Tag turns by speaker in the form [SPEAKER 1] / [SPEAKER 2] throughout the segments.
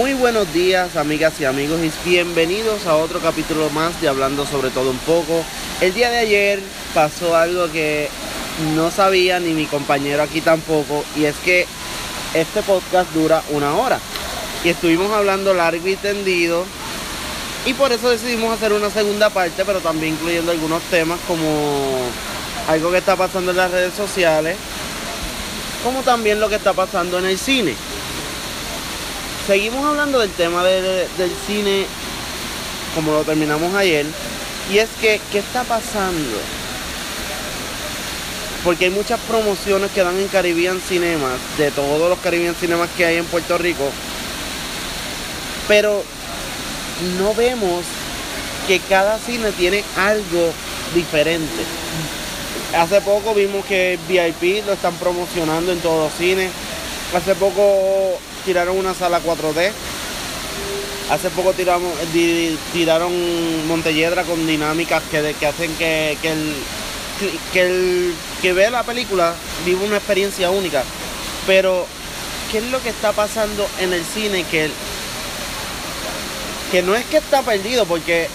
[SPEAKER 1] Muy buenos días amigas y amigos y bienvenidos a otro capítulo más de Hablando sobre todo un poco. El día de ayer pasó algo que no sabía ni mi compañero aquí tampoco y es que este podcast dura una hora y estuvimos hablando largo y tendido y por eso decidimos hacer una segunda parte pero también incluyendo algunos temas como algo que está pasando en las redes sociales como también lo que está pasando en el cine seguimos hablando del tema del cine como lo terminamos ayer. Y es que, ¿qué está pasando? Porque hay muchas promociones que dan en Caribbean Cinemas, de todos los Caribbean Cinemas que hay en Puerto Rico. Pero no vemos que cada cine tiene algo diferente. Hace poco vimos que VIP lo están promocionando en todos los cines. Hace poco tiraron una sala 4D. Hace poco tiramos, tiraron Montelledra con dinámicas que, que hacen que, el, que el que ve la película vive una experiencia única. Pero, ¿qué es lo que está pasando en el cine? Que, que no es que está perdido, porque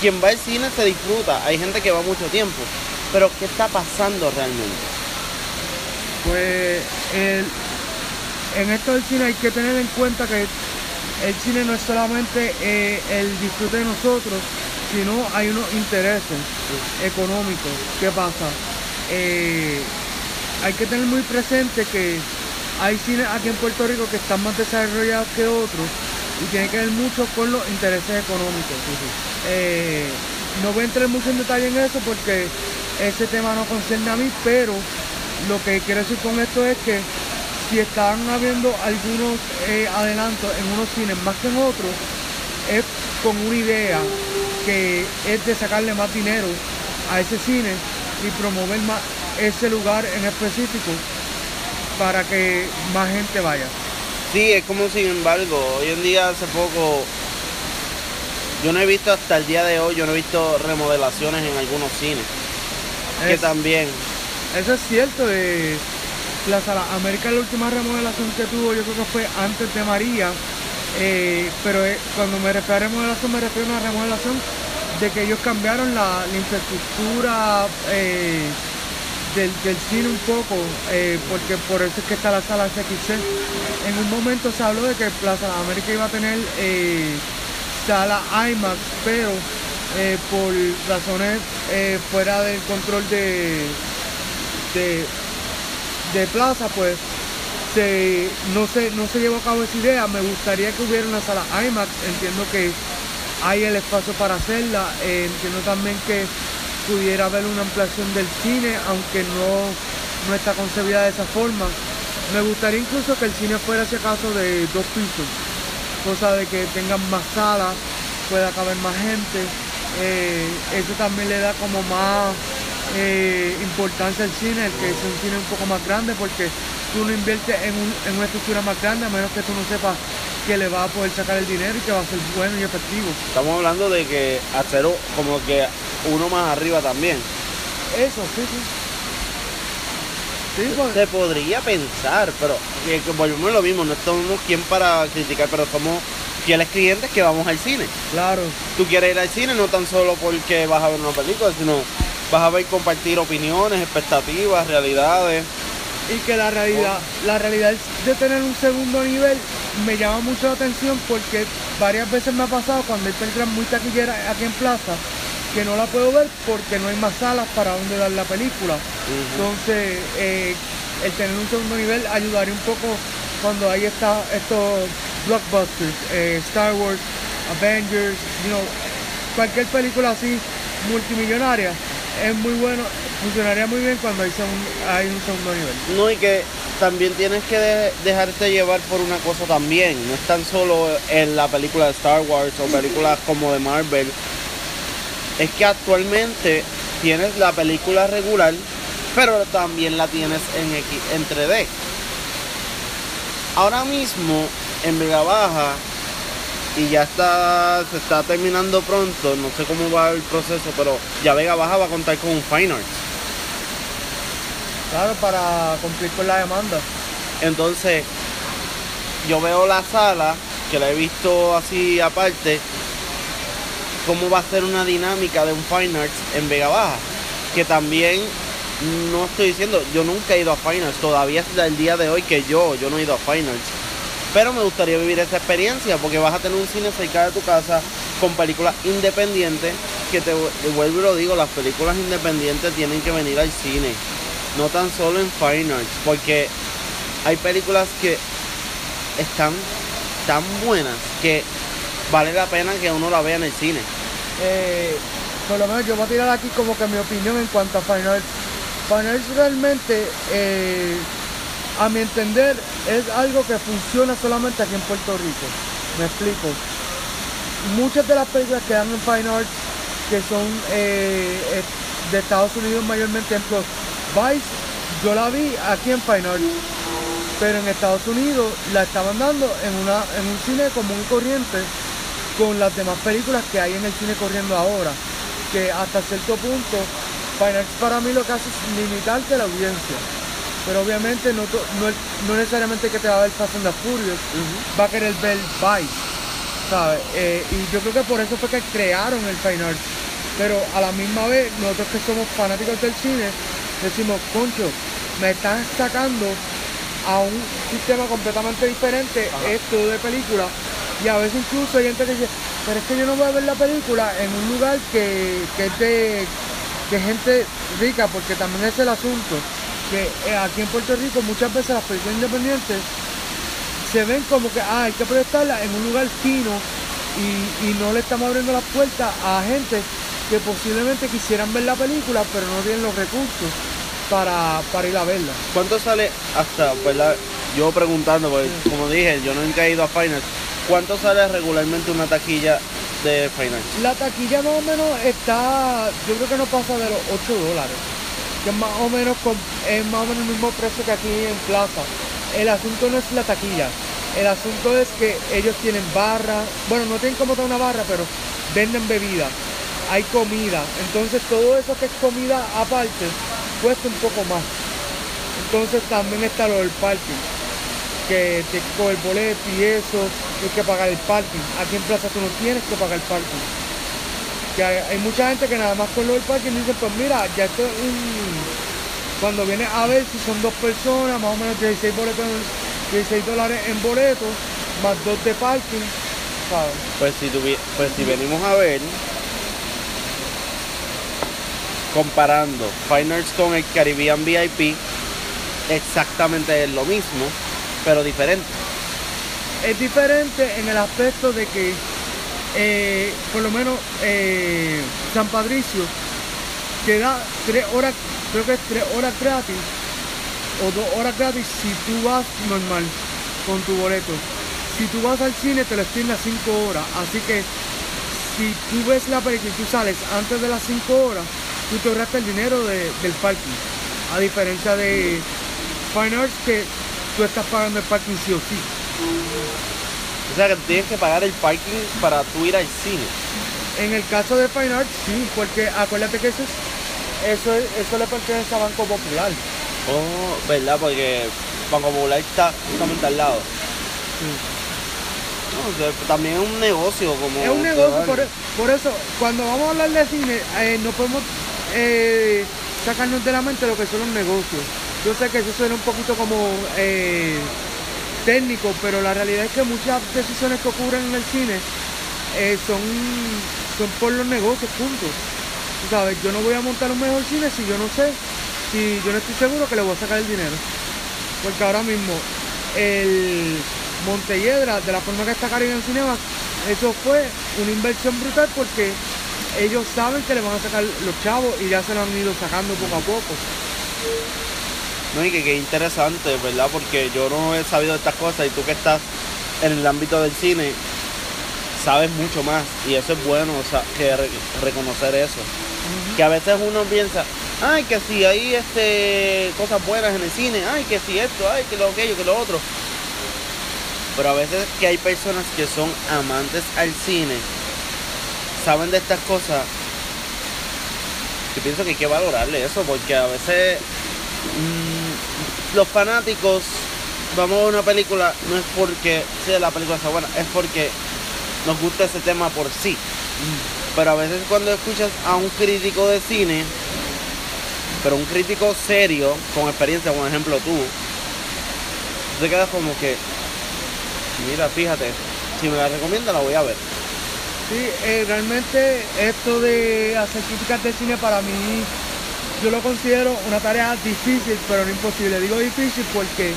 [SPEAKER 1] quien va al cine se disfruta. Hay gente que va mucho tiempo. Pero, ¿qué está pasando realmente?
[SPEAKER 2] Pues el, en esto del cine hay que tener en cuenta que el cine no es solamente eh, el disfrute de nosotros, sino hay unos intereses económicos. ¿Qué pasa? Eh, hay que tener muy presente que hay cines aquí en Puerto Rico que están más desarrollados que otros y tiene que ver mucho con los intereses económicos. Eh, no voy a entrar mucho en detalle en eso porque ese tema no concierne a mí, pero lo que quiero decir con esto es que si están habiendo algunos eh, adelantos en unos cines más que en otros, es con una idea que es de sacarle más dinero a ese cine y promover más ese lugar en específico para que más gente vaya.
[SPEAKER 1] Sí, es como sin embargo, hoy en día hace poco, yo no he visto hasta el día de hoy, yo no he visto remodelaciones en algunos cines. que también.
[SPEAKER 2] Eso es cierto. de Plaza América la última remodelación que tuvo yo creo que fue antes de María, eh, pero eh, cuando me refiero a remodelación me refiero a una remodelación de que ellos cambiaron la, infraestructura eh, del, cine un poco, porque por eso es que está la sala SXC. En un momento se habló de que Plaza América iba a tener sala IMAX, pero por razones fuera del control de, de de plaza, pues no, se, no se llevó a cabo esa idea. Me gustaría que hubiera una sala IMAX. Entiendo que hay el espacio para hacerla. Eh, entiendo también que pudiera haber una ampliación del cine, aunque no, no está concebida de esa forma. Me gustaría incluso que el cine fuera, si acaso, de dos pisos, cosa de que tengan más salas, pueda caber más gente. Eh, eso también le da como más eh, importancia al cine, el que es un cine un poco más grande, porque tú no inviertes en, una estructura más grande a menos que tú no sepas que le va a poder sacar el dinero y que va a ser bueno y efectivo.
[SPEAKER 1] Estamos hablando de que hacer como que uno más arriba también.
[SPEAKER 2] Eso, sí,
[SPEAKER 1] sí. Pues. Se podría pensar, pero que, volvemos a lo mismo, no somos quien para criticar, pero somos fieles clientes que vamos al cine.
[SPEAKER 2] Claro.
[SPEAKER 1] Tú quieres ir al cine no tan solo porque vas a ver una película, sino vas a ver compartir opiniones, expectativas, realidades.
[SPEAKER 2] Y que la realidad, la realidad de tener un segundo nivel me llama mucho la atención porque varias veces me ha pasado cuando hay películas muy taquilleras aquí en Plaza que no la puedo ver porque no hay más salas para donde dar la película. Entonces, eh, el tener un segundo nivel ayudaría un poco cuando hay está, estos blockbusters, eh, Star Wars, Avengers, you know, cualquier película así multimillonaria es muy bueno, funcionaría muy bien cuando hay, hay un segundo nivel.
[SPEAKER 1] No, y que también tienes que dejarte llevar por una cosa también. No es tan solo en la película de Star Wars o películas como de Marvel. Es que actualmente tienes la película regular, pero también la tienes en, en 3D. Ahora mismo, en Vega Baja, y ya está, se está terminando pronto, no sé cómo va el proceso, pero ya Vega Baja va a contar con un Fine Arts.
[SPEAKER 2] Claro, para cumplir con la demanda.
[SPEAKER 1] Entonces, yo veo la sala que la he visto así aparte, cómo va a ser una dinámica de un Fine Arts en Vega Baja. Que también no estoy diciendo, yo nunca he ido a Fine Arts, todavía hasta el día de hoy que yo, yo no he ido a Fine Arts. Pero me gustaría vivir esa experiencia porque vas a tener un cine cerca de tu casa con películas independientes. Que te vuelvo y lo digo, las películas independientes tienen que venir al cine, no tan solo en Fine porque hay películas que están tan buenas que vale la pena que uno la vea en el cine.
[SPEAKER 2] Eh, por lo menos yo voy a tirar aquí como que mi opinión en cuanto a. Fine Arts realmente, eh, a mi entender, es algo que funciona solamente aquí en Puerto Rico. Me explico. Muchas de las películas que dan en Fine Arts, que son eh, eh, de Estados Unidos mayormente, ejemplo, Vice, yo la vi aquí en Fine Arts, pero en Estados Unidos la estaban dando en, una, en un cine común y corriente con las demás películas que hay en el cine corriendo ahora, que hasta cierto punto Fine Arts para mí lo que hace es limitarte la audiencia pero obviamente no, no, necesariamente que te va a ver Fast and the Furious, va a querer ver Vice, ¿sabes? Eh, y yo creo que por eso fue que crearon el Fine Arts. Pero a la misma vez, nosotros que somos fanáticos del cine, decimos, concho, me están sacando a un sistema completamente diferente esto de película y a veces incluso hay gente que dice pero es que yo no voy a ver la película en un lugar que, que es de que gente rica porque también es el asunto que eh, aquí en Puerto Rico muchas veces las películas independientes se ven como que ah, hay que proyectarla en un lugar fino y, no le estamos abriendo las puertas a gente que posiblemente quisieran ver la película pero no tienen los recursos para, ir a verla.
[SPEAKER 1] ¿Cuánto sale hasta, verdad? Yo preguntando, porque como dije, yo nunca he ido a Finals. ¿Cuánto sale regularmente una taquilla de Finals?
[SPEAKER 2] La taquilla más o menos está, yo creo que no pasa de los 8 dólares que es más o menos es más o menos el mismo precio que aquí en Plaza. El asunto no es la taquilla, el asunto es que ellos tienen barra, bueno, no tienen como toda una barra, pero venden bebida, hay comida, entonces todo eso que es comida aparte cuesta un poco más. Entonces también está lo del parking, que te coge el boleto y eso, hay que pagar el parking. Aquí en Plaza tú no tienes que pagar el parking que hay, mucha gente que nada más con lo del parking dice, pues mira, ya esto es un... Cuando viene a ver si son dos personas, más o menos 16, boletos, 16 dólares en boletos, más dos de parking, ¿sabes?
[SPEAKER 1] Pues si, pues si venimos a ver, comparando Fine Arts con el Caribbean VIP, exactamente es lo mismo, pero diferente.
[SPEAKER 2] Es diferente en el aspecto de que eh, por lo menos eh, San Patricio te da tres horas, creo que es tres horas gratis o dos horas gratis si tú vas normal con tu boleto. Si tú vas al cine te lo extiende a cinco horas, así que si tú ves la película y tú sales antes de las cinco horas, tú te ahorraste el dinero del parking. A diferencia de Fine Arts que tú estás pagando el parking sí o sí.
[SPEAKER 1] O sea que tienes que pagar el parking para tú ir al cine.
[SPEAKER 2] En el caso de Fine Arts, sí, porque acuérdate que eso, eso, eso le pertenece a Banco Popular.
[SPEAKER 1] Oh, ¿verdad? Porque Banco Popular está justamente al lado. también es un negocio como...
[SPEAKER 2] Es un negocio, por, eso, cuando vamos a hablar de cine, eh, no podemos eh, sacarnos de la mente lo que son los negocios. Yo sé que eso suena un poquito como... Eh, técnico, pero la realidad es que muchas decisiones que ocurren en el cine eh, son, son por los negocios, puntos. ¿Sabes? Yo no voy a montar un mejor cine si yo no sé, si yo no estoy seguro que le voy a sacar el dinero. Porque ahora mismo el Montelledra, de la forma que está en Cinema, eso fue una inversión brutal porque ellos saben que le van a sacar los chavos y ya se lo han ido sacando poco a poco.
[SPEAKER 1] No, y que, qué interesante, ¿verdad? Porque yo no he sabido estas cosas y tú que estás en el ámbito del cine, sabes mucho más y eso es bueno, o sea, que reconocer eso. Que a veces uno piensa, ay, que si hay este, cosas buenas en el cine, ay, que si esto, ay, que lo aquello, que lo otro. Pero a veces que hay personas que son amantes al cine, saben de estas cosas, yo pienso que hay que valorarle eso, porque a veces los fanáticos vamos a una película, no es porque sea la película está buena, es porque nos gusta ese tema por sí. Pero a veces cuando escuchas a un crítico de cine, pero un crítico serio, con experiencia, por ejemplo tú, te quedas como que, mira, fíjate, si me la recomienda la voy a ver.
[SPEAKER 2] Sí, eh, realmente esto de hacer críticas de cine para mí, yo lo considero una tarea difícil, pero no imposible. Digo difícil porque,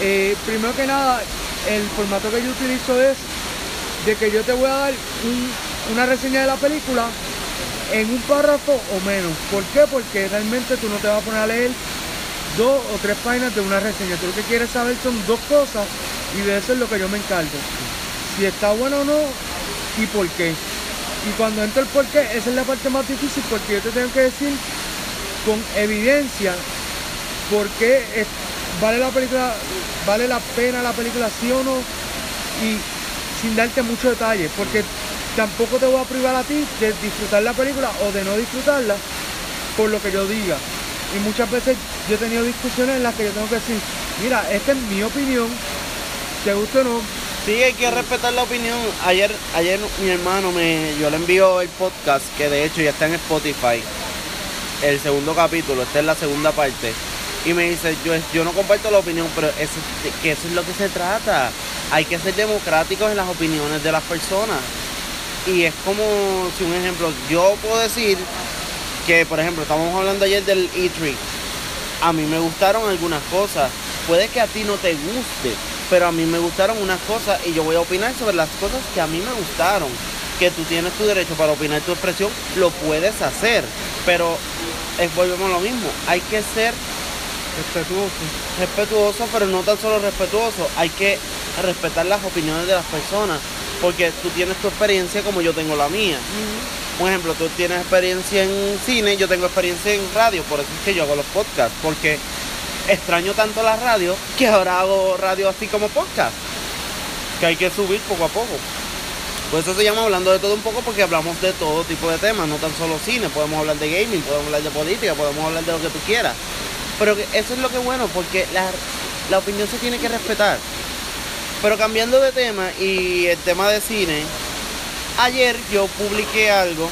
[SPEAKER 2] eh, primero que nada, el formato que yo utilizo es de que yo te voy a dar un- una reseña de la película en un párrafo o menos. ¿Por qué? Porque realmente tú no te vas a poner a leer dos o tres páginas de una reseña. Tú lo que quieres saber son dos cosas y de eso es lo que yo me encargo. Si está bueno o no y por qué. Y cuando entra el por qué, esa es la parte más difícil porque yo te tengo que decir con evidencia por qué es- vale la película, vale la pena la película sí o no y sin darte mucho detalle porque tampoco te voy a privar a ti de disfrutar la película o de no disfrutarla por lo que yo diga. Y muchas veces yo he tenido discusiones en las que yo tengo que decir, mira, esta es mi opinión, te gusta o no,
[SPEAKER 1] Sí, hay que respetar la opinión. Ayer, ayer mi hermano me, yo le envío el podcast que de hecho ya está en Spotify. El segundo capítulo, esta es la segunda parte. Y me dice, yo, yo no comparto la opinión, pero eso, que eso es lo que se trata. Hay que ser democráticos en las opiniones de las personas. Y es como, si un ejemplo, yo puedo decir que, por ejemplo, estamos hablando ayer del E3. A mí me gustaron algunas cosas. Puede que a ti no te guste, pero a mí me gustaron unas cosas y yo voy a opinar sobre las cosas que a mí me gustaron. Que tú tienes tu derecho para opinar tu expresión, lo puedes hacer. Pero es, volvemos a lo mismo. Hay que ser
[SPEAKER 2] respetuoso.
[SPEAKER 1] respetuoso, pero no tan solo respetuoso, hay que respetar las opiniones de las personas, porque tú tienes tu experiencia como yo tengo la mía. Por ejemplo, tú tienes experiencia en cine, yo tengo experiencia en radio, por eso es que yo hago los podcasts, porque extraño tanto la radio que ahora hago radio así como podcast, que hay que subir poco a poco. Por eso se llama hablando de todo un poco porque hablamos de todo tipo de temas, no tan solo cine, podemos hablar de gaming, podemos hablar de política, podemos hablar de lo que tú quieras. Pero eso es lo que es bueno, porque la, la opinión se tiene que respetar. Pero cambiando de tema y el tema de cine, ayer yo publiqué algo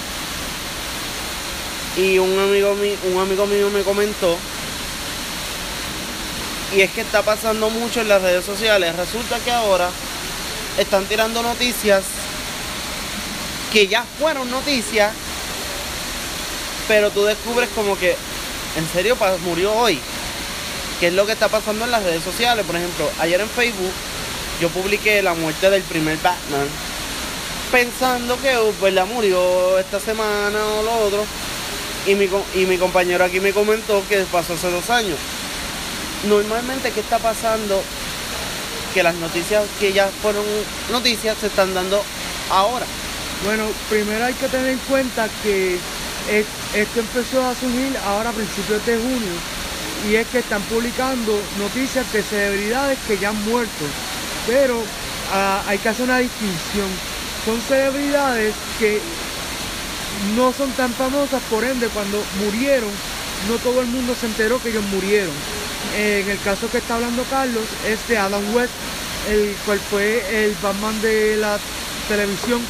[SPEAKER 1] y un amigo, mi- un amigo mío me comentó y es que está pasando mucho en las redes sociales. Resulta que ahora están tirando noticias que ya fueron noticias, pero tú descubres como que, en serio, murió hoy. ¿Qué es lo que está pasando en las redes sociales? Por ejemplo, ayer en Facebook yo publiqué la muerte del primer Batman, pensando que uh, ¿verdad? murió esta semana o lo otro. Y mi, y mi compañero aquí me comentó que pasó hace dos años. Normalmente, ¿qué está pasando? Que las noticias que ya fueron noticias se están dando ahora.
[SPEAKER 2] Bueno, primero hay que tener en cuenta que es- esto empezó a surgir ahora a principios de junio y es que están publicando noticias de celebridades que ya han muerto. Pero ah, hay que hacer una distinción. Son celebridades que no son tan famosas, por ende cuando murieron, no todo el mundo se enteró que ellos murieron. En el caso que está hablando Carlos es de Adam West, el cual fue el Batman de la televisión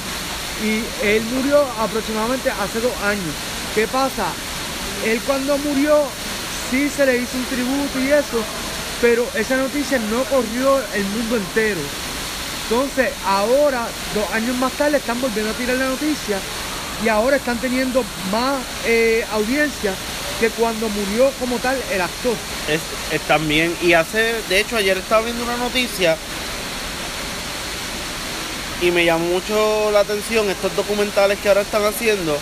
[SPEAKER 2] y él murió aproximadamente hace dos años. ¿Qué pasa? Él cuando murió sí se le hizo un tributo y eso, pero esa noticia no corrió el mundo entero. Entonces, ahora, dos años más tarde, están volviendo a tirar la noticia y ahora están teniendo más eh, audiencia que cuando murió como tal el actor.
[SPEAKER 1] Es, es también, y hace, de hecho ayer estaba viendo una noticia y me llamó mucho la atención estos documentales que ahora están haciendo.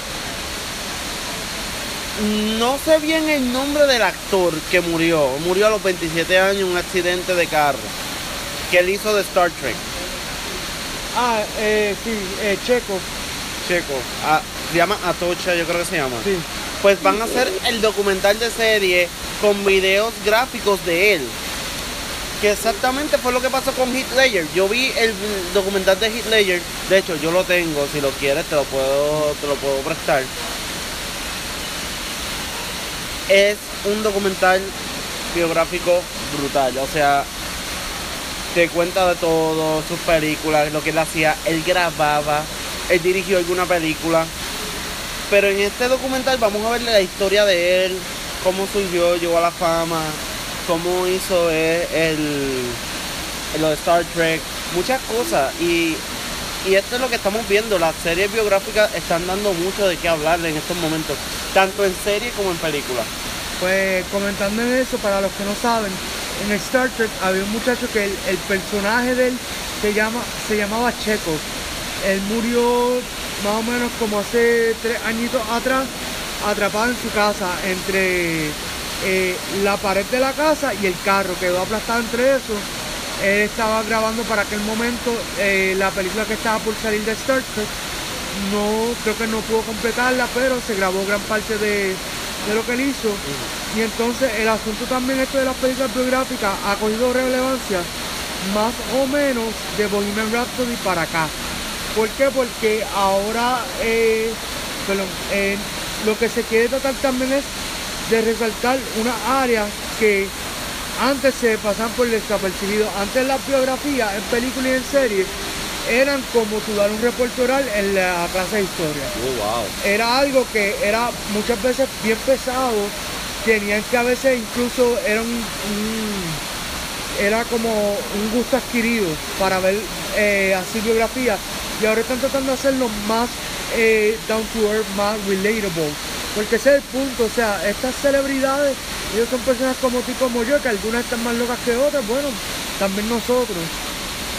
[SPEAKER 1] No sé bien el nombre del actor que murió. Murió a los 27 años en un accidente de carro que él hizo de Star Trek.
[SPEAKER 2] Ah, eh, sí, eh, Checo,
[SPEAKER 1] Checo. Ah, se llama Atocha, yo creo que se llama.
[SPEAKER 2] sí.
[SPEAKER 1] Pues van a hacer el documental de serie con videos gráficos de él. Que exactamente fue lo que pasó con Ledger. Yo vi el documental de Ledger. De hecho, yo lo tengo. Si lo quieres, te lo puedo, te lo puedo prestar. Es un documental biográfico brutal. O sea, te cuenta de todo, sus películas, lo que él hacía, él grababa, él dirigió alguna película. Pero en este documental vamos a ver la historia de él, cómo surgió, llegó a la fama, cómo hizo él el, lo de Star Trek, muchas cosas. Y, y esto es lo que estamos viendo, las series biográficas están dando mucho de qué hablar en estos momentos, tanto en serie como en película.
[SPEAKER 2] Pues comentando en eso, para los que no saben, en Star Trek había un muchacho que el, personaje de él se, llama, se llamaba Chekhov. Él murió más o menos como hace tres añitos atrás, atrapado en su casa, entre eh, la pared de la casa y el carro, quedó aplastado entre eso. Él estaba grabando para aquel momento eh, la película que estaba por salir de Star Trek. No, creo que no pudo completarla, pero se grabó gran parte de, de lo que él hizo. Y entonces el asunto también esto de las películas biográficas ha cogido relevancia más o menos de Bohemian Rhapsody para acá. ¿Por qué? Porque ahora eh, perdón, eh, lo que se quiere tratar también es de resaltar una área que antes se pasaban por el desapercibido. Antes las biografías en películas y en series eran como tú dar un reporte oral en la clase de historia
[SPEAKER 1] Oh, wow.
[SPEAKER 2] era algo que era muchas veces bien pesado, tenían que a veces incluso era un, un- era como un gusto adquirido para ver eh, así biografía y ahora están tratando de hacerlo más eh, down to earth, más relatable, porque ese es el punto, o sea, estas celebridades, ellos son personas como tú y como yo, que algunas están más locas que otras, bueno, también nosotros.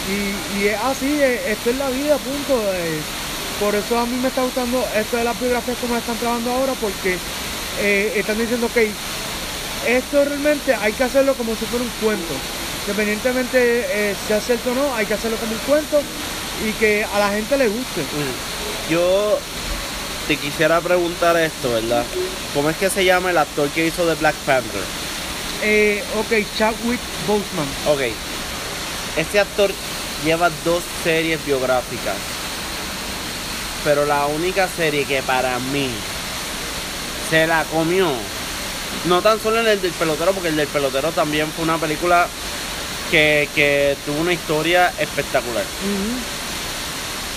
[SPEAKER 2] Y, y es así, esto es la vida, punto. eh. por eso a mí me está gustando esto de las biografías como están trabajando ahora, porque eh, están diciendo, ok, esto realmente hay que hacerlo como si fuera un cuento. Independientemente eh, sea cierto o no, hay que hacerlo como un cuento y que a la gente le guste.
[SPEAKER 1] Yo te quisiera preguntar esto, ¿verdad? ¿Cómo es que se llama el actor que hizo de Black Panther?
[SPEAKER 2] Eh, ok, Chadwick Boseman.
[SPEAKER 1] Ok, este actor lleva dos series biográficas, pero la única serie que para mí se la comió, no tan solo en el del pelotero, porque el del pelotero también fue una película que, que tuvo una historia espectacular,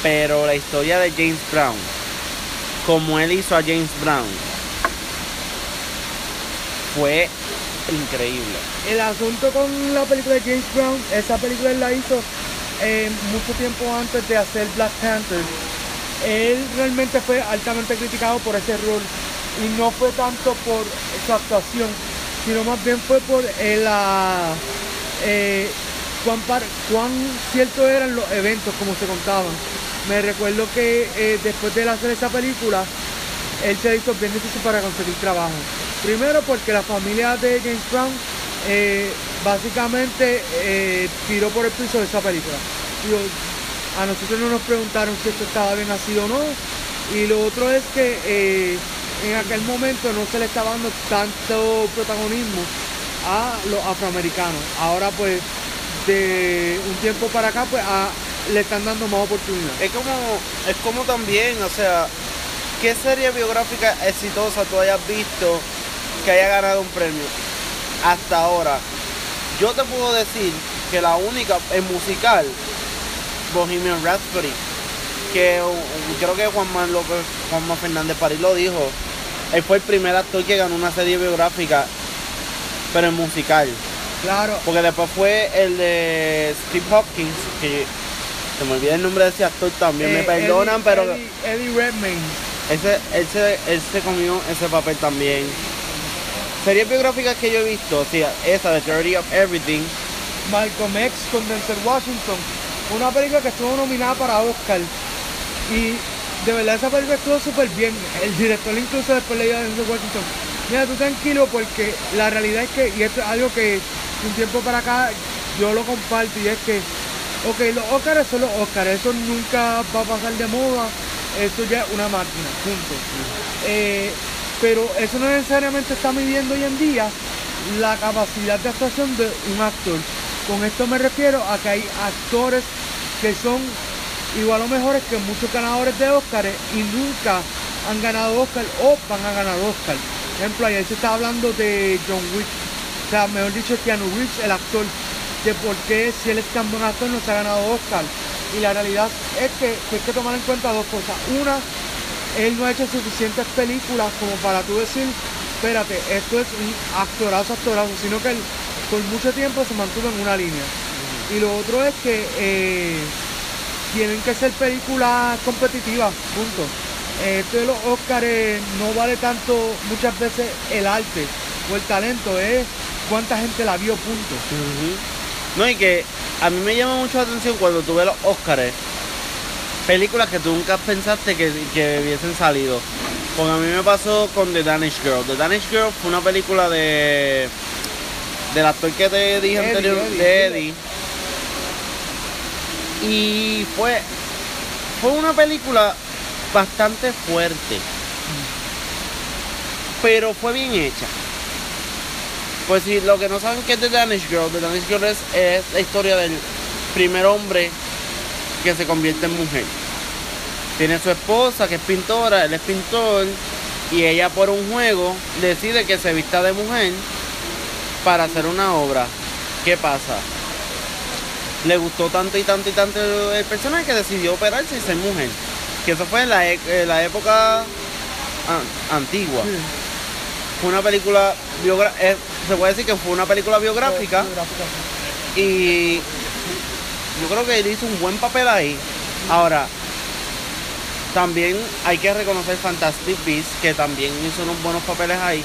[SPEAKER 1] pero la historia de James Brown, como él hizo a James Brown, fue increíble.
[SPEAKER 2] El asunto con la película de James Brown, esa película él la hizo eh, mucho tiempo antes de hacer Black Panther. Él realmente fue altamente criticado por ese rol y no fue tanto por su actuación, sino más bien fue por eh, la, eh, cuán, par- cuán cierto eran los eventos como se contaban. Me recuerdo que eh, después de hacer esa película, él se hizo bien difícil para conseguir trabajo. Primero porque la familia de James Brown eh, básicamente eh, tiró por el piso de esa película. A nosotros no nos preguntaron si esto estaba bien así o no. Y lo otro es que en aquel momento no se le estaba dando tanto protagonismo a los afroamericanos. Ahora pues de un tiempo para acá pues a- le están dando más oportunidades.
[SPEAKER 1] Es como, es como también, o sea, ¿qué serie biográfica exitosa tú hayas visto que haya ganado un premio? Hasta ahora, yo te puedo decir que la única en musical, Bohemian Rhapsody, que creo que Juanma López, Juanma Fernández París lo dijo, él fue el primer actor que ganó una serie biográfica, pero en musical.
[SPEAKER 2] Claro,
[SPEAKER 1] Porque después fue el de Steve Hopkins, que se me olvida el nombre de ese actor también, me
[SPEAKER 2] eh,
[SPEAKER 1] perdonan,
[SPEAKER 2] Eddie-
[SPEAKER 1] pero
[SPEAKER 2] Eddie, Eddie Redmayne.
[SPEAKER 1] ese, él, se, él se comió ese papel también. Series biográficas que yo he visto, o sea, esa de Theory of Everything,
[SPEAKER 2] Malcolm X con Denzel Washington. Una película que estuvo nominada para Oscar. Y de verdad esa película estuvo súper bien. El director incluso después le dijo a Denzel Washington, mira tú tranquilo porque la realidad es que, y esto es algo que un tiempo para acá yo lo comparto y es que, ok, los Oscars son los Oscars, eso nunca va a pasar de moda, eso ya es una máquina, punto. Eh, pero eso no necesariamente está midiendo hoy en día la capacidad de actuación de un actor. Con esto me refiero a que hay actores que son igual o mejores que muchos ganadores de Oscar y nunca han ganado Oscar o van a ganar Oscar. Por ejemplo, ayer se está hablando de John Wick, o sea, mejor dicho, Keanu Reeves, el actor. De por qué si él es tan buen actor no se ha ganado Oscar. Y la realidad es que, hay que tomar en cuenta dos cosas. Una, él no ha hecho suficientes películas como para tú decir, espérate, esto es un actorazo, actorazo, sino que él por mucho tiempo se mantuvo en una línea. Y lo otro es que eh, tienen que ser películas competitivas, punto. Esto de los Oscars no vale tanto muchas veces el arte o el talento, es cuánta gente la vio, punto.
[SPEAKER 1] No, y que a mí me llama mucho la atención cuando tú ves los Oscars, películas que tú nunca pensaste que, que hubiesen salido. Porque a mí me pasó con The Danish Girl. The Danish Girl fue una película de del actor que te dije
[SPEAKER 2] Eddie,
[SPEAKER 1] anterior,
[SPEAKER 2] Eddie,
[SPEAKER 1] de. Eddie. Y fue, fue una película bastante fuerte. Pero fue bien hecha. Pues si lo que no saben que es The Danish Girl, The Danish Girl es, es la historia del primer hombre que se convierte en mujer. Tiene su esposa que es pintora, él es pintor y ella por un juego decide que se vista de mujer para hacer una obra. ¿Qué pasa? Le gustó tanto y tanto y tanto el personaje que decidió operarse y ser mujer. Que eso fue en la, e- la época an- antigua. Fue una película eh, se puede decir que fue una película biográfica y yo creo que él hizo un buen papel ahí. Ahora, también hay que reconocer Fantastic Beasts, que también hizo unos buenos papeles ahí.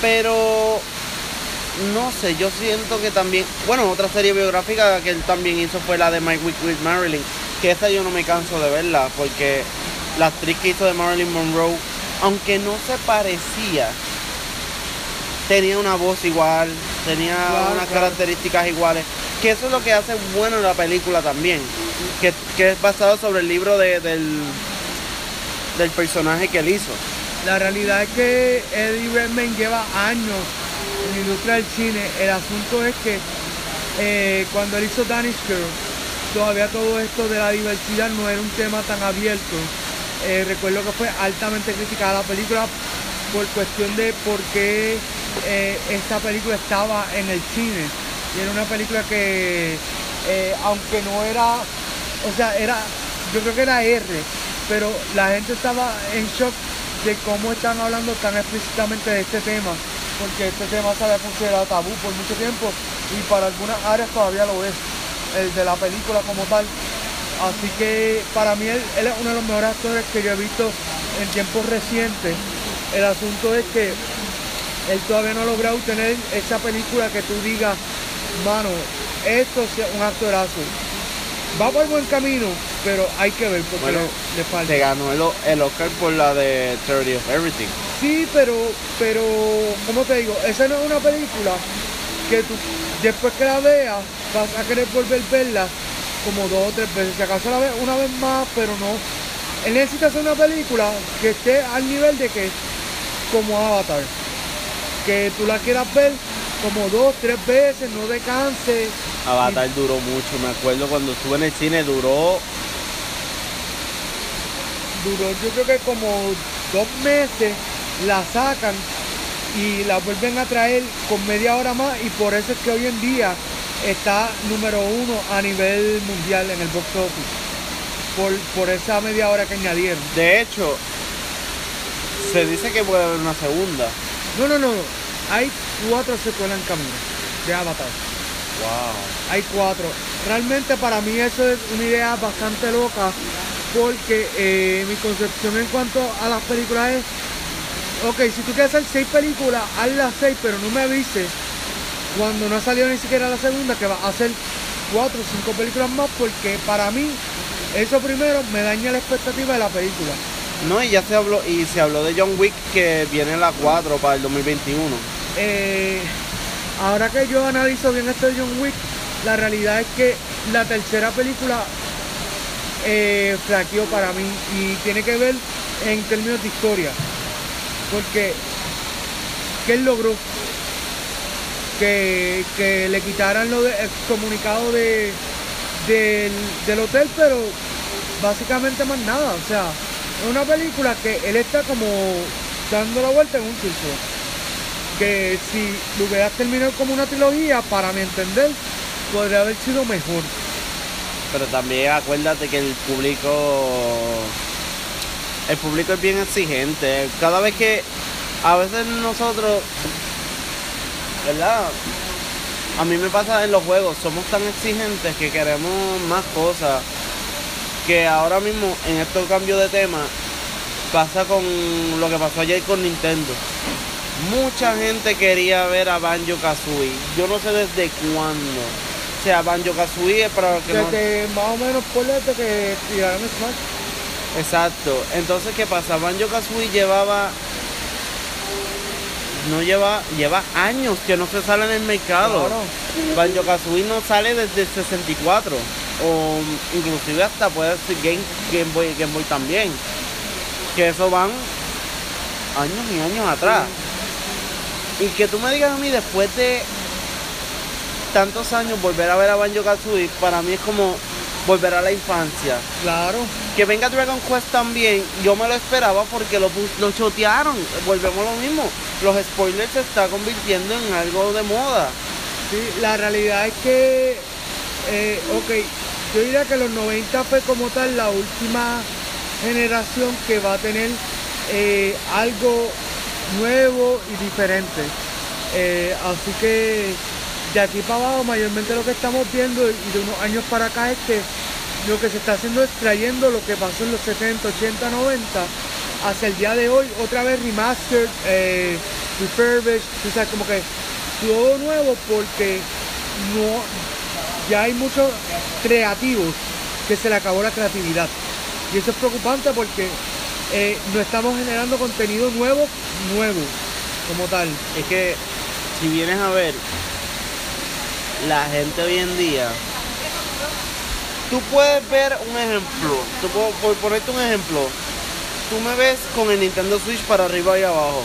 [SPEAKER 1] Pero no sé, yo siento que también, bueno, otra serie biográfica que él también hizo fue la de My Week with Marilyn, que esa yo no me canso de verla, porque la actriz que hizo de Marilyn Monroe, aunque no se parecía, tenía una voz igual, tenía
[SPEAKER 2] Claro,
[SPEAKER 1] unas
[SPEAKER 2] claro.
[SPEAKER 1] características iguales, que eso es lo que hace bueno la película también, que, que es basado sobre el libro de- del, del personaje que él hizo.
[SPEAKER 2] La realidad es que Eddie Redmayne lleva años en la industria del cine. El asunto es que eh, cuando él hizo Danish Girl, todavía todo esto de la diversidad no era un tema tan abierto. Eh, recuerdo que fue altamente criticada la película por cuestión de por qué eh, esta película estaba en el cine. Y era una película que, eh, aunque no era, o sea, era, yo creo que era R, pero la gente estaba en shock de cómo están hablando tan explícitamente de este tema, porque este tema se había considerado tabú por mucho tiempo y para algunas áreas todavía lo es, el de la película como tal. Así que para mí él, él es uno de los mejores actores que yo he visto en tiempos recientes. El asunto es que él todavía no ha logrado tener esa película que tú digas, mano, esto es un actorazo. Va por buen camino, pero hay que ver porque
[SPEAKER 1] Bueno,
[SPEAKER 2] le, le falta.
[SPEAKER 1] Se ganó el, el Oscar por la de 30 of Everything.
[SPEAKER 2] Sí, pero, pero, ¿cómo te digo? Esa no es una película que tú, después que la veas, vas a querer volver a verla como dos o tres veces. Si acaso la ves una vez más, pero no. Él necesita hacer una película que esté al nivel de que, como Avatar, que tú la quieras ver como dos, tres veces, no descanse.
[SPEAKER 1] Avatar duró mucho, me acuerdo cuando estuve en el cine duró
[SPEAKER 2] duró yo creo que como dos meses, la sacan y la vuelven a traer con media hora más y por eso es que hoy en día está número uno a nivel mundial en el box office. Por, por esa media hora que añadieron.
[SPEAKER 1] De hecho, se dice que puede haber una segunda.
[SPEAKER 2] No, no, no. Hay cuatro secuelas en camino de Avatar.
[SPEAKER 1] Wow.
[SPEAKER 2] Hay cuatro. Realmente para mí eso es una idea bastante loca porque eh, mi concepción en cuanto a las películas es, ok, si tú quieres hacer seis películas, haz las seis, pero no me avises cuando no ha salido ni siquiera la segunda que va a hacer cuatro o cinco películas más porque para mí eso primero me daña la expectativa de la película.
[SPEAKER 1] No, y ya se habló, y se habló de John Wick que viene la 4 para el 2021.
[SPEAKER 2] Eh, ahora que yo analizo bien esto de John Wick, la realidad es que la tercera película eh, para mí y tiene que ver en términos de historia. Porque, ¿qué logró? Que, que le quitaran lo de comunicado de, del, del hotel, pero básicamente más nada. O sea, es una película que él está como dando la vuelta en un circo. que si lo hubieras terminado como una trilogía, para mi entender, podría haber sido mejor.
[SPEAKER 1] Pero también acuérdate que el público. El público es bien exigente. Cada vez que. A veces nosotros. ¿Verdad? A mí me pasa en los juegos. Somos tan exigentes que queremos más cosas. Que ahora mismo, en estos cambios de tema, pasa con lo que pasó ayer con Nintendo. Mucha gente quería ver a Banjo Kazooie. Yo no sé desde cuándo. O sea, Banjo Kazooie es para que no.
[SPEAKER 2] Desde más o menos por que tiraron Smash.
[SPEAKER 1] Exacto. Entonces, ¿qué pasa? Banjo Kazooie llevaba. No lleva. Lleva años que no se sale en el mercado.
[SPEAKER 2] Claro.
[SPEAKER 1] Banjo Kazooie no sale desde el 64. O inclusive hasta puede ser Game, Game Boy Game Boy también. Que eso van años y años atrás. Y que tú me digas a mí después de tantos años volver a ver a Banjo Kazooie, para mí es como volver a la infancia.
[SPEAKER 2] Claro.
[SPEAKER 1] Que venga Dragon Quest también, yo me lo esperaba porque lo, lo chotearon. Volvemos a lo mismo. Los spoilers se está convirtiendo en algo de moda.
[SPEAKER 2] Sí, la realidad es que, eh, ok, yo diría que los 90 fue como tal la última generación que va a tener eh, algo nuevo y diferente. Eh, así que de aquí para abajo mayormente lo que estamos viendo y de unos años para acá es que lo que se está haciendo es trayendo lo que pasó en los 70, 80, 90 hacia el día de hoy, otra vez remastered, eh, refurbished, o sea, como que todo nuevo porque no ya hay muchos creativos que se le acabó la creatividad. Y eso es preocupante porque eh, no estamos generando contenido nuevo, nuevo, como tal.
[SPEAKER 1] Es que si vienes a ver la gente hoy en día, tú puedes ver un ejemplo, tú puedo- por ponerte un ejemplo, tú me ves con el Nintendo Switch para arriba y abajo,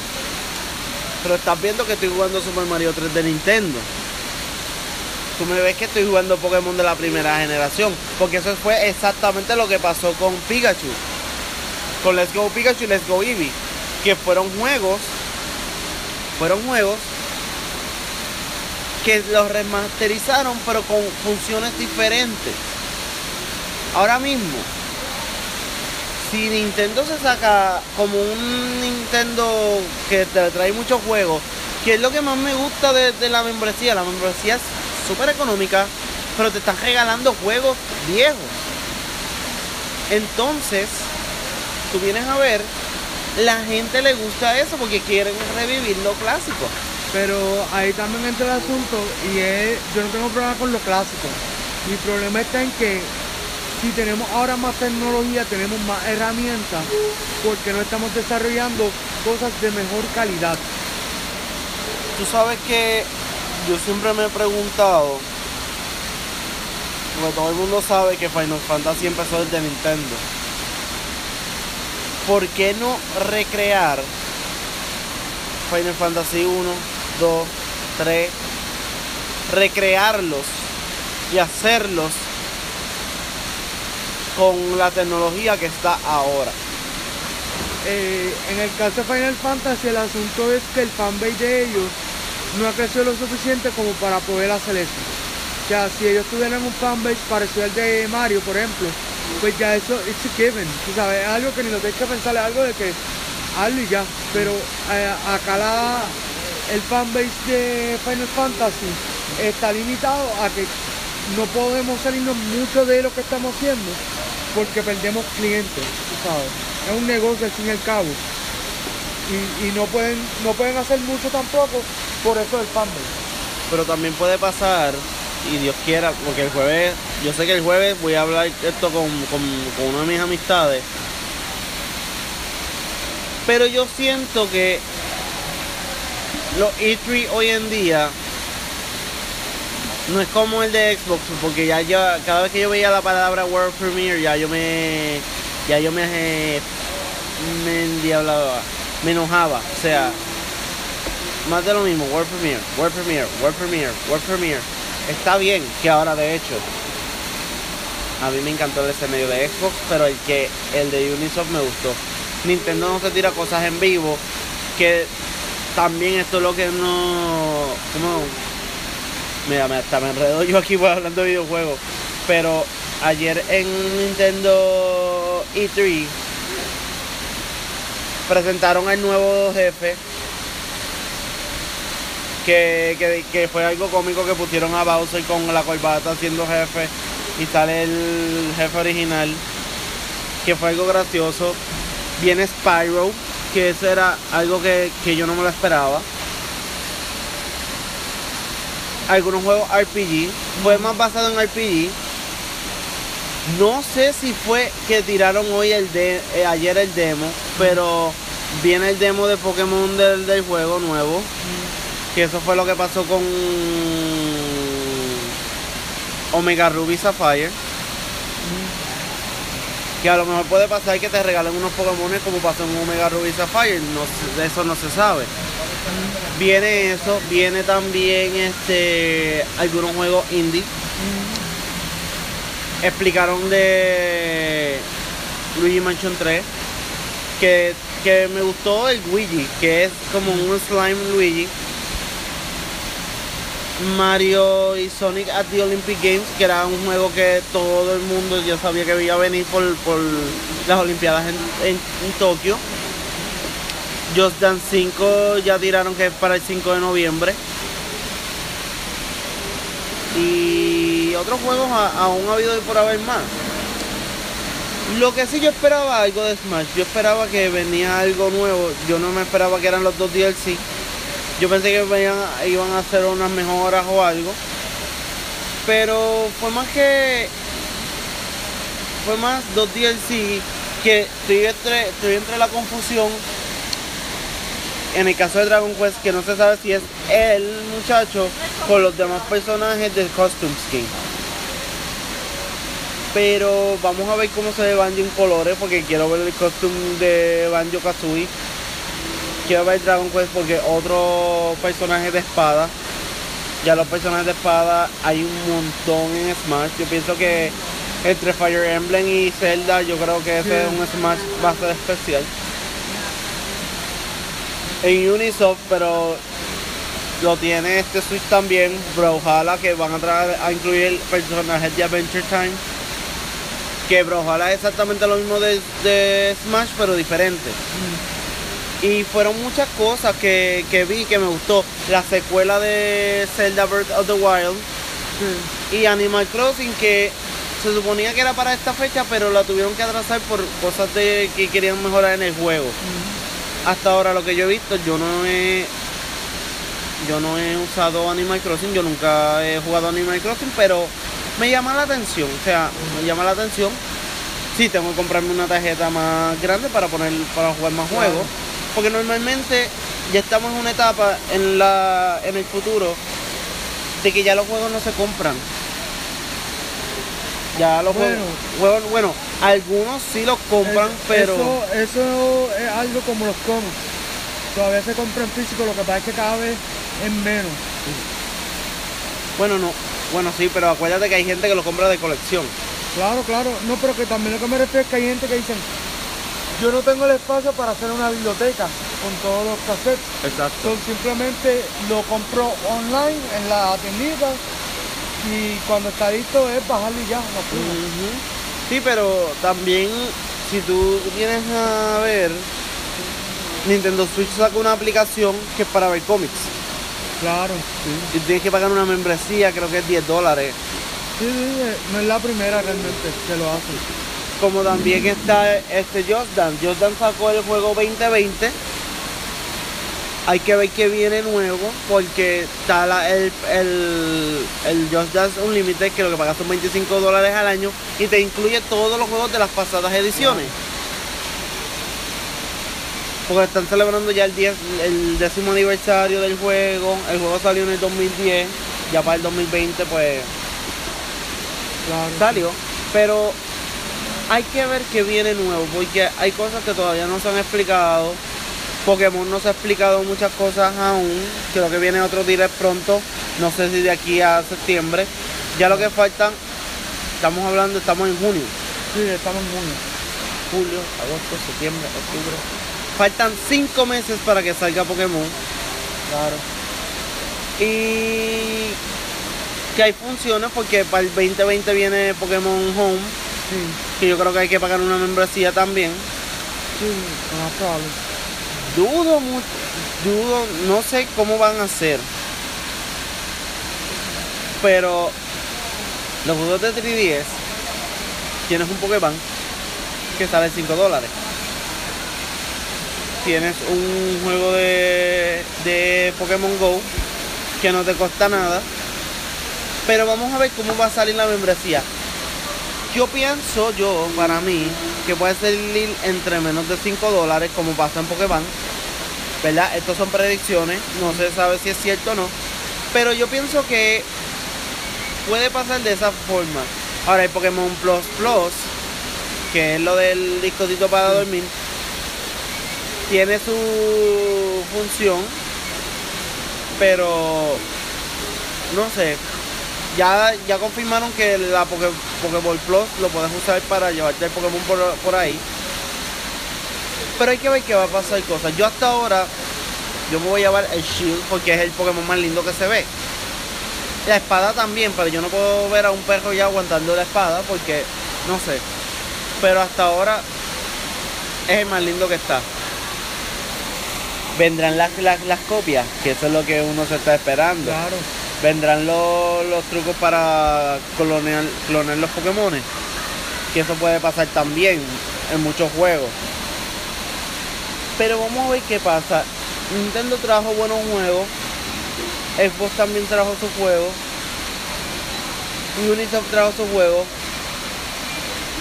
[SPEAKER 1] pero estás viendo que estoy jugando Super Mario 3 de Nintendo. Tú me ves que estoy jugando Pokémon de la primera generación, porque eso fue exactamente lo que pasó con Pikachu, con Let's Go Pikachu y Let's Go Eevee, que fueron juegos, fueron juegos que los remasterizaron pero con funciones diferentes. Ahora mismo, si Nintendo se saca como un Nintendo que te trae muchos juegos, que es lo que más me gusta de, de la membresía, la membresía es súper económica, pero te están regalando juegos viejos. Entonces, tú vienes a ver, la gente le gusta eso porque quieren revivir lo clásico.
[SPEAKER 2] Pero ahí también entra el asunto y es, yo no tengo problema con lo clásico. Mi problema está en que si tenemos ahora más tecnología, tenemos más herramientas, porque no estamos desarrollando cosas de mejor calidad.
[SPEAKER 1] Tú sabes que yo siempre me he preguntado, porque todo el mundo sabe que Final Fantasy empezó desde Nintendo. ¿Por qué no recrear Final Fantasy 1, 2, 3? Recrearlos y hacerlos con la tecnología que está ahora.
[SPEAKER 2] Eh, en el caso de Final Fantasy, el asunto es que el fanbase de ellos no ha crecido lo suficiente como para poder hacer eso. O sea, si ellos tuvieran un fanbase parecido al de Mario, por ejemplo, pues ya eso, it's a given. Sabes, es algo que ni lo tienes que pensar, es algo de que hazlo y ya. Pero eh, acá la, el fanbase de Final Fantasy está limitado a que no podemos salirnos mucho de lo que estamos haciendo porque perdemos clientes. Es un negocio al fin y al cabo. Y, y no pueden no pueden hacer mucho tampoco por eso del fanbase.
[SPEAKER 1] Pero también puede pasar, y Dios quiera, porque el jueves, yo sé que el jueves voy a hablar esto con, con, con una de mis amistades. Pero yo siento que los E3 hoy en día no es como el de Xbox, porque ya yo, cada vez que yo veía la palabra World Premiere, ya yo me, ya yo me, eh, me endiablaba, me enojaba, o sea, más de lo mismo, World Premiere, World Premiere, World Premiere, World Premiere. Está bien que ahora de hecho a mí me encantó el escenario de Xbox, pero el que el de Ubisoft me gustó. Nintendo no se tira cosas en vivo que también esto es lo que no. ¿Cómo? Mira, me, hasta me enredo yo aquí por hablando de videojuegos. Pero ayer en Nintendo E3 presentaron al nuevo jefe. Que, que, fue algo cómico que pusieron a Bowser con la corbata siendo jefe y sale el jefe original. Que fue algo gracioso. Viene Spyro, que eso era algo que, que yo no me lo esperaba. Algunos juegos RPG. Fue más basado en RPG. No sé si fue que tiraron hoy el de eh, ayer el demo, pero viene el demo de Pokémon del, del juego nuevo. Que eso fue lo que pasó con Omega Ruby Sapphire. Que a lo mejor puede pasar que te regalen unos Pokémon como pasó en Omega Ruby Sapphire. No, de eso no se sabe. Viene eso, viene también este algunos juegos indie. Explicaron de Luigi Mansion 3 que, que me gustó el Luigi, que es como un slime Luigi. Mario y Sonic at the Olympic Games, que era un juego que todo el mundo ya sabía que iba a venir por, por las Olimpiadas en, en- Tokio. Just Dance 5 ya tiraron que es para el 5 de noviembre. Y otros juegos aún ha habido y por haber más. Lo que sí yo esperaba algo de Smash, yo esperaba que venía algo nuevo, yo no me esperaba que eran los dos DLC. Yo pensé que venían- iban a hacer unas mejoras o algo. Pero fue más que. Fue más dos DLC que estoy entre, estoy entre la confusión. En el caso de Dragon Quest, que no se sabe si es el muchacho con los demás personajes del Costume Skin. Pero vamos a ver cómo se ve Banjo en colores, porque quiero ver el costume de Banjo Kazooie. Quiero ver Dragon Quest porque otro personaje de espada. Ya los personajes de espada hay un montón en Smash. Yo pienso que entre Fire Emblem y Zelda, yo creo que ese es un Smash va a ser especial. En Unisoft, pero lo tiene este Switch también, Brawlhalla, que van a traer a incluir personajes de Adventure Time. Que Brawlhalla es exactamente lo mismo de, de Smash, pero diferente. Y fueron muchas cosas que, que vi que me gustó. La secuela de Zelda Breath of the Wild
[SPEAKER 2] Sí.
[SPEAKER 1] y Animal Crossing que se suponía que era para esta fecha, pero la tuvieron que atrasar por cosas de que querían mejorar en el juego. Hasta ahora lo que yo he visto, yo no he yo no he usado Animal Crossing, yo nunca he jugado Animal Crossing, pero me llama la atención, o sea, me llama la atención. Sí, tengo que comprarme una tarjeta más grande para poner para jugar más
[SPEAKER 2] Claro.
[SPEAKER 1] juegos, porque normalmente ya estamos en una etapa en la en el futuro de que ya los juegos no se compran. Ya los
[SPEAKER 2] Bueno.
[SPEAKER 1] juegos, juegos- bueno, algunos sí los compran, pero
[SPEAKER 2] Eso, eso es algo como los cómics. Todavía se compra en físico, lo que pasa es que cada vez es menos.
[SPEAKER 1] bueno, no, bueno sí, pero acuérdate que hay gente que lo compra de colección.
[SPEAKER 2] Claro, claro. No, pero que también lo que me refiero es que hay gente que dicen, yo no tengo el espacio para hacer una biblioteca con todos los cassettes.
[SPEAKER 1] Exacto.
[SPEAKER 2] Entonces simplemente lo compro online en la tiendita y cuando está listo es bajarlo y ya.
[SPEAKER 1] Ujú. Sí, pero también si tú vienes a ver, Nintendo Switch saca una aplicación que es para ver cómics.
[SPEAKER 2] Claro,
[SPEAKER 1] Y tienes que pagar una membresía, creo que es 10 dólares.
[SPEAKER 2] sí. Sí, sí, no es la primera realmente que lo hace.
[SPEAKER 1] Como también está este. Just Dance sacó el juego 2020. Hay que ver qué viene nuevo porque está la- el, el, el Just Dance Unlimited que lo que pagas son 25 dólares al año y te incluye todos los juegos de las pasadas ediciones. Porque están celebrando ya el, 10, el décimo aniversario del juego. El juego salió en el 2010. Ya para el 2020 pues
[SPEAKER 2] Claro.
[SPEAKER 1] salió, pero hay que ver qué viene nuevo, porque hay cosas que todavía no se han explicado. Pokémon no se ha explicado muchas cosas aún. Creo que viene otro direct pronto. No sé si de aquí a septiembre. Ya lo que faltan, estamos hablando, estamos en junio.
[SPEAKER 2] Sí, estamos en junio.
[SPEAKER 1] Julio, agosto, septiembre, octubre. Faltan cinco meses para que salga Pokémon.
[SPEAKER 2] Claro.
[SPEAKER 1] Y que hay funciones porque para el 2020 viene Pokémon Home,
[SPEAKER 2] Sí,
[SPEAKER 1] que yo creo que hay que pagar una membresía también.
[SPEAKER 2] sí, más probable.
[SPEAKER 1] Dudo mucho, dudo, no sé cómo van a hacer. Pero los juegos de 3DS tienes un Pokémon que sale 5 dólares. Tienes un juego de, de Pokémon Go que no te cuesta nada. Pero vamos a ver cómo va a salir la membresía. Yo pienso, yo, para mí, que puede salir entre menos de 5 dólares, como pasa en Pokémon. ¿Verdad? Estas son predicciones, no se sabe si es cierto o no. Pero yo pienso que puede pasar de esa forma. Ahora hay Pokémon Plus Plus, que es lo del discotito para dormir. Tiene su función, pero no sé. Ya, ya confirmaron que la Poké, Pokéball Plus lo puedes usar para llevarte el Pokémon por, por ahí. Pero hay que ver qué va a pasar cosas. Yo hasta ahora, yo me voy a llevar el Shield porque es el Pokémon más lindo que se ve. La espada también, pero yo no puedo ver a un perro ya aguantando la espada porque, no sé. Pero hasta ahora es el más lindo que está. Vendrán las, las, las copias, que eso es lo que uno se está esperando.
[SPEAKER 2] Claro.
[SPEAKER 1] Vendrán los, los trucos para clonear, clonar los Pokémon. Que eso puede pasar también en muchos juegos. Pero vamos a ver qué pasa. Nintendo trajo buenos juegos. Xbox también trajo sus juegos. Ubisoft trajo sus juegos.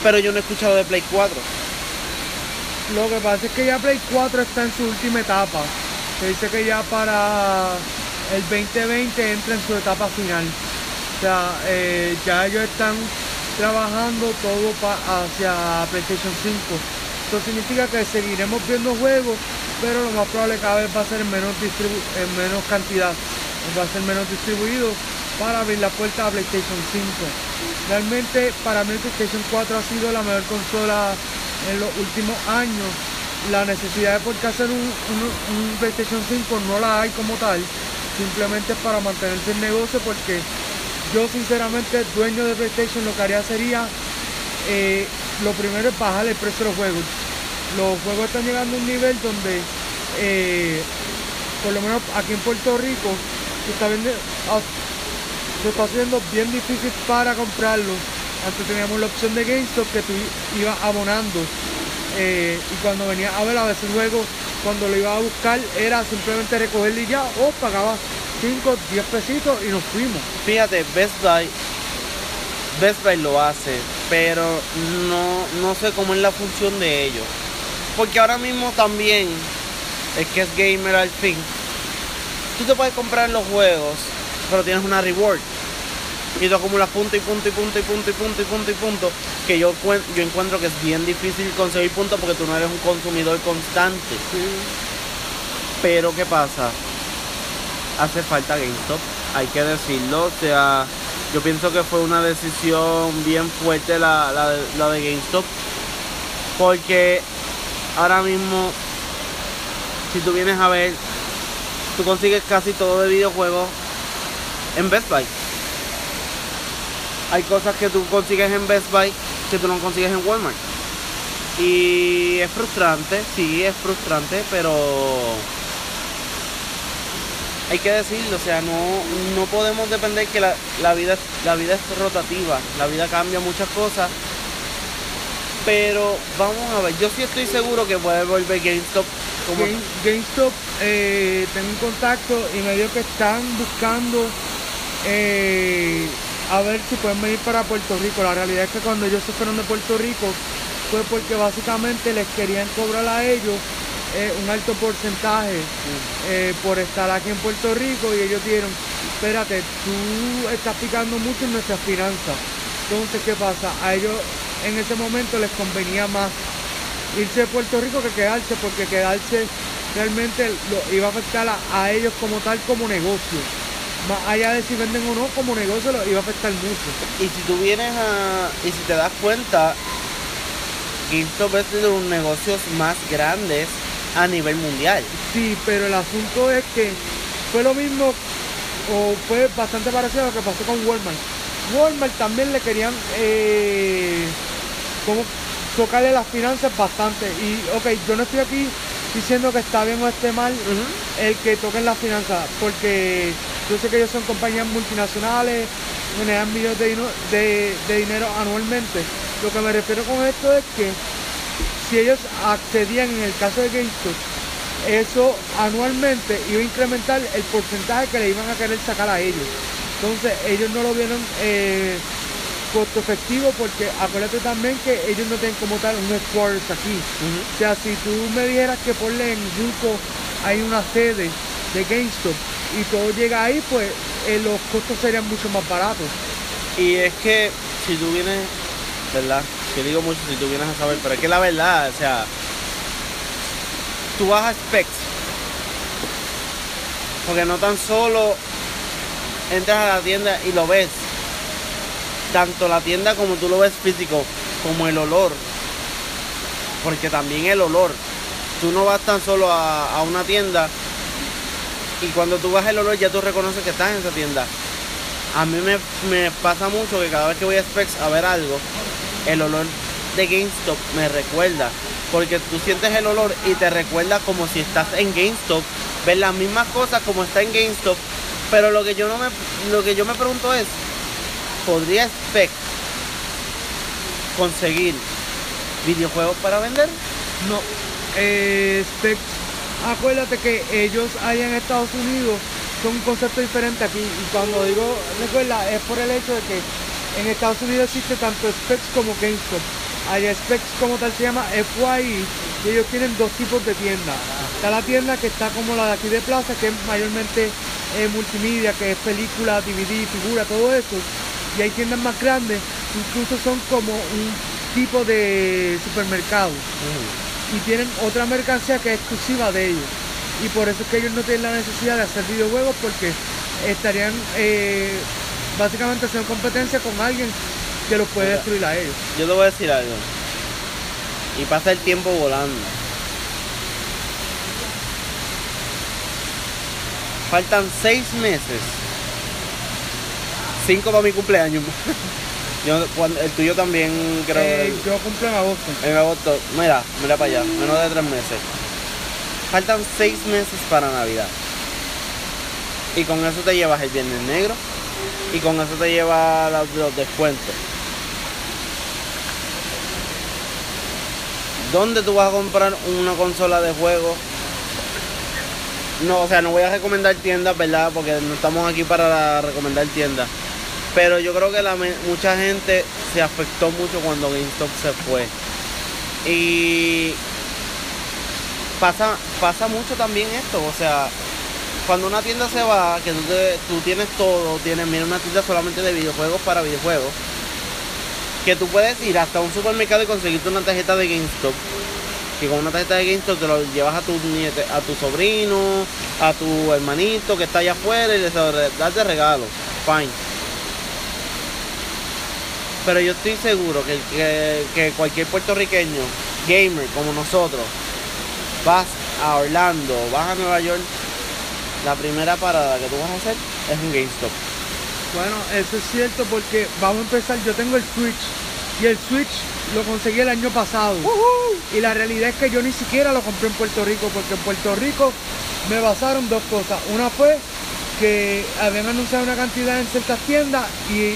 [SPEAKER 1] Pero yo no he escuchado de Play 4.
[SPEAKER 2] Lo que pasa es que ya Play 4 está en su última etapa. Se dice que ya para el 2020 entra en su etapa final. O sea, eh, ya ellos están trabajando todo hacia PlayStation 5. Esto significa que seguiremos viendo juegos, pero lo más probable cada vez va a ser en menos, en menos cantidad. Va a ser menos distribuido para abrir la puerta a PlayStation 5. Realmente para mí PlayStation 4 ha sido la mejor consola en los últimos años. La necesidad de por qué hacer un, un- PlayStation 5 no la hay como tal, simplemente para mantenerse el negocio porque yo sinceramente dueño de PlayStation lo que haría sería eh, lo primero es bajar el precio de los juegos. Los juegos están llegando a un nivel donde eh, por lo menos aquí en Puerto Rico se está, viendo- ah, se está haciendo bien difícil para comprarlo. Antes teníamos la opción de GameStop que tú ibas abonando eh, y cuando venía a ver a veces el juego, cuando lo iba a buscar era simplemente recogerlo y ya o pagaba 5, 10 pesitos y nos fuimos.
[SPEAKER 1] Fíjate, Best Buy, Best Buy lo hace, pero no, no sé cómo es la función de ellos. Porque ahora mismo también, es que es gamer al fin, tú te puedes comprar los juegos, pero tienes una reward. Y tú acumulas punto y punto y punto y punto y punto y punto y punto. Que yo, yo encuentro que es bien difícil conseguir puntos porque tú no eres un consumidor constante. Pero ¿qué pasa? Hace falta GameStop, hay que decirlo. O sea, yo pienso que fue una decisión bien fuerte la, la, de, la de GameStop. Porque ahora mismo, si tú vienes a ver, tú consigues casi todo de videojuegos en Best Buy. Hay cosas que tú consigues en Best Buy que tú no consigues en Walmart. Y es frustrante, sí, es frustrante, pero hay que decirlo, o sea, no, no podemos depender que la, la vida, la vida es rotativa, la vida cambia muchas cosas. Pero vamos a ver, yo sí estoy seguro que puede volver GameStop como
[SPEAKER 2] Game- GameStop, eh, tengo un contacto y me dijo que están buscando eh, a ver si pueden venir para Puerto Rico. La realidad es que cuando ellos se fueron de Puerto Rico fue porque básicamente les querían cobrar a ellos eh, un alto porcentaje eh, por estar aquí en Puerto Rico y ellos dijeron, espérate, tú estás picando mucho en nuestras finanzas. Entonces, ¿qué pasa? A ellos en ese momento les convenía más irse de Puerto Rico que quedarse, porque quedarse realmente lo iba a afectar a, a ellos como tal como negocio. Más allá de si venden o no, como negocio lo iba a afectar mucho.
[SPEAKER 1] Y si tú vienes a. Y si te das cuenta, GameStop es de los negocios más grandes a nivel mundial.
[SPEAKER 2] Sí, pero el asunto es que fue lo mismo o fue bastante parecido a lo que pasó con Walmart. Walmart también le querían eh, como tocarle las finanzas bastante. Y ok, yo no estoy aquí diciendo que está bien o esté mal el que toquen las finanzas, porque yo sé que ellos son compañías multinacionales, generan millones de, de dinero anualmente. Lo que me refiero con esto es que si ellos accedían en el caso de GameStop, eso anualmente iba a incrementar el porcentaje que le iban a querer sacar a ellos. Entonces ellos no lo vieron eh, costo efectivo porque acuérdate también que ellos no tienen como tal un headquarters aquí. O sea, si tú me dijeras que por en Junco hay una sede de GameStop y todo llega ahí, pues eh, los costos serían mucho más baratos.
[SPEAKER 1] Y es que si tú vienes, ¿verdad? Yo digo mucho si tú vienes a saber, pero es que la verdad, o sea, tú vas a Specs. Porque no tan solo entras a la tienda y lo ves. Tanto la tienda como tú lo ves físico, como el olor. Porque también el olor. Tú no vas tan solo a, una tienda y cuando tú vas el olor ya tú reconoces que estás en esa tienda. A mí me, me pasa mucho que cada vez que voy a Specs a ver algo, el olor de GameStop me recuerda porque tú sientes el olor y te recuerda como si estás en GameStop, ves las mismas cosas como está en GameStop, pero lo que yo no me lo que yo me pregunto es, ¿podría Spec conseguir videojuegos para vender?
[SPEAKER 2] No. Spec, acuérdate que ellos allá en Estados Unidos son un concepto diferente aquí y cuando digo recuerda es por el hecho de que en Estados Unidos existe tanto Specs como GameStop hay Specs como tal se llama FYI y ellos tienen dos tipos de tiendas. Está la tienda que está como la de aquí de Plaza, que es mayormente eh, multimedia, que es película, DVD, figura, todo eso. Y hay tiendas más grandes, incluso son como un tipo de supermercado. Y tienen otra mercancía que es exclusiva de ellos. Y por eso es que ellos no tienen la necesidad de hacer videojuegos porque estarían eh, básicamente haciendo competencia con alguien que los puede destruir a ellos.
[SPEAKER 1] Yo te voy a decir algo. Y pasa el tiempo volando. Faltan seis meses. Cinco para mi cumpleaños. el tuyo también creo.
[SPEAKER 2] Eh, yo cumplo en agosto.
[SPEAKER 1] En agosto. Mira, mira para allá. Menos de tres meses. Faltan seis meses para Navidad. Y con eso te llevas el Viernes Negro. Y con eso te llevas los descuentos. ¿Dónde tú vas a comprar una consola de juego? No, o sea, no voy a recomendar tiendas, ¿verdad? Porque no estamos aquí para recomendar tiendas. Pero yo creo que la, mucha gente se afectó mucho cuando GameStop se fue. Y pasa, pasa mucho también esto. O sea, cuando una tienda se va, que tú, tú tienes todo, tienes, mira, una tienda solamente de videojuegos para videojuegos que tú puedes ir hasta un supermercado y conseguirte una tarjeta de GameStop. Que con una tarjeta de GameStop te lo llevas a tu niete, a tu sobrino, a tu hermanito que está allá afuera y le das de regalo. Fine. Pero yo estoy seguro que, que, cualquier puertorriqueño, gamer como nosotros, vas a Orlando, vas a Nueva York, la primera parada que tú vas a hacer es un GameStop.
[SPEAKER 2] Bueno, eso es cierto porque vamos a empezar, yo tengo el Switch y el Switch lo conseguí el año pasado. Y la realidad es que yo ni siquiera lo compré en Puerto Rico porque en Puerto Rico me basaron dos cosas. Una fue que habían anunciado una cantidad en ciertas tiendas y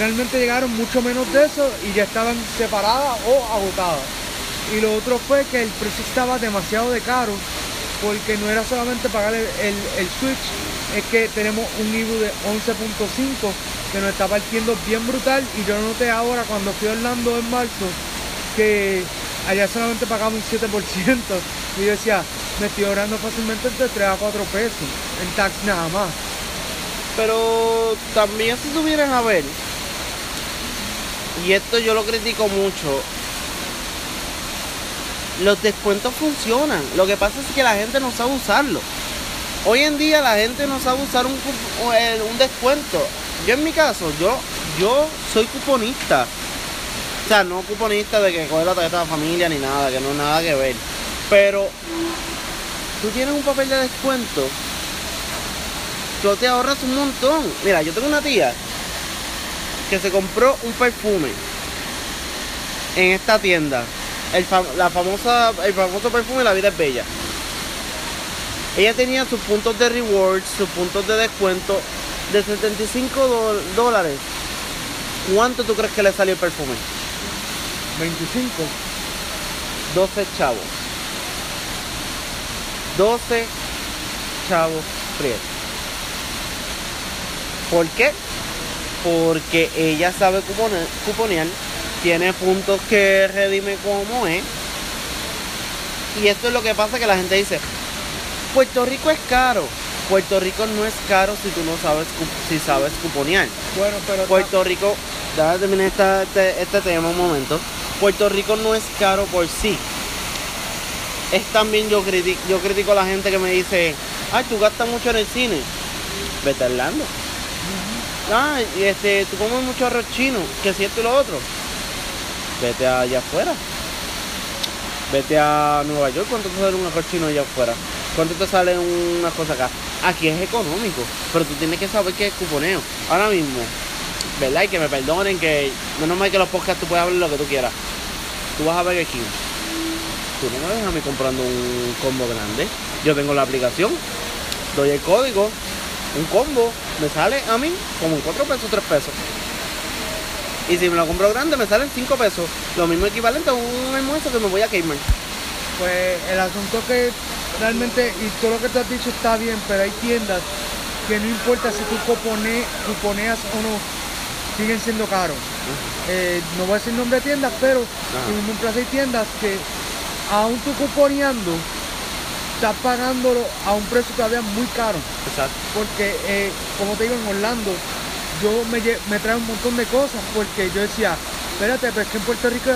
[SPEAKER 2] realmente llegaron mucho menos de eso y ya estaban separadas o agotadas. Y lo otro fue que el precio estaba demasiado de caro porque no era solamente pagar el, el Switch, es que tenemos un IBU de 11.5 que nos está partiendo bien brutal y yo noté ahora cuando fui a Orlando en marzo que allá solamente pagamos un 7% y yo decía, me estoy ahorrando fácilmente entre 3 a 4 pesos en tax nada más.
[SPEAKER 1] Pero también si tuvieran a ver, y esto yo lo critico mucho, los descuentos funcionan. Lo que pasa es que la gente no sabe usarlo. Hoy en día la gente no sabe usar un, un descuento. Yo en mi caso, yo, yo soy cuponista. O sea, no cuponista de que coge la tarjeta de familia ni nada, que no nada que ver. Pero tú tienes un papel de descuento tú te ahorras un montón. Mira, yo tengo una tía que se compró un perfume en esta tienda. El, fam- la famosa, el famoso perfume La Vida es Bella. Ella tenía sus puntos de rewards, sus puntos de descuento de 75 do- dólares. ¿Cuánto tú crees que le salió el perfume?
[SPEAKER 2] 25.
[SPEAKER 1] 12 chavos. 12 chavos prietos. ¿Por qué? Porque ella sabe cupone- cuponear, tiene puntos que redime como es. Y esto es lo que pasa que la gente dice, Puerto Rico es caro. Puerto Rico no es caro si tú no sabes si sabes cuponear.
[SPEAKER 2] Bueno, pero
[SPEAKER 1] Puerto Rico, déjame terminar esta- este, este tema un momento. Puerto Rico no es caro por sí. Es también yo critico, yo critico a la gente que me dice, ay, tú gastas mucho en el cine. Vete a Orlando. Ah, y este, tú comes mucho arroz chino, que si esto y lo otro. Vete allá afuera. Vete a Nueva York, ¿cuánto te sale un arroz chino allá afuera? ¿Cuánto te sale una cosa acá? Aquí es económico, pero tú tienes que saber que es cuponeo. Ahora mismo, ¿verdad? Y que me perdonen, que menos mal que los podcasts tú puedes hablar lo que tú quieras. Tú vas a ver King. Tú no me dejas a mí comprando un combo grande. Yo tengo la aplicación, doy el código, un combo, me sale a mí como en 4 pesos, 3 pesos. Y si me lo compro grande, me salen 5 pesos. Lo mismo equivalente a un almuerzo que me voy a Kmart.
[SPEAKER 2] Pues el asunto que realmente, y todo lo que te has dicho está bien, pero hay tiendas que no importa si tú cupone, cuponeas o no, siguen siendo caros. Eh, no voy a decir nombre de tiendas, pero en un plaza hay tiendas que aún tú cuponeando, estás pagándolo a un precio todavía muy caro.
[SPEAKER 1] Exacto.
[SPEAKER 2] Porque, eh, como te digo, en Orlando, yo me, me trae un montón de cosas porque yo decía, espérate, pero es que en Puerto Rico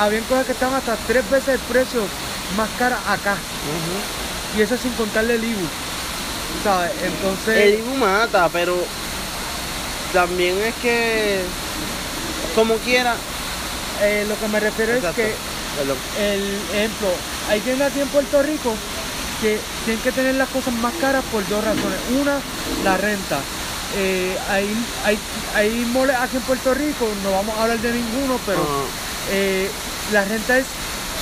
[SPEAKER 2] habían cosas que estaban hasta tres veces el precio más cara acá. Y eso sin contarle el IBU. ¿Sabes? Entonces,
[SPEAKER 1] El Ibu mata, pero también es que, como quiera,
[SPEAKER 2] eh, lo que me refiero
[SPEAKER 1] Exacto.
[SPEAKER 2] es que
[SPEAKER 1] Perdón.
[SPEAKER 2] el ejemplo, hay tiendas aquí en Puerto Rico que tienen que tener las cosas más caras por dos razones. Una, la renta. Eh, hay, hay, hay moles aquí en Puerto Rico, no vamos a hablar de ninguno, pero
[SPEAKER 1] Ajá.
[SPEAKER 2] eh, la renta es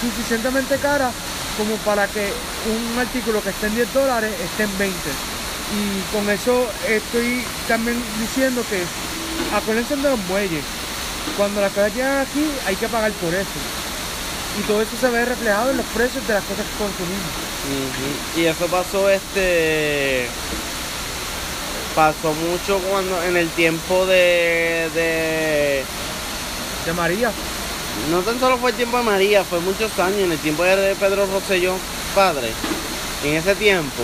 [SPEAKER 2] suficientemente cara como para que un artículo que esté en 10 dólares esté en 20. Y con eso estoy también diciendo que acuérdense de los muelles. Cuando las cosas llegan aquí hay que pagar por eso. Y todo eso se ve reflejado en los precios de las cosas que consumimos.
[SPEAKER 1] Y eso pasó este pasó mucho cuando en el tiempo de, de
[SPEAKER 2] De María.
[SPEAKER 1] no tan solo fue el tiempo de María, fue muchos años, en el tiempo de Pedro Rosselló, padre. En ese tiempo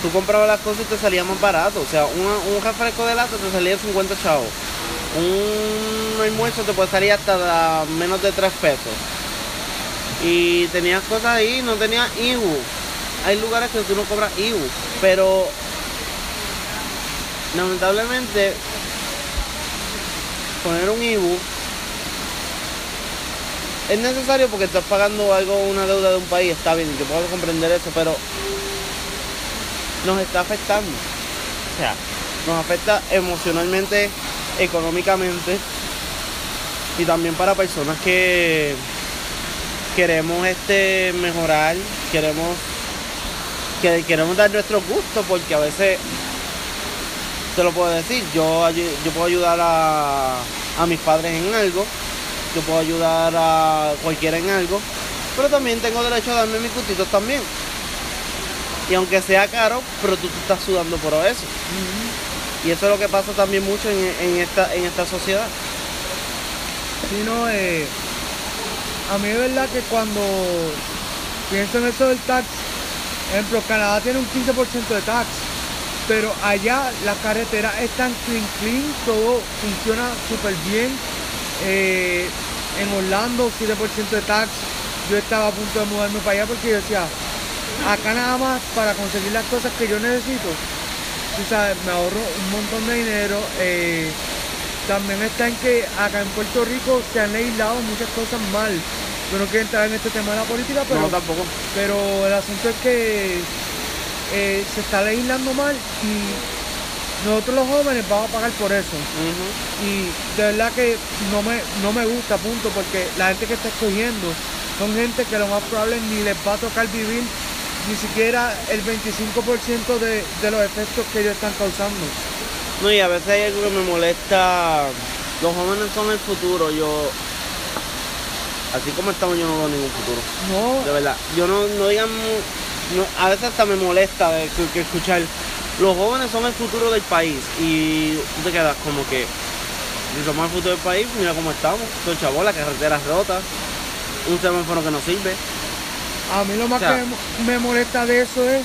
[SPEAKER 1] tú comprabas las cosas y te salía más barato, o sea, una- un refresco de lata te salía 50 chavos. Un almuerzo te puede salir hasta menos de 3 pesos. Y tenías cosas ahí, no tenías IBU. Hay lugares que tú no cobras IBU, pero lamentablemente poner un IBU es necesario porque estás pagando algo, una deuda de un país, está bien, yo puedo comprender eso, pero nos está afectando. O sea, nos afecta emocionalmente, económicamente y también para personas que queremos este mejorar, queremos que queremos dar nuestros gustos porque a veces te lo puedo decir, yo yo puedo ayudar a, a mis padres en algo, yo puedo ayudar a cualquiera en algo, pero también tengo derecho a darme mis gustitos también. Y aunque sea caro, pero tú te estás sudando por eso. Y eso es lo que pasa también mucho en, en esta, en esta sociedad.
[SPEAKER 2] Sino, eh, a mí es verdad que cuando pienso en eso del tax, ejemplo, Canadá tiene un 15% de tax, pero allá las carreteras están clean clean, todo funciona súper bien. Eh, en Orlando 7% de tax, yo estaba a punto de mudarme para allá porque yo decía, acá nada más para conseguir las cosas que yo necesito, tú sabes, me ahorro un montón de dinero. eh, también está en que acá en Puerto Rico se han legislado muchas cosas mal. Yo no quiero entrar en este tema de la política, pero,
[SPEAKER 1] no, tampoco.
[SPEAKER 2] pero el asunto es que eh, se está legislando mal y nosotros los jóvenes vamos a pagar por eso. Y de verdad que no me, no me gusta, punto, porque la gente que está escogiendo son gente que lo más probable ni les va a tocar vivir ni siquiera el 25% de, de los efectos que ellos están causando.
[SPEAKER 1] No, y a veces hay algo que me molesta. Los jóvenes son el futuro. Yo, así como estamos, yo no veo ningún futuro.
[SPEAKER 2] No,
[SPEAKER 1] De verdad. Yo no, no digan. no- a veces hasta me molesta de que, que escuchar. Los jóvenes son el futuro del país. Y tú te quedas como que. Si somos el futuro del país, mira cómo estamos. Todo chavos, las carreteras rotas. Un semáforo que no sirve.
[SPEAKER 2] a mí lo más
[SPEAKER 1] O sea-
[SPEAKER 2] que me molesta de eso es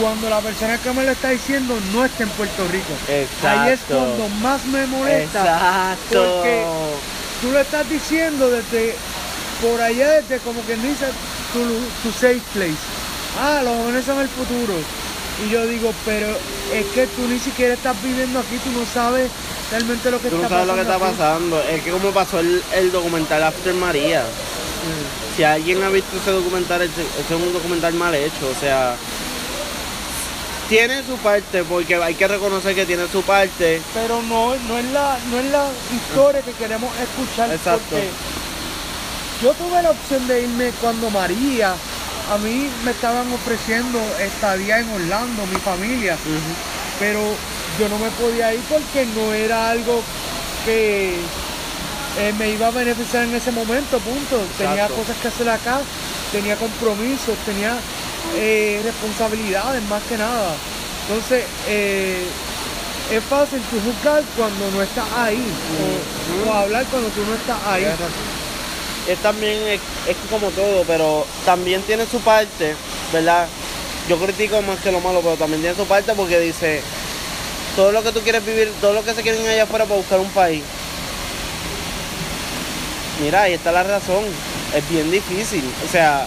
[SPEAKER 2] cuando la persona que me lo está diciendo no está en Puerto Rico. Ahí es
[SPEAKER 1] Exacto.
[SPEAKER 2] cuando más me molesta.
[SPEAKER 1] Exacto.
[SPEAKER 2] porque Tú lo estás diciendo desde por allá, desde como quien dice tu, tu safe place. Ah, los jóvenes son el futuro. Y yo digo, pero es que tú ni siquiera estás viviendo aquí, tú no sabes realmente lo que
[SPEAKER 1] Tú no
[SPEAKER 2] está
[SPEAKER 1] sabes
[SPEAKER 2] pasando.
[SPEAKER 1] lo que está
[SPEAKER 2] aquí.
[SPEAKER 1] pasando. Es que como pasó el, el documental After María. Si alguien ha visto ese documental, ese es un documental mal hecho. O sea, tiene su parte, porque hay que reconocer que tiene su parte.
[SPEAKER 2] Pero no, no, es la, no es la historia que queremos escuchar.
[SPEAKER 1] Exacto.
[SPEAKER 2] Porque yo tuve la opción de irme cuando María, a mí me estaban ofreciendo estadía en Orlando, mi familia. pero yo no me podía ir porque no era algo que eh, me iba a beneficiar en ese momento, punto. Tenía cosas que hacer acá, tenía compromisos, tenía eh, responsabilidades más que nada. Entonces, eh, es fácil tú juzgar cuando no estás ahí, o- o, hablar cuando tú no estás ahí.
[SPEAKER 1] Es también, es, es como todo, pero también tiene su parte, ¿verdad? Yo critico más que lo malo, pero también tiene su parte porque dice, todo lo que tú quieres vivir, todo lo que se quieren allá afuera para buscar un país. Mira, ahí está la razón. Es bien difícil. O sea,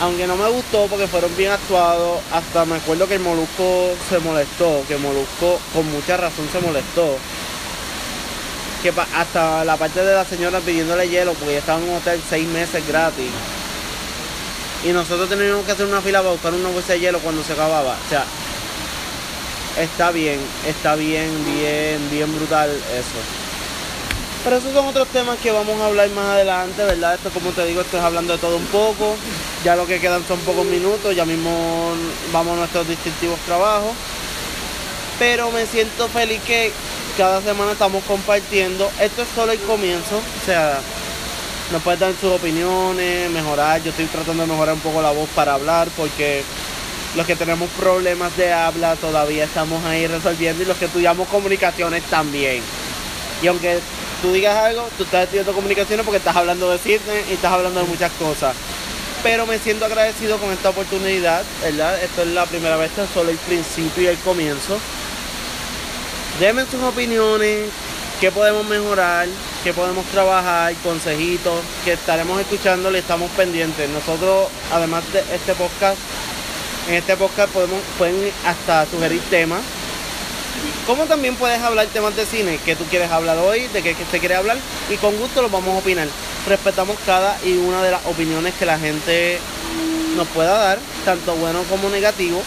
[SPEAKER 1] aunque no me gustó porque fueron bien actuados, hasta me acuerdo que el Molusco se molestó, que Molusco con mucha razón se molestó que hasta la parte de la señora pidiéndole hielo porque ya estaba en un hotel seis meses gratis. Y nosotros teníamos que hacer una fila para buscar una bolsa de hielo cuando se acababa. O sea, está bien, está bien, bien, bien brutal eso. Pero esos son otros temas que vamos a hablar más adelante, ¿verdad? Esto, como te digo, esto es hablando de todo un poco. Ya lo que quedan son pocos minutos, ya mismo vamos a nuestros distintivos trabajos. Pero me siento feliz que cada semana estamos compartiendo. Esto es solo el comienzo, o sea, nos pueden dar sus opiniones, mejorar. Yo estoy tratando de mejorar un poco la voz para hablar porque los que tenemos problemas de habla todavía estamos ahí resolviendo y los que estudiamos comunicaciones también. Y aunque tú digas algo, tú estás estudiando comunicaciones porque estás hablando de cine y estás hablando de muchas cosas. Pero me siento agradecido con esta oportunidad, ¿verdad? Esto es la primera vez, esto es solo el principio y el comienzo. Denme sus opiniones, qué podemos mejorar, qué podemos trabajar, consejitos, que estaremos escuchando, y estamos pendientes. Nosotros, además de este podcast, en este podcast podemos, pueden hasta sugerir temas. Como también puedes hablar temas de cine, que tú quieres hablar hoy, de qué te quieres hablar, y con gusto los vamos a opinar. Respetamos cada y una de las opiniones que la gente nos pueda dar, tanto bueno como negativo.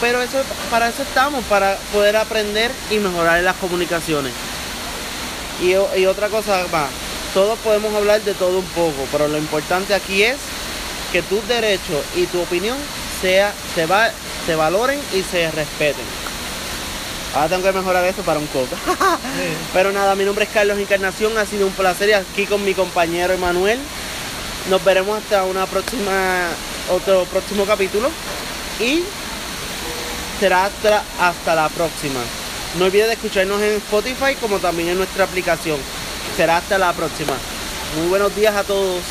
[SPEAKER 1] Pero eso, para eso estamos, para poder aprender y mejorar las comunicaciones. Y otra cosa más, todos podemos hablar de todo un poco, pero lo importante aquí es que tus derechos y tu opinión sea, se, va, se valoren y se respeten. Ahora tengo que mejorar eso para un poco. Pero nada, mi nombre es Carlos Encarnación, ha sido un placer y aquí con mi compañero Emanuel. Nos veremos hasta una próxima, otro próximo capítulo. Y será hasta, hasta la próxima. No olvides de escucharnos en Spotify como también en nuestra aplicación. Será hasta la próxima. Muy buenos días a todos.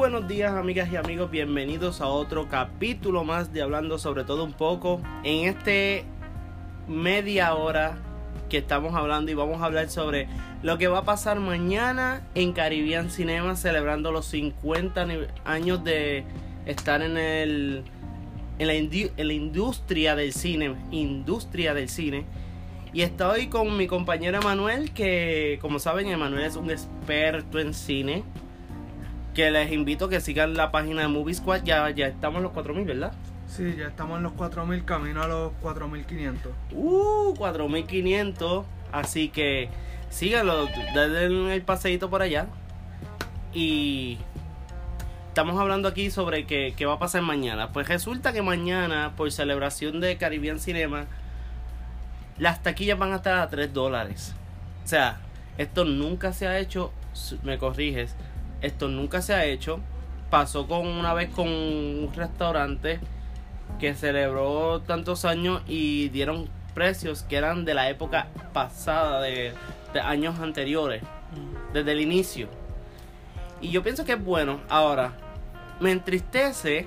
[SPEAKER 1] Buenos días amigas y amigos, bienvenidos a otro capítulo más de Hablando sobre todo un poco. En este media hora que estamos hablando y vamos a hablar sobre lo que va a pasar mañana en Caribbean Cinema celebrando los 50 ani- años de estar en el en la, en la industria del cine, industria del cine. Y estoy con mi compañero Emanuel, que como saben, Emanuel es un experto en cine. Que les invito a que sigan la página de Movie Squad. Ya, ya estamos en los 4000, ¿verdad?
[SPEAKER 2] Sí, ya estamos en los 4000, camino a los 4500.
[SPEAKER 1] Uh, 4500. Así que síganlo, denle el paseíto por allá. Y estamos hablando aquí sobre qué, qué va a pasar mañana. Pues resulta que mañana, por celebración de Caribbean Cinema, las taquillas van a estar a 3 dólares. O sea, esto nunca se ha hecho, me corriges, esto nunca se ha hecho. Pasó con una vez con un restaurante que celebró tantos años y dieron precios que eran de la época pasada, de, de años anteriores, desde el inicio. Y yo pienso que es bueno. Ahora, me entristece,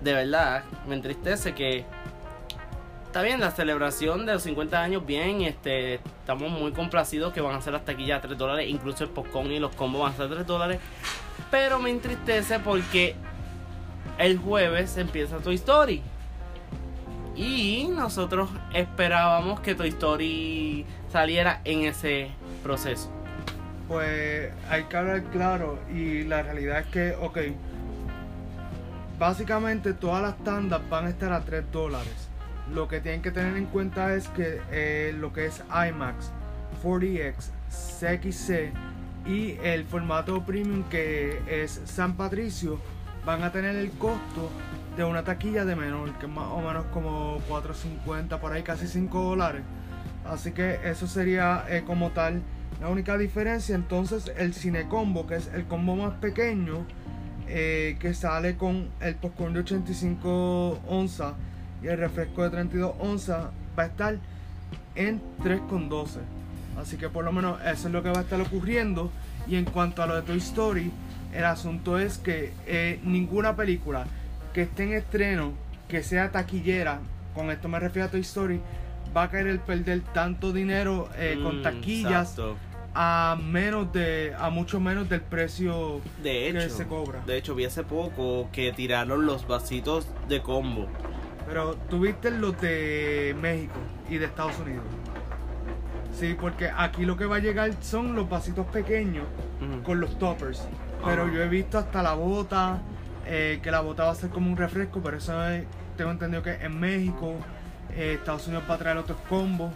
[SPEAKER 1] de verdad, me entristece que está bien la celebración de los 50 años, bien, este, estamos muy complacidos que van a ser hasta aquí ya 3 dólares, incluso el popcorn y los combos van a ser 3 dólares, pero me entristece porque el jueves empieza Toy Story. Y nosotros esperábamos que Toy Story saliera en ese proceso.
[SPEAKER 2] Pues hay que hablar claro y la realidad es que, ok, básicamente todas las tandas van a estar a 3 dólares lo que tienen que tener en cuenta es que eh, lo que es IMAX, 4DX, CXC y el formato premium que es San Patricio van a tener el costo de una taquilla de menor, que es más o menos como 4.50 por ahí, casi 5 dólares. Así que eso sería eh, como tal la única diferencia. Entonces el cine combo, que es el combo más pequeño, eh, que sale con el popcorn de 85 onzas y el refresco de 32 onzas va a estar en 3,12. Así que por lo menos eso es lo que va a estar ocurriendo. Y en cuanto a lo de Toy Story, el asunto es que eh, ninguna película que esté en estreno, que sea taquillera, con esto me refiero a Toy Story, va a querer perder tanto dinero eh, con mm, taquillas. a menos de a mucho menos del precio
[SPEAKER 1] de
[SPEAKER 2] que se cobra.
[SPEAKER 1] De hecho, vi hace poco que tiraron los vasitos de combo
[SPEAKER 2] pero tuviste los de México y de Estados Unidos. Sí, porque aquí lo que va a llegar son los vasitos pequeños con los toppers. Pero yo he visto hasta la bota, eh, que la bota va a ser como un refresco, pero eso tengo entendido que en México, eh, Estados Unidos va a traer otros combos.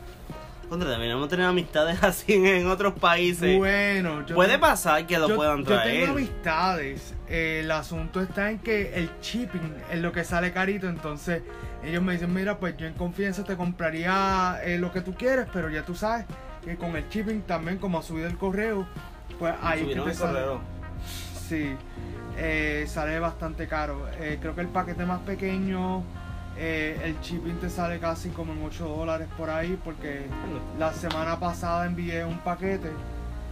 [SPEAKER 1] Contra, deberíamos tener amistades así en otros países.
[SPEAKER 2] Bueno,
[SPEAKER 1] puede pasar que lo puedan traer.
[SPEAKER 2] Yo tengo amistades. el asunto está en que el shipping es lo que sale carito. Entonces, ellos me dicen: Mira, pues yo en confianza te compraría eh, lo que tú quieres, pero ya tú sabes que con el shipping también, como ha subido el correo, pues ahí
[SPEAKER 1] que te sale.
[SPEAKER 2] Sí, eh, sale bastante caro. Eh, creo que el paquete más pequeño eh, el shipping te sale casi como en 8 dólares por ahí porque la semana pasada envié un paquete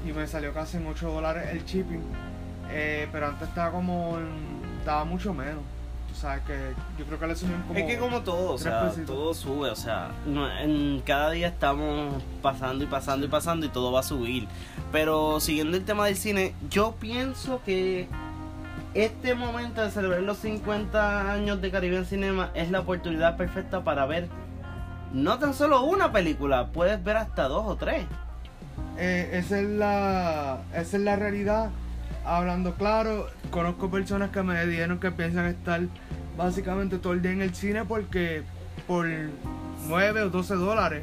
[SPEAKER 2] y me salió casi en 8 dólares el shipping. Eh, pero antes estaba como estaba mucho menos. Tú sabes que yo creo que le subieron como
[SPEAKER 1] Es que como todo, o sea, todo sube, o sea, en cada día estamos pasando y pasando y pasando y todo va a subir. Pero siguiendo el tema del cine, yo pienso que este momento de celebrar los 50 años de Caribbean Cinema es la oportunidad perfecta para ver no tan solo una película, puedes ver hasta dos o tres.
[SPEAKER 2] Eh, esa, es la, esa es la realidad. Hablando claro, conozco personas que me dijeron que piensan estar básicamente todo el día en el cine porque por 9 o 12 dólares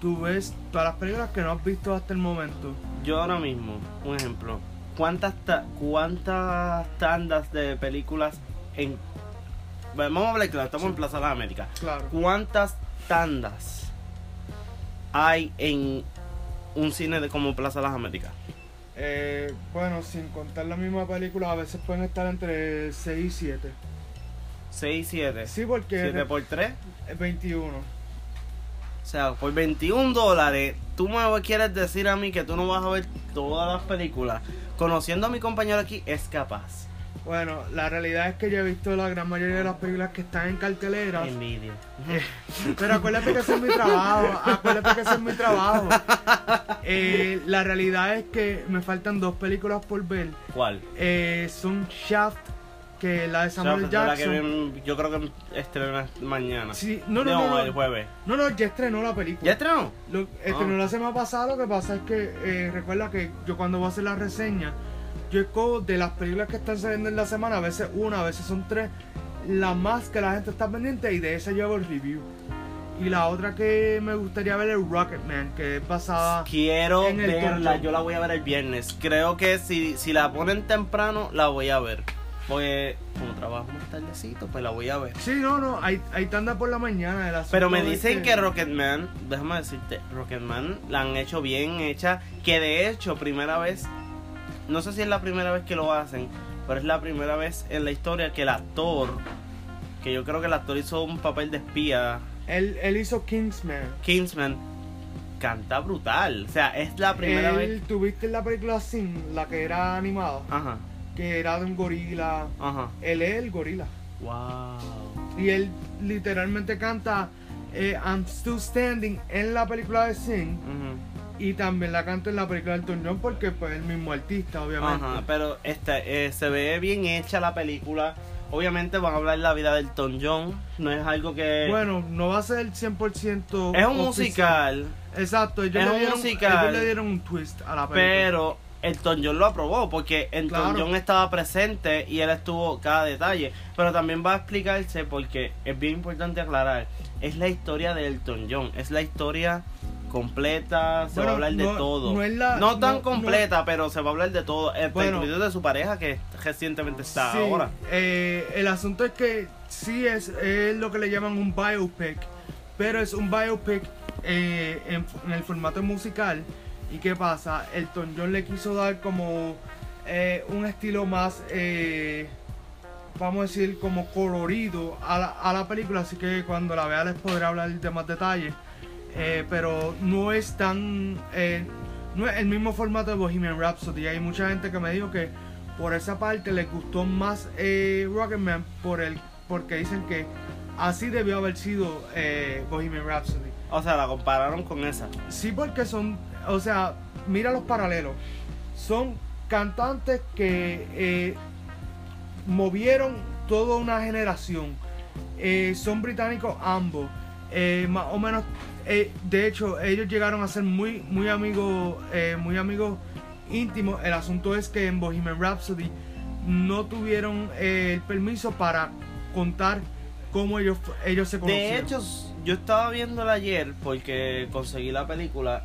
[SPEAKER 2] tú ves todas las películas que no has visto hasta el momento.
[SPEAKER 1] Yo ahora mismo, un ejemplo, ¿cuántas, cuántas tandas de películas en... Vamos a hablar claro, estamos en Plaza de las Américas.
[SPEAKER 2] Claro.
[SPEAKER 1] ¿Cuántas tandas hay en un cine de como Plaza de las Américas?
[SPEAKER 2] Eh, bueno, sin contar la misma película, a veces pueden estar entre 6 y 7.
[SPEAKER 1] 6 y 7.
[SPEAKER 2] Sí, porque...
[SPEAKER 1] 7 por 3.
[SPEAKER 2] 21.
[SPEAKER 1] O sea, por 21 dólares, tú me quieres decir a mí que tú no vas a ver todas las películas. Conociendo a mi compañero aquí, es capaz.
[SPEAKER 2] Bueno, la realidad es que yo he visto la gran mayoría de las películas que están en carteleras.
[SPEAKER 1] Envidia.
[SPEAKER 2] Pero acuérdate que ese es mi trabajo. Acuérdate que ese es mi trabajo. Eh, la realidad es que me faltan dos películas por ver.
[SPEAKER 1] ¿Cuál?
[SPEAKER 2] Eh, son Shaft que la de
[SPEAKER 1] O sea,
[SPEAKER 2] Samuel
[SPEAKER 1] la que
[SPEAKER 2] Jackson.
[SPEAKER 1] ven- yo creo que estrena mañana.
[SPEAKER 2] Sí, no, no, no, no,
[SPEAKER 1] el jueves.
[SPEAKER 2] no, no, ya estrenó la película.
[SPEAKER 1] ¿Ya estrenó?
[SPEAKER 2] Lo, estrenó
[SPEAKER 1] Ah.
[SPEAKER 2] la semana pasada, lo que pasa es que eh, recuerda que yo cuando voy a hacer la reseña, yo escojo de las películas que están saliendo en la semana, a veces una, a veces son tres, la más que la gente está pendiente y de esa yo hago el review. Y la otra que me gustaría ver es Rocketman, que es basada...
[SPEAKER 1] Quiero
[SPEAKER 2] En el
[SPEAKER 1] verla, yo la voy a ver el viernes. Creo que si, si la ponen temprano, la voy a ver. Porque como trabajo más tardecito, pues la voy a ver.
[SPEAKER 2] Sí, no, no, hay, hay tanda por la mañana. el
[SPEAKER 1] Pero me dicen que Rocketman, déjame decirte, Rocketman la han hecho bien hecha. Que de hecho, primera vez, no sé si es la primera vez que lo hacen, pero es la primera vez en la historia que el actor, que yo creo que el actor hizo un papel de espía,
[SPEAKER 2] Él, él hizo Kingsman.
[SPEAKER 1] Kingsman, canta brutal. O sea, es la primera
[SPEAKER 2] él,
[SPEAKER 1] vez.
[SPEAKER 2] ¿Tuviste la película Sin, la que era animada?
[SPEAKER 1] Ajá,
[SPEAKER 2] Que era de un gorila.
[SPEAKER 1] ajá.
[SPEAKER 2] Él es el gorila.
[SPEAKER 1] Wow.
[SPEAKER 2] Y él literalmente canta eh, I'm Still Standing en la película de Sing. Y también la canta en la película del John porque pues el mismo artista, obviamente.
[SPEAKER 1] Ajá, pero este, eh, se ve bien hecha la película. Obviamente van a hablar la vida del Tom John. No es algo que.
[SPEAKER 2] Bueno, no va a ser 100%
[SPEAKER 1] es un musical,
[SPEAKER 2] Exacto, ellos,
[SPEAKER 1] Es
[SPEAKER 2] le
[SPEAKER 1] un musical.
[SPEAKER 2] ellos le dieron un twist a la película.
[SPEAKER 1] pero el Tom John lo aprobó porque el
[SPEAKER 2] Claro.
[SPEAKER 1] John estaba presente y él estuvo cada detalle. Pero también va a explicarse porque es bien importante aclarar. Es la historia del Elton John, es la historia completa, se va a hablar de
[SPEAKER 2] no-
[SPEAKER 1] todo.
[SPEAKER 2] no es la-
[SPEAKER 1] tan
[SPEAKER 2] no-
[SPEAKER 1] completa, pero se va a hablar de todo. Eh,
[SPEAKER 2] Bueno.
[SPEAKER 1] de su pareja que recientemente está
[SPEAKER 2] Sí,
[SPEAKER 1] ahora.
[SPEAKER 2] eh, el asunto es que sí es, es lo que le llaman un biopic, pero es un biopic eh, en, en el formato musical. ¿Y qué pasa? Elton John le quiso dar como eh, un estilo más, eh, vamos a decir, como colorido a la, a la película, así que cuando la vea les podré hablar de más detalles. Eh, pero no es tan. no es el mismo formato de Bohemian Rhapsody. Hay mucha gente que me dijo que por esa parte les gustó más Rocketman por el, porque dicen que así debió haber sido Bohemian Rhapsody.
[SPEAKER 1] O sea, la compararon con esa.
[SPEAKER 2] Sí, porque son. O sea, mira los paralelos. Son cantantes que eh, movieron toda una generación. Eh, son británicos ambos. Eh, más o menos. de hecho, ellos llegaron a ser muy, muy amigos. muy amigos íntimos. El asunto es que en Bohemian Rhapsody no tuvieron el permiso para contar cómo ellos, ellos se conocieron.
[SPEAKER 1] De hecho, yo estaba viéndola ayer porque conseguí la película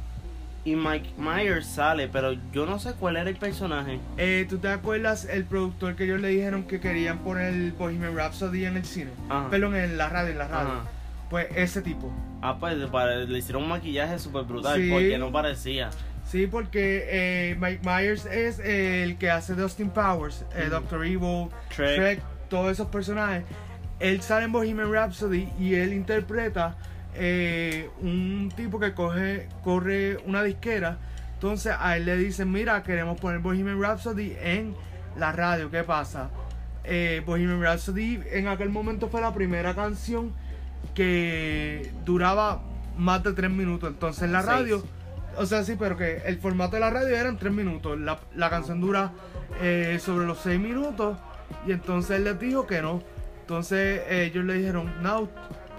[SPEAKER 1] y Mike Myers sale, pero yo no sé cuál era el personaje.
[SPEAKER 2] Eh, ¿Tú te acuerdas el productor que ellos le dijeron que querían poner Bohemian Rhapsody en el cine?
[SPEAKER 1] Ajá.
[SPEAKER 2] Perdón, en la radio, en la radio.
[SPEAKER 1] Ajá.
[SPEAKER 2] Pues ese tipo.
[SPEAKER 1] Ah, pues para- le hicieron un maquillaje súper brutal
[SPEAKER 2] Sí.
[SPEAKER 1] porque no parecía.
[SPEAKER 2] Sí, porque eh, Mike Myers es el que hace Dustin Powers, eh,
[SPEAKER 1] Ujú.
[SPEAKER 2] Doctor Evil.
[SPEAKER 1] Shrek,
[SPEAKER 2] todos esos personajes. Él sale en Bohemian Rhapsody y él interpreta eh, un tipo que coge, corre una disquera. Entonces a él le dicen, mira, queremos poner Bohemian Rhapsody en la radio. ¿Qué pasa? Eh, Bohemian Rhapsody en aquel momento fue la primera canción que duraba más de tres minutos. Entonces en la
[SPEAKER 1] Seis.
[SPEAKER 2] radio, o sea, sí, pero que el formato de la radio eran tres minutos. La, la canción dura eh, sobre los seis minutos. Y entonces él les dijo que no. Entonces ellos le dijeron, no,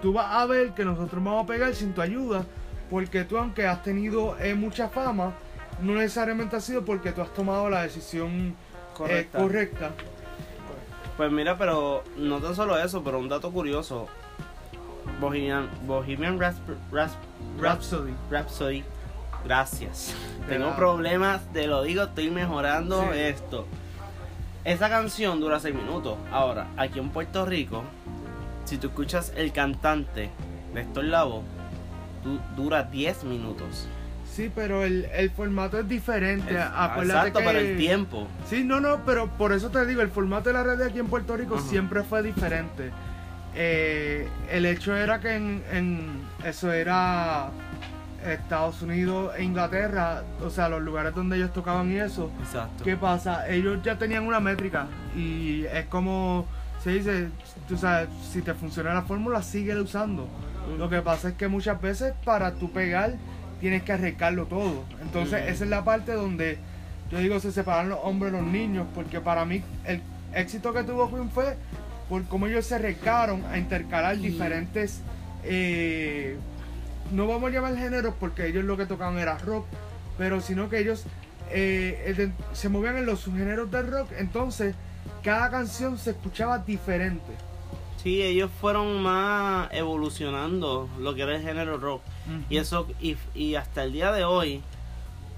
[SPEAKER 2] tú vas a ver que nosotros vamos a pegar sin tu ayuda. Porque tú, aunque has tenido eh, mucha fama, no necesariamente ha sido porque tú has tomado la decisión
[SPEAKER 1] Correcta.
[SPEAKER 2] eh, correcta.
[SPEAKER 1] Pues mira, pero no tan solo eso, pero un dato curioso. Bohemian, Bohemian Rasp- Rasp-
[SPEAKER 2] Rhapsody.
[SPEAKER 1] Rhapsody. Gracias.
[SPEAKER 2] De
[SPEAKER 1] Tengo
[SPEAKER 2] nada.
[SPEAKER 1] problemas, te lo digo, estoy mejorando
[SPEAKER 2] Sí.
[SPEAKER 1] esto. Esa canción dura 6 minutos. Ahora, aquí en Puerto Rico, si tú escuchas el cantante de Héctor Lavoe, tú, dura 10 minutos.
[SPEAKER 2] Sí, pero el, el formato es diferente.
[SPEAKER 1] Es-
[SPEAKER 2] Acuérdate
[SPEAKER 1] exacto,
[SPEAKER 2] que...
[SPEAKER 1] pero el tiempo.
[SPEAKER 2] Sí, no, no, pero por eso te digo, el formato de la radio aquí en Puerto Rico
[SPEAKER 1] Ajá.
[SPEAKER 2] siempre fue diferente. Eh, el hecho era que en, en- eso era Estados Unidos e Inglaterra, o sea, los lugares donde ellos tocaban y eso.
[SPEAKER 1] Exacto.
[SPEAKER 2] ¿Qué pasa? Ellos ya tenían una métrica y es como se dice, tú sabes, si te funciona la fórmula, síguela usando. Lo que pasa es que muchas veces para tu pegar tienes que arriesgarlo todo. Entonces esa es la parte donde yo digo se separan los hombres y los niños, porque para mí el, éxito que tuvo Queen fue por cómo ellos se arriesgaron a intercalar diferentes. eh, no vamos a llamar géneros porque ellos lo que tocaban era rock, pero sino que ellos eh, se movían en los subgéneros del rock, entonces cada canción se escuchaba diferente.
[SPEAKER 1] Sí, ellos fueron más evolucionando lo que era el género rock. Y eso, y, y hasta el día de hoy,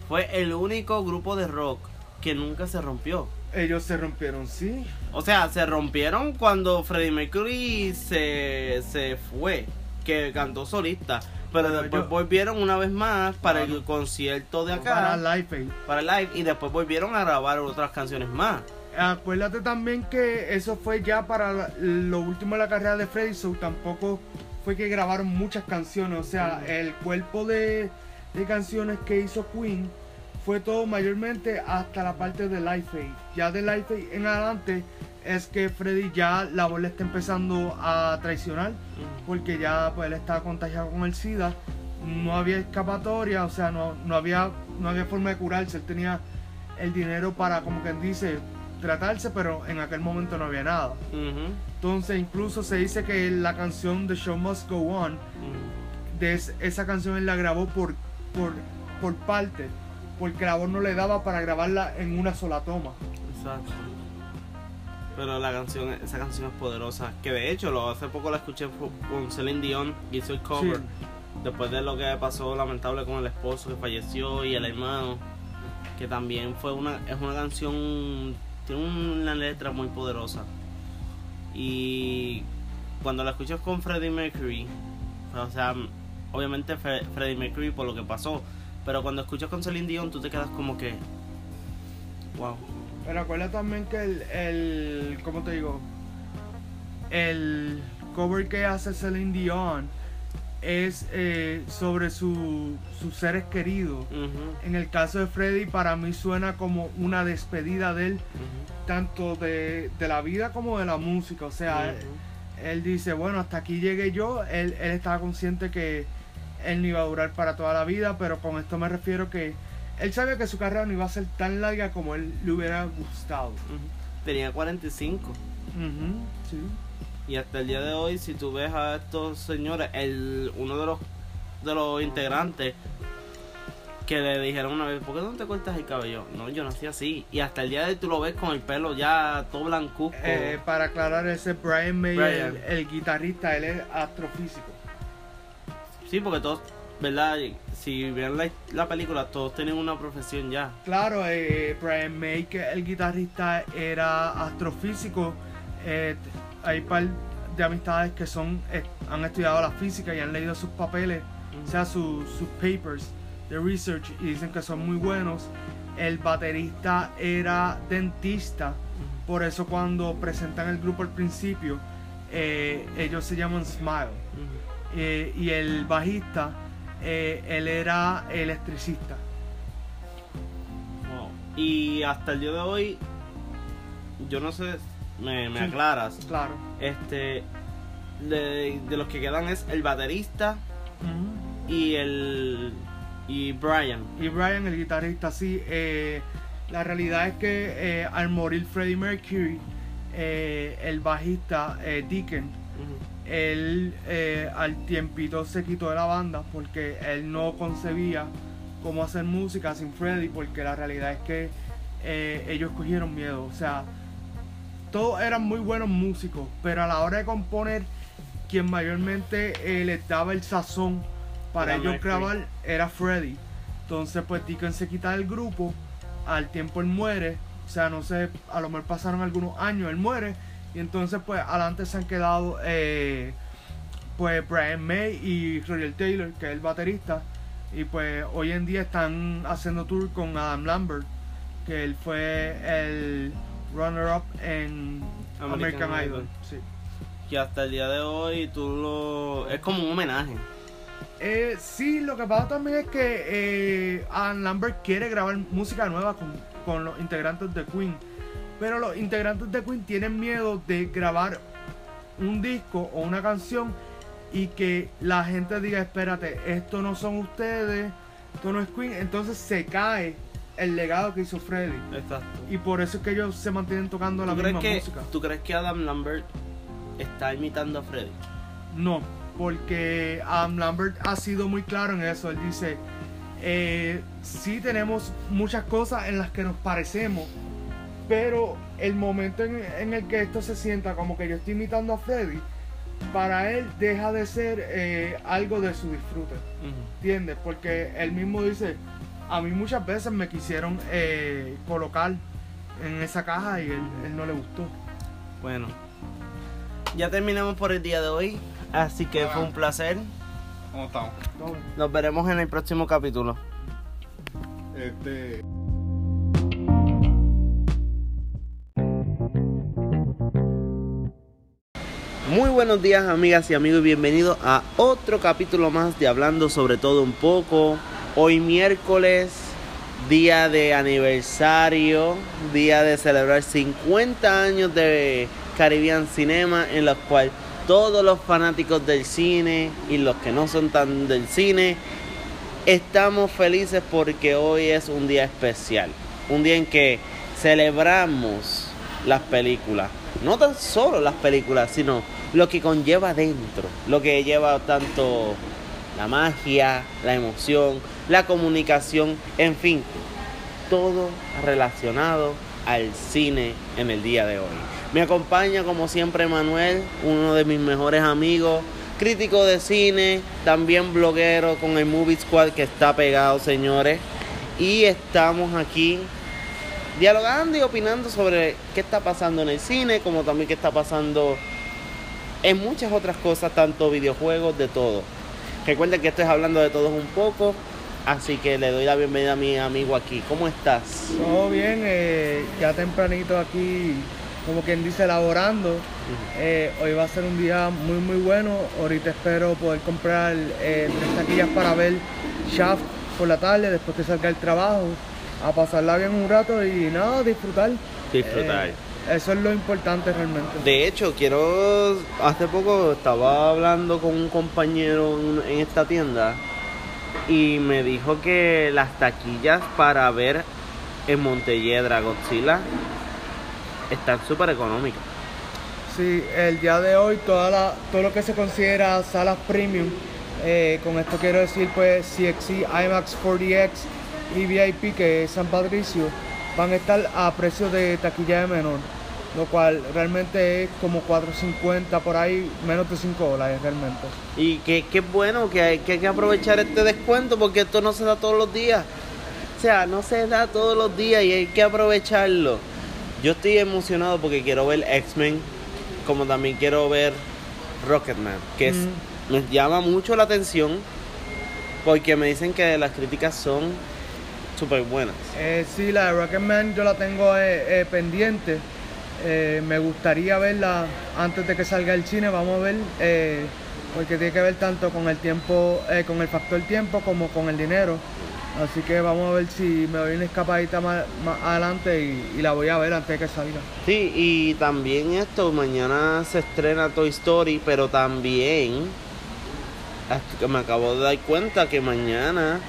[SPEAKER 1] fue el único grupo de rock que nunca se rompió.
[SPEAKER 2] Ellos se rompieron, sí.
[SPEAKER 1] O sea, se rompieron cuando Freddie Mercury se, se fue, que cantó solista. Pero después
[SPEAKER 2] yo-
[SPEAKER 1] volvieron una vez más para el concierto de acá,
[SPEAKER 2] Para
[SPEAKER 1] para,
[SPEAKER 2] Live
[SPEAKER 1] el live, y después volvieron a grabar otras canciones más.
[SPEAKER 2] Acuérdate también que eso fue ya para lo último de la carrera de Freddy, so tampoco fue que grabaron muchas canciones. O sea, el cuerpo de, de canciones que hizo Queen fue todo mayormente hasta la parte de Life Aid. Ya de Life Aid en adelante es que Freddy ya la voz le está empezando a traicionar porque ya pues él estaba contagiado con el SIDA. No había escapatoria, o sea, no, no, había, no había forma de curarse. Él tenía el dinero para, como quien dice, tratarse, pero en aquel momento no había nada. Entonces, incluso se dice que la canción The Show Must Go On, de es- esa canción él la grabó por, por, por parte, porque la voz no le daba para grabarla en una sola toma.
[SPEAKER 1] Exacto. Pero la canción, esa canción es poderosa. Que de hecho, lo, hace poco la escuché con Celine Dion, hizo el cover.
[SPEAKER 2] Sí.
[SPEAKER 1] Después de lo que pasó lamentable con el esposo que falleció y el hermano. Que también fue una, es una canción, tiene una letra muy poderosa. Y cuando la escuchas con Freddie Mercury, o sea, obviamente Fre- Freddie Mercury por lo que pasó. Pero cuando escuchas con Celine Dion, tú te quedas como que, wow.
[SPEAKER 2] Pero acuerda también que el, el ¿cómo te digo? El cover que hace Celine Dion es eh, sobre su, sus seres queridos. En el caso de Freddy, para mí suena como una despedida de él, tanto de, de la vida como de la música. O sea, él dice, bueno, hasta aquí llegué yo. Él, él estaba consciente que él no iba a durar para toda la vida, pero con esto me refiero que él sabía que su carrera no iba a ser tan larga como él le hubiera gustado.
[SPEAKER 1] Tenía 45.
[SPEAKER 2] Ujú, sí.
[SPEAKER 1] Y hasta el día de hoy, si tú ves a estos señores, el, uno de los, de los integrantes que le dijeron una vez, ¿por qué no te cortas el cabello? No, yo nací así. Y hasta el día de hoy tú lo ves con el pelo ya todo blancuzco.
[SPEAKER 2] Eh, para aclarar, ese Brian May,
[SPEAKER 1] Brian.
[SPEAKER 2] El, el guitarrista, él es astrofísico.
[SPEAKER 1] Sí, porque todos, ¿verdad? Si ven la, la película, todos tienen una profesión ya.
[SPEAKER 2] Claro, eh, Brian May, que el guitarrista era astrofísico. Eh, hay par de amistades que son eh, han estudiado la física y han leído sus papeles, o sea, sus, sus papers de research y dicen que son muy buenos. El baterista era dentista, por eso cuando presentan el grupo al principio, eh, ellos se llaman Smile. Eh, y el bajista, él era electricista.
[SPEAKER 1] Wow. Y hasta el día de hoy, yo no sé, me, me aclaras.
[SPEAKER 2] Claro.
[SPEAKER 1] Este, de, de los que quedan es el baterista y el y Brian.
[SPEAKER 2] Y Brian, el guitarrista, sí. eh, la realidad es que eh, al morir Freddie Mercury, eh, el bajista Deacon,
[SPEAKER 1] Ujú.
[SPEAKER 2] él eh, al tiempito se quitó de la banda porque él no concebía cómo hacer música sin Freddie, porque la realidad es que ellos cogieron miedo. O sea, todos eran muy buenos músicos, pero a la hora de componer, quien mayormente eh, les daba el sazón para
[SPEAKER 1] Era
[SPEAKER 2] ellos
[SPEAKER 1] Mercury.
[SPEAKER 2] grabar era Freddie. Entonces, pues Deacon se quita del grupo, al tiempo él muere, o sea, no sé, a lo mejor pasaron algunos años, él muere, y entonces, pues, adelante se han quedado, eh, pues, Brian May y Roger Taylor, que es el baterista, y pues, hoy en día están haciendo tour con Adam Lambert, que él fue el runner-up en
[SPEAKER 1] American
[SPEAKER 2] American,
[SPEAKER 1] Idol.
[SPEAKER 2] Idol. Sí.
[SPEAKER 1] Que hasta el día de hoy tú lo es como un homenaje.
[SPEAKER 2] Eh, sí, lo que pasa también es que eh, Lambert quiere grabar música nueva con, con los integrantes de Queen. Pero los integrantes de Queen tienen miedo de grabar un disco o una canción y que la gente diga, espérate, esto no son ustedes, esto no es Queen. Entonces se cae el legado que hizo Freddy.
[SPEAKER 1] Exacto.
[SPEAKER 2] Y por eso es que ellos se mantienen tocando la
[SPEAKER 1] ¿Tú crees,
[SPEAKER 2] misma
[SPEAKER 1] que,
[SPEAKER 2] música.
[SPEAKER 1] ¿Tú crees que Adam Lambert está imitando a Freddy?
[SPEAKER 2] No, porque Adam Lambert ha sido muy claro en eso. Él dice, eh, sí tenemos muchas cosas en las que nos parecemos, pero el momento en, en el que esto se sienta como que yo estoy imitando a Freddy, para él deja de ser eh, algo de su disfrute. ¿Entiendes? Porque él mismo dice, a mí muchas veces me quisieron eh, colocar en esa caja y él, él no le gustó.
[SPEAKER 1] Bueno, ya terminamos por el día de hoy, así que fue un placer.
[SPEAKER 3] ¿Cómo estamos?
[SPEAKER 1] Nos veremos en el próximo capítulo.
[SPEAKER 3] Este.
[SPEAKER 1] Muy buenos días amigas y amigos, bienvenidos a otro capítulo más de Hablando sobre todo un poco. Hoy miércoles, día de aniversario, día de celebrar 50 años de Caribbean Cinema, en los cuales todos los fanáticos del cine y los que no son tan del cine, estamos felices porque hoy es un día especial. Un día en que celebramos las películas. No tan solo las películas, sino lo que conlleva dentro. Lo que lleva tanto la magia, la emoción, la comunicación, en fin, todo relacionado al cine en el día de hoy. Me acompaña como siempre Manuel, uno de mis mejores amigos, crítico de cine, también bloguero con el Movie Squad que está pegado, señores. Y estamos aquí dialogando y opinando sobre qué está pasando en el cine, como también qué está pasando en muchas otras cosas, tanto videojuegos, de todo. Recuerden que estoy hablando de todos un poco, así que le doy la bienvenida a mi amigo aquí. ¿Cómo estás?
[SPEAKER 2] Todo bien, eh, ya tempranito aquí, como quien dice, elaborando. Eh, hoy va a ser un día muy muy bueno. Ahorita espero poder comprar eh, tres taquillas para ver Shaft por la tarde, después que salga el trabajo, a pasarla bien un rato y nada, disfrutar.
[SPEAKER 1] Disfrutar.
[SPEAKER 2] Eso es lo importante realmente.
[SPEAKER 1] De hecho, quiero. Hace poco estaba hablando con un compañero en, esta tienda y me dijo que las taquillas para ver en Montelledra Godzilla están súper económicas.
[SPEAKER 2] Sí, el día de hoy toda la, todo lo que se considera salas premium, eh, con esto quiero decir pues CXC, IMAX 4DX y VIP que es San Patricio, van a estar a precio de taquilla de menor, lo cual realmente es como 4.50 por ahí, menos de 5 dólares realmente.
[SPEAKER 1] Y que, que es bueno que hay, que hay que aprovechar este descuento porque esto no se da todos los días. O sea, no se da todos los días y hay que aprovecharlo. Yo estoy emocionado porque quiero ver X-Men, como también quiero ver Rocketman, que es,
[SPEAKER 2] Mm.
[SPEAKER 1] me llama mucho la atención porque me dicen que las críticas son súper buenas.
[SPEAKER 2] Eh, sí, la de Rocketman yo la tengo eh, eh, pendiente. Eh, me gustaría verla antes de que salga el cine. Vamos a ver, eh, porque tiene que ver tanto con el tiempo, eh, con el factor tiempo como con el dinero. Así que vamos a ver si me doy una escapadita más, más adelante y, y la voy a ver antes de que salga.
[SPEAKER 1] Sí, y también esto, mañana se estrena Toy Story, pero también hasta que me acabo de dar cuenta que mañana,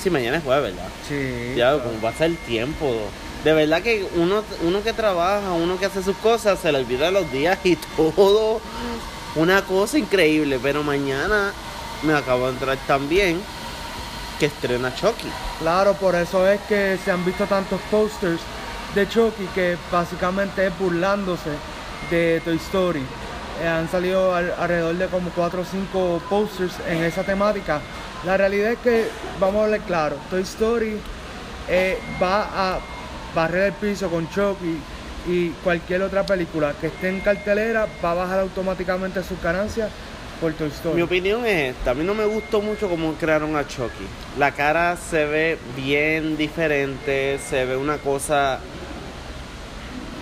[SPEAKER 1] sí, mañana es jueves, ¿verdad?
[SPEAKER 2] Sí.
[SPEAKER 1] Ya,
[SPEAKER 2] claro.
[SPEAKER 1] como pasa el tiempo. De verdad que uno, uno que trabaja, uno que hace sus cosas, se le olvida los días y todo. Una cosa increíble, pero mañana me acabo de entrar también que estrena Chucky.
[SPEAKER 2] Claro, por eso es que se han visto tantos posters de Chucky que básicamente es burlándose de Toy Story. Eh, han salido al- alrededor de como 4 o 5 posters en esa temática. La realidad es que, vamos a hablar claro, Toy Story eh, va a barrer el piso con Chucky y cualquier otra película que esté en cartelera va a bajar automáticamente sus ganancias por Toy Story.
[SPEAKER 1] Mi opinión es esta, a mí no me gustó mucho cómo crearon a Chucky. La cara se ve bien diferente, se ve una cosa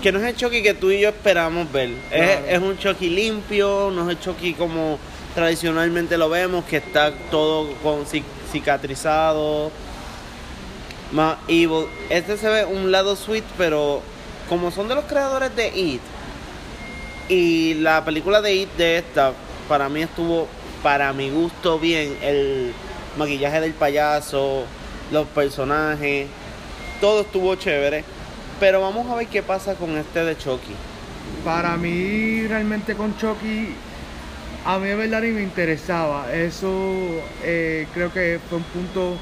[SPEAKER 1] que no es el Chucky que tú y yo esperamos ver. Es,
[SPEAKER 2] Claro.
[SPEAKER 1] es un Chucky limpio, no es el Chucky como tradicionalmente lo vemos, que está todo con cic- cicatrizado, más evil. Este se ve un lado sweet, pero como son de los creadores de It, y la película de It de esta, para mí estuvo, para mi gusto, bien. El maquillaje del payaso, los personajes, todo estuvo chévere. Pero vamos a ver qué pasa con este de Chucky.
[SPEAKER 2] Para mí, realmente con Chucky, a mí de verdad ni me interesaba. Eso eh, creo que fue un punto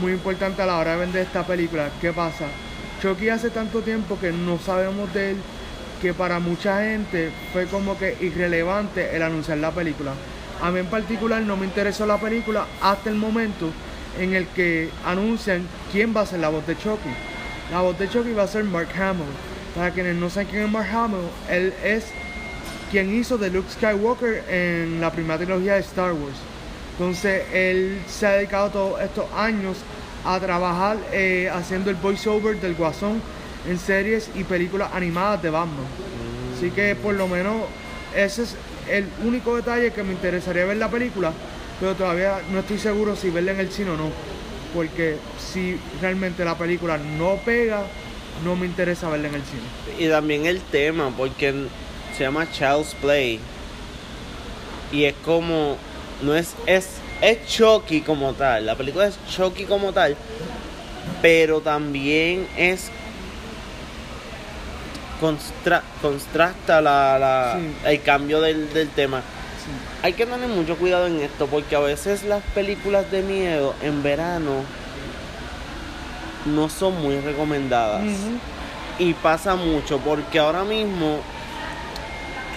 [SPEAKER 2] muy importante a la hora de vender esta película. ¿Qué pasa? Chucky hace tanto tiempo que no sabemos de él que para mucha gente fue como que irrelevante el anunciar la película. A mí en particular no me interesó la película hasta el momento en el que anuncian quién va a ser la voz de Chucky. La voz de Chucky va a ser Mark Hamill. Para quienes no saben quién es Mark Hamill, él es quien hizo de Luke Skywalker en la primera trilogía de Star Wars. Entonces él se ha dedicado todos estos años a trabajar eh, haciendo el voiceover del Guasón en series y películas animadas de Batman. Así que por lo menos ese es el único detalle que me interesaría ver la película, pero todavía no estoy seguro si verla en el cine o no. Porque si realmente la película no pega, no me interesa verla en el cine.
[SPEAKER 1] Y también el tema, porque se llama Child's Play. Y es como, no es, es, es Chucky como tal. La película es Chucky como tal. Pero también es constra, contrasta la, la-
[SPEAKER 2] Sí.
[SPEAKER 1] el cambio del, del tema.
[SPEAKER 2] Sí.
[SPEAKER 1] Hay que tener mucho cuidado en esto porque a veces las películas de miedo en verano no son muy recomendadas. Y pasa mucho porque ahora mismo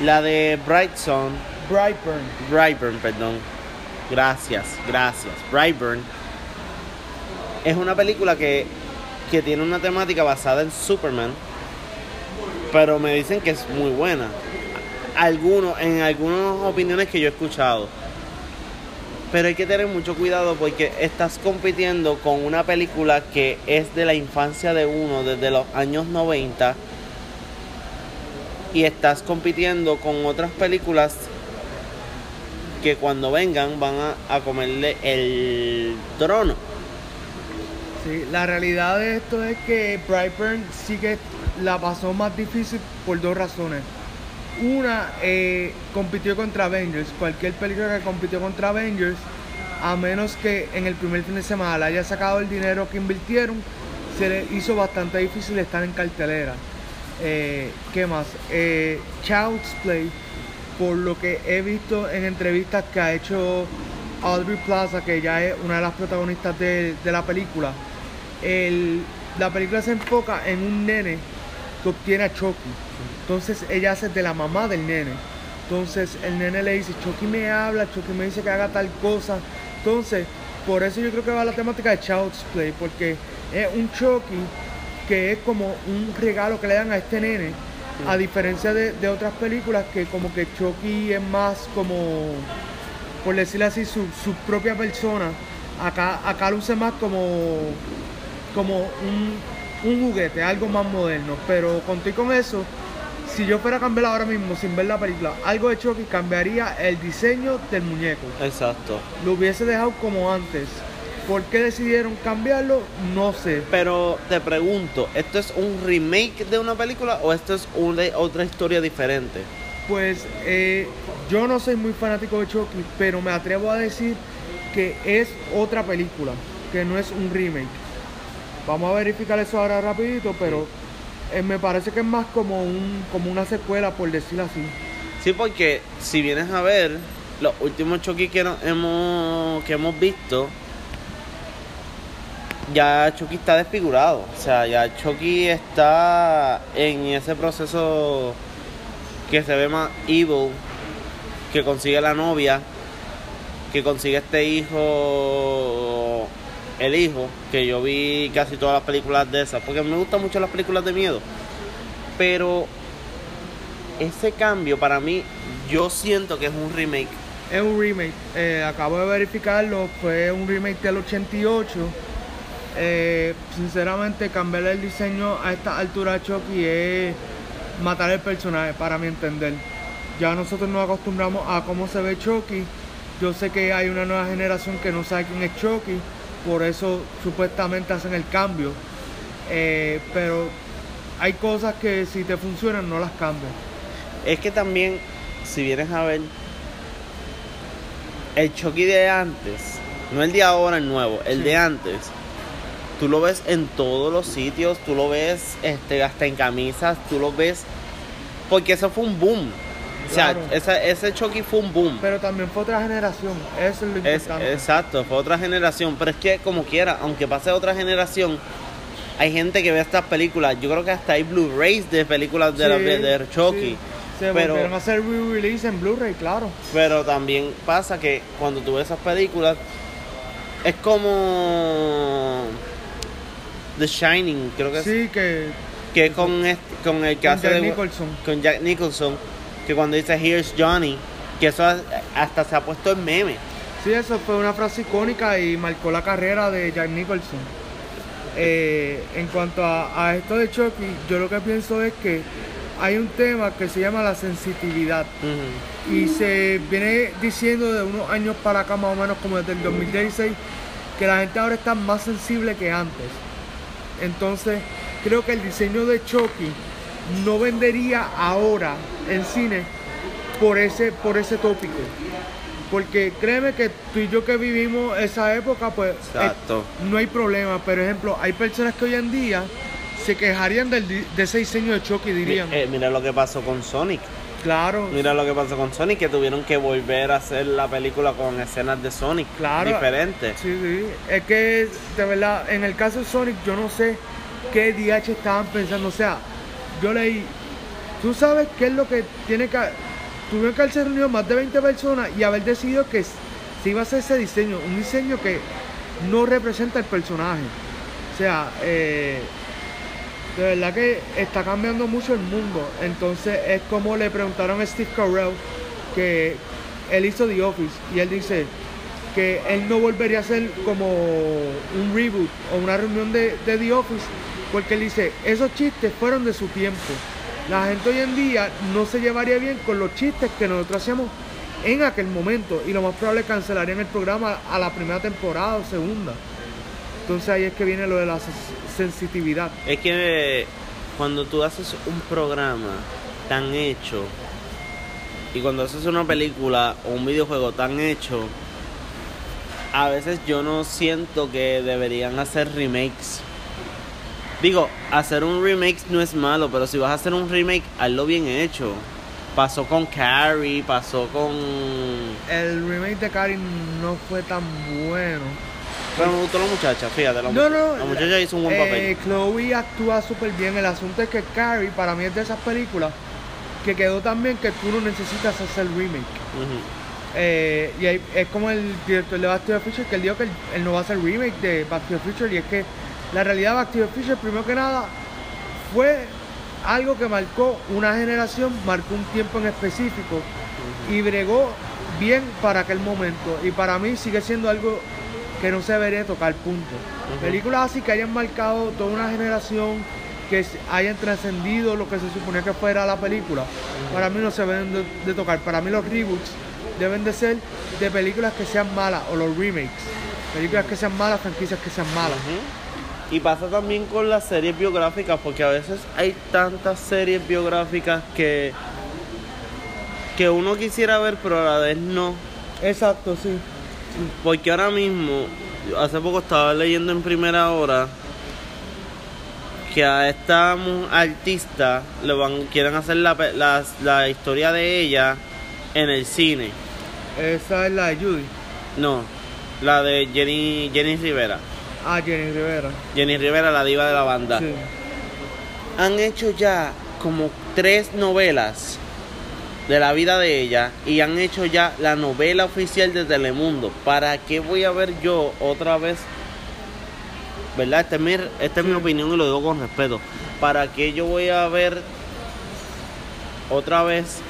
[SPEAKER 1] la de Brightson,
[SPEAKER 2] Brightburn.
[SPEAKER 1] Brightburn, perdón. Gracias, gracias. Brightburn es una película que, que tiene una temática basada en Superman, pero me dicen que es muy buena. Algunos, en algunas opiniones que yo he escuchado. Pero hay que tener mucho cuidado porque estás compitiendo con una película que es de la infancia de uno, desde los años 90. Y estás compitiendo con otras películas que cuando vengan van a, comerle el trono.
[SPEAKER 2] Sí, la realidad de esto es que Brightburn sí que la pasó más difícil por dos razones. Una, eh, compitió contra Avengers. Cualquier película que compitió contra Avengers, a menos que en el primer fin de semana le haya sacado el dinero que invirtieron, se le hizo bastante difícil estar en cartelera. Eh, ¿Qué más? Eh, Child's Play, por lo que he visto en entrevistas que ha hecho Audrey Plaza, que ya es una de las protagonistas de, la película, el- la película se enfoca en un nene que obtiene a Chucky. Entonces ella hace de la mamá del nene. Entonces el nene le dice, Chucky me habla, Chucky me dice que haga tal cosa. Entonces, por eso yo creo que va la temática de Child's Play, porque es un Chucky que es como un regalo que le dan a este nene, a diferencia de, de otras películas que como que Chucky es más como, por decirlo así, su, su propia persona. Acá, acá luce más como, como un, un juguete, algo más moderno. Pero conté con eso, si yo fuera a cambiar ahora mismo sin ver la película, algo de Chucky cambiaría el diseño del muñeco.
[SPEAKER 1] Exacto.
[SPEAKER 2] Lo hubiese dejado como antes. ¿Por qué decidieron cambiarlo? No sé.
[SPEAKER 1] Pero te pregunto, ¿esto es un remake de una película o esto es una, otra historia diferente?
[SPEAKER 2] Pues eh, yo no soy muy fanático de Chucky, pero me atrevo a decir que es otra película, que no es un remake. Vamos a verificar eso ahora rapidito, pero eh, me parece que es más como un como una secuela, por decirlo así.
[SPEAKER 1] Sí, porque si vienes a ver los últimos Chucky que no- hemos, que hemos visto, ya Chucky está desfigurado. O sea, ya Chucky está en ese proceso que se ve más evil, que consigue la novia, que consigue este hijo, el hijo, que yo vi casi todas las películas de esas, porque me gustan mucho las películas de miedo. Pero ese cambio para mí, yo siento que es un remake.
[SPEAKER 2] Es un remake, eh, acabo de verificarlo, fue un remake del 88. Eh, sinceramente, cambiarle el diseño a esta altura de Chucky es matar el personaje, para mi entender. Ya nosotros nos acostumbramos a cómo se ve Chucky. Yo sé que hay una nueva generación que no sabe quién es Chucky, por eso supuestamente hacen el cambio. Eh, pero hay cosas que si te funcionan no las cambian.
[SPEAKER 1] Es que también, si vienes a ver, el Chucky de antes, no el de ahora, el nuevo, el
[SPEAKER 2] Sí.
[SPEAKER 1] de antes, tú lo ves en todos los sitios, tú lo ves este, hasta en camisas, tú lo ves, porque eso fue un boom. O sea, esa- ese Chucky fue un boom.
[SPEAKER 2] Pero también fue otra generación, eso es lo
[SPEAKER 1] Es,
[SPEAKER 2] importante.
[SPEAKER 1] exacto, fue otra generación. Pero es que como quiera, aunque pase otra generación, hay gente que ve estas películas. Yo creo que hasta hay Blu-rays de películas de, la-
[SPEAKER 2] Sí,
[SPEAKER 1] de Chucky.
[SPEAKER 2] sí. Se
[SPEAKER 1] pero-
[SPEAKER 2] volvieron a hacer re-release en Blu-ray, claro.
[SPEAKER 1] Pero también pasa que cuando tú ves esas películas, es como The Shining, creo que es,
[SPEAKER 2] Sí, que
[SPEAKER 1] que con, este- con el que
[SPEAKER 2] con
[SPEAKER 1] hace
[SPEAKER 2] Jack
[SPEAKER 1] de-
[SPEAKER 2] Nicholson.
[SPEAKER 1] con Jack Nicholson, que cuando dice Here's Johnny, que eso hasta se ha puesto en meme.
[SPEAKER 2] Sí, eso fue una frase icónica y marcó la carrera de Jack Nicholson. Eh, en cuanto a, a esto de Chucky, yo lo que pienso es que hay un tema que se llama la sensitividad y se viene diciendo de unos años para acá, más o menos como desde el 2016, que la gente ahora está más sensible que antes. Entonces, creo que el diseño de Chucky no vendería ahora en cine por ese, por ese tópico. Porque créeme que tú y yo que vivimos esa época, pues eh, no hay problema. Por ejemplo, hay personas que hoy en día se quejarían del de ese diseño de Chucky, dirían.
[SPEAKER 1] Eh, mira lo que pasó con Sonic.
[SPEAKER 2] Claro,
[SPEAKER 1] Mira lo que pasó con Sonic, que tuvieron que volver a hacer la película con escenas de Sonic
[SPEAKER 2] Claro.
[SPEAKER 1] diferentes.
[SPEAKER 2] Sí, sí. Es que, de verdad, en el caso de Sonic, yo no sé qué DH estaban pensando. O sea, yo leí, tú sabes qué es lo que tiene que. Tuvieron que haberse reunido más de 20 personas y haber decidido que se iba a hacer ese diseño. Un diseño que no representa el personaje. O sea, eh, de verdad que está cambiando mucho el mundo. Entonces, es como le preguntaron a Steve Carell que él hizo The Office y él dice que él no volvería a hacer como un reboot o una reunión de, de The Office porque él dice, esos chistes fueron de su tiempo. La gente hoy en día no se llevaría bien con los chistes que nosotros hacíamos en aquel momento y lo más probable cancelarían el programa a la primera temporada o segunda. Entonces ahí es que viene lo de la sensitividad.
[SPEAKER 1] Es que cuando tú haces un programa tan hecho y cuando haces una película o un videojuego tan hecho, a veces yo no siento que deberían hacer remakes. Digo, hacer un remake no es malo, pero si vas a hacer un remake, hazlo bien hecho. Pasó con Carrie, pasó con...
[SPEAKER 2] El remake de Karin no fue tan bueno.
[SPEAKER 1] Pero me gustó la muchacha, fíjate, la,
[SPEAKER 2] No, no,
[SPEAKER 1] la muchacha hizo un buen
[SPEAKER 2] eh,
[SPEAKER 1] papel.
[SPEAKER 2] Chloe actúa súper bien. El asunto es que Carrie, para mí, es de esas películas que quedó tan bien que tú no necesitas hacer remake.
[SPEAKER 1] Ujú.
[SPEAKER 2] Eh, y hay- es como el director de Back to the Future que él dijo que él, él no va a hacer remake de Back to the Future. Y es que la realidad de Back to the Future, primero que nada, fue algo que marcó una generación, marcó un tiempo en específico y bregó bien para aquel momento. Y para mí sigue siendo algo que no se debería tocar, punto. Películas así que hayan marcado toda una generación, que hayan trascendido lo que se suponía que fuera la película, para mí no se deben de, de tocar. Para mí los reboots deben de ser de películas que sean malas o los remakes. Películas que sean malas, franquicias que sean malas.
[SPEAKER 1] Y pasa también con las series biográficas, porque a veces hay tantas series biográficas que que uno quisiera ver, pero a la vez no.
[SPEAKER 2] Exacto, sí.
[SPEAKER 1] Porque ahora mismo, hace poco estaba leyendo en primera hora que a esta artista le van quieren hacer la, la, la historia de ella en el cine.
[SPEAKER 2] Esa es la de Judy.
[SPEAKER 1] No, la de Jenny, Jenny Rivera.
[SPEAKER 2] Ah, Jenny Rivera.
[SPEAKER 1] Jenny Rivera, la diva de la banda.
[SPEAKER 2] Sí.
[SPEAKER 1] han hecho ya como tres novelas de la vida de ella y han hecho ya la novela oficial de Telemundo. ¿Para qué voy a ver yo otra vez? ¿Verdad? Esta es mi, esta es mi opinión y lo digo con respeto. ¿Para qué yo voy a ver otra vez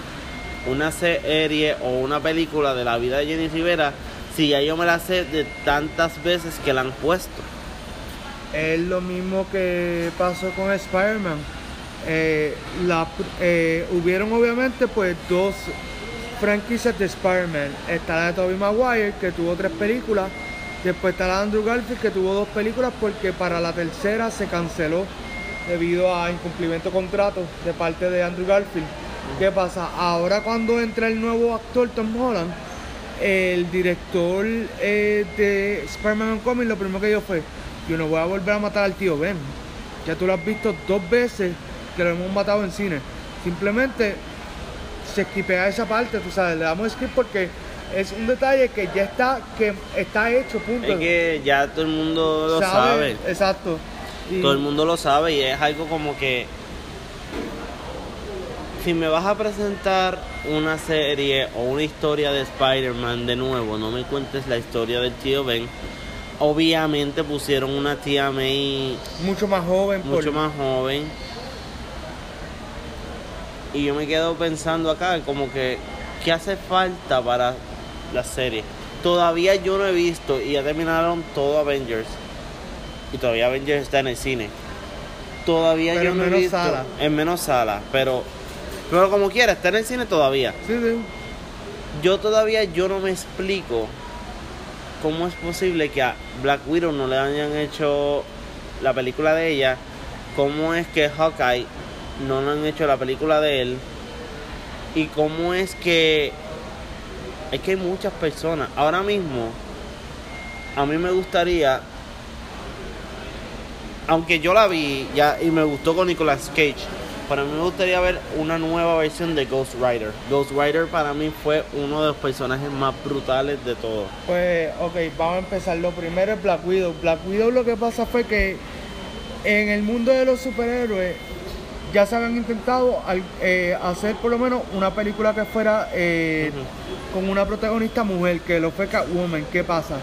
[SPEAKER 1] una serie o una película de la vida de Jenny Rivera si ya yo me la sé de tantas veces que la han puesto?
[SPEAKER 2] Es lo mismo que pasó con Spider-Man. Eh, eh, hubieron obviamente pues dos franquicias de Spider-Man. Está la de Tobey Maguire que tuvo tres películas. Después está la de Andrew Garfield que tuvo dos películas porque para la tercera se canceló debido a incumplimiento de contrato de parte de Andrew Garfield. ¿Qué pasa? Ahora cuando entra el nuevo actor Tom Holland, el director eh, de Spider-Man Homecoming lo primero que dijo fue yo no voy a volver a matar al tío Ben. Ya tú lo has visto dos veces que lo hemos matado en cine. Simplemente se esquipea esa parte, tú sabes, le damos skip porque es un detalle que ya está, que está hecho, punto.
[SPEAKER 1] Es que ya todo el mundo lo sabe.
[SPEAKER 2] Exacto. Y-
[SPEAKER 1] Todo el mundo lo sabe y es algo como que si me vas a presentar una serie o una historia de Spider-Man de nuevo, no me cuentes la historia del tío Ben. Obviamente pusieron una tía May
[SPEAKER 2] mucho más joven. por-
[SPEAKER 1] mucho más joven. Y yo me quedo pensando acá como que ¿qué hace falta para la serie? Todavía yo no he visto y ya terminaron todo Avengers. Y todavía Avengers está en el cine. Todavía
[SPEAKER 2] Pero
[SPEAKER 1] yo no he
[SPEAKER 2] menos
[SPEAKER 1] visto
[SPEAKER 2] sala.
[SPEAKER 1] en menos sala, pero pero como quiera, está en el cine todavía.
[SPEAKER 2] Sí, sí.
[SPEAKER 1] Yo todavía yo no me explico cómo es posible que a Black Widow no le hayan hecho la película de ella, cómo es que Hawkeye no han hecho la película de él y cómo es que es que hay muchas personas. Ahora mismo a mí me gustaría aunque yo la vi ya y me gustó con Nicolas Cage, para mí me gustaría ver una nueva versión de Ghost Rider. Ghost Rider para mí fue uno de los personajes más brutales de todos.
[SPEAKER 2] Pues, ok, vamos a empezar. Lo primero es Black Widow. Black Widow lo que pasa fue que en el mundo de los superhéroes ya se habían intentado al- eh, hacer por lo menos una película que fuera eh, con una protagonista mujer, que lo fue Catwoman. ¿Qué pasa?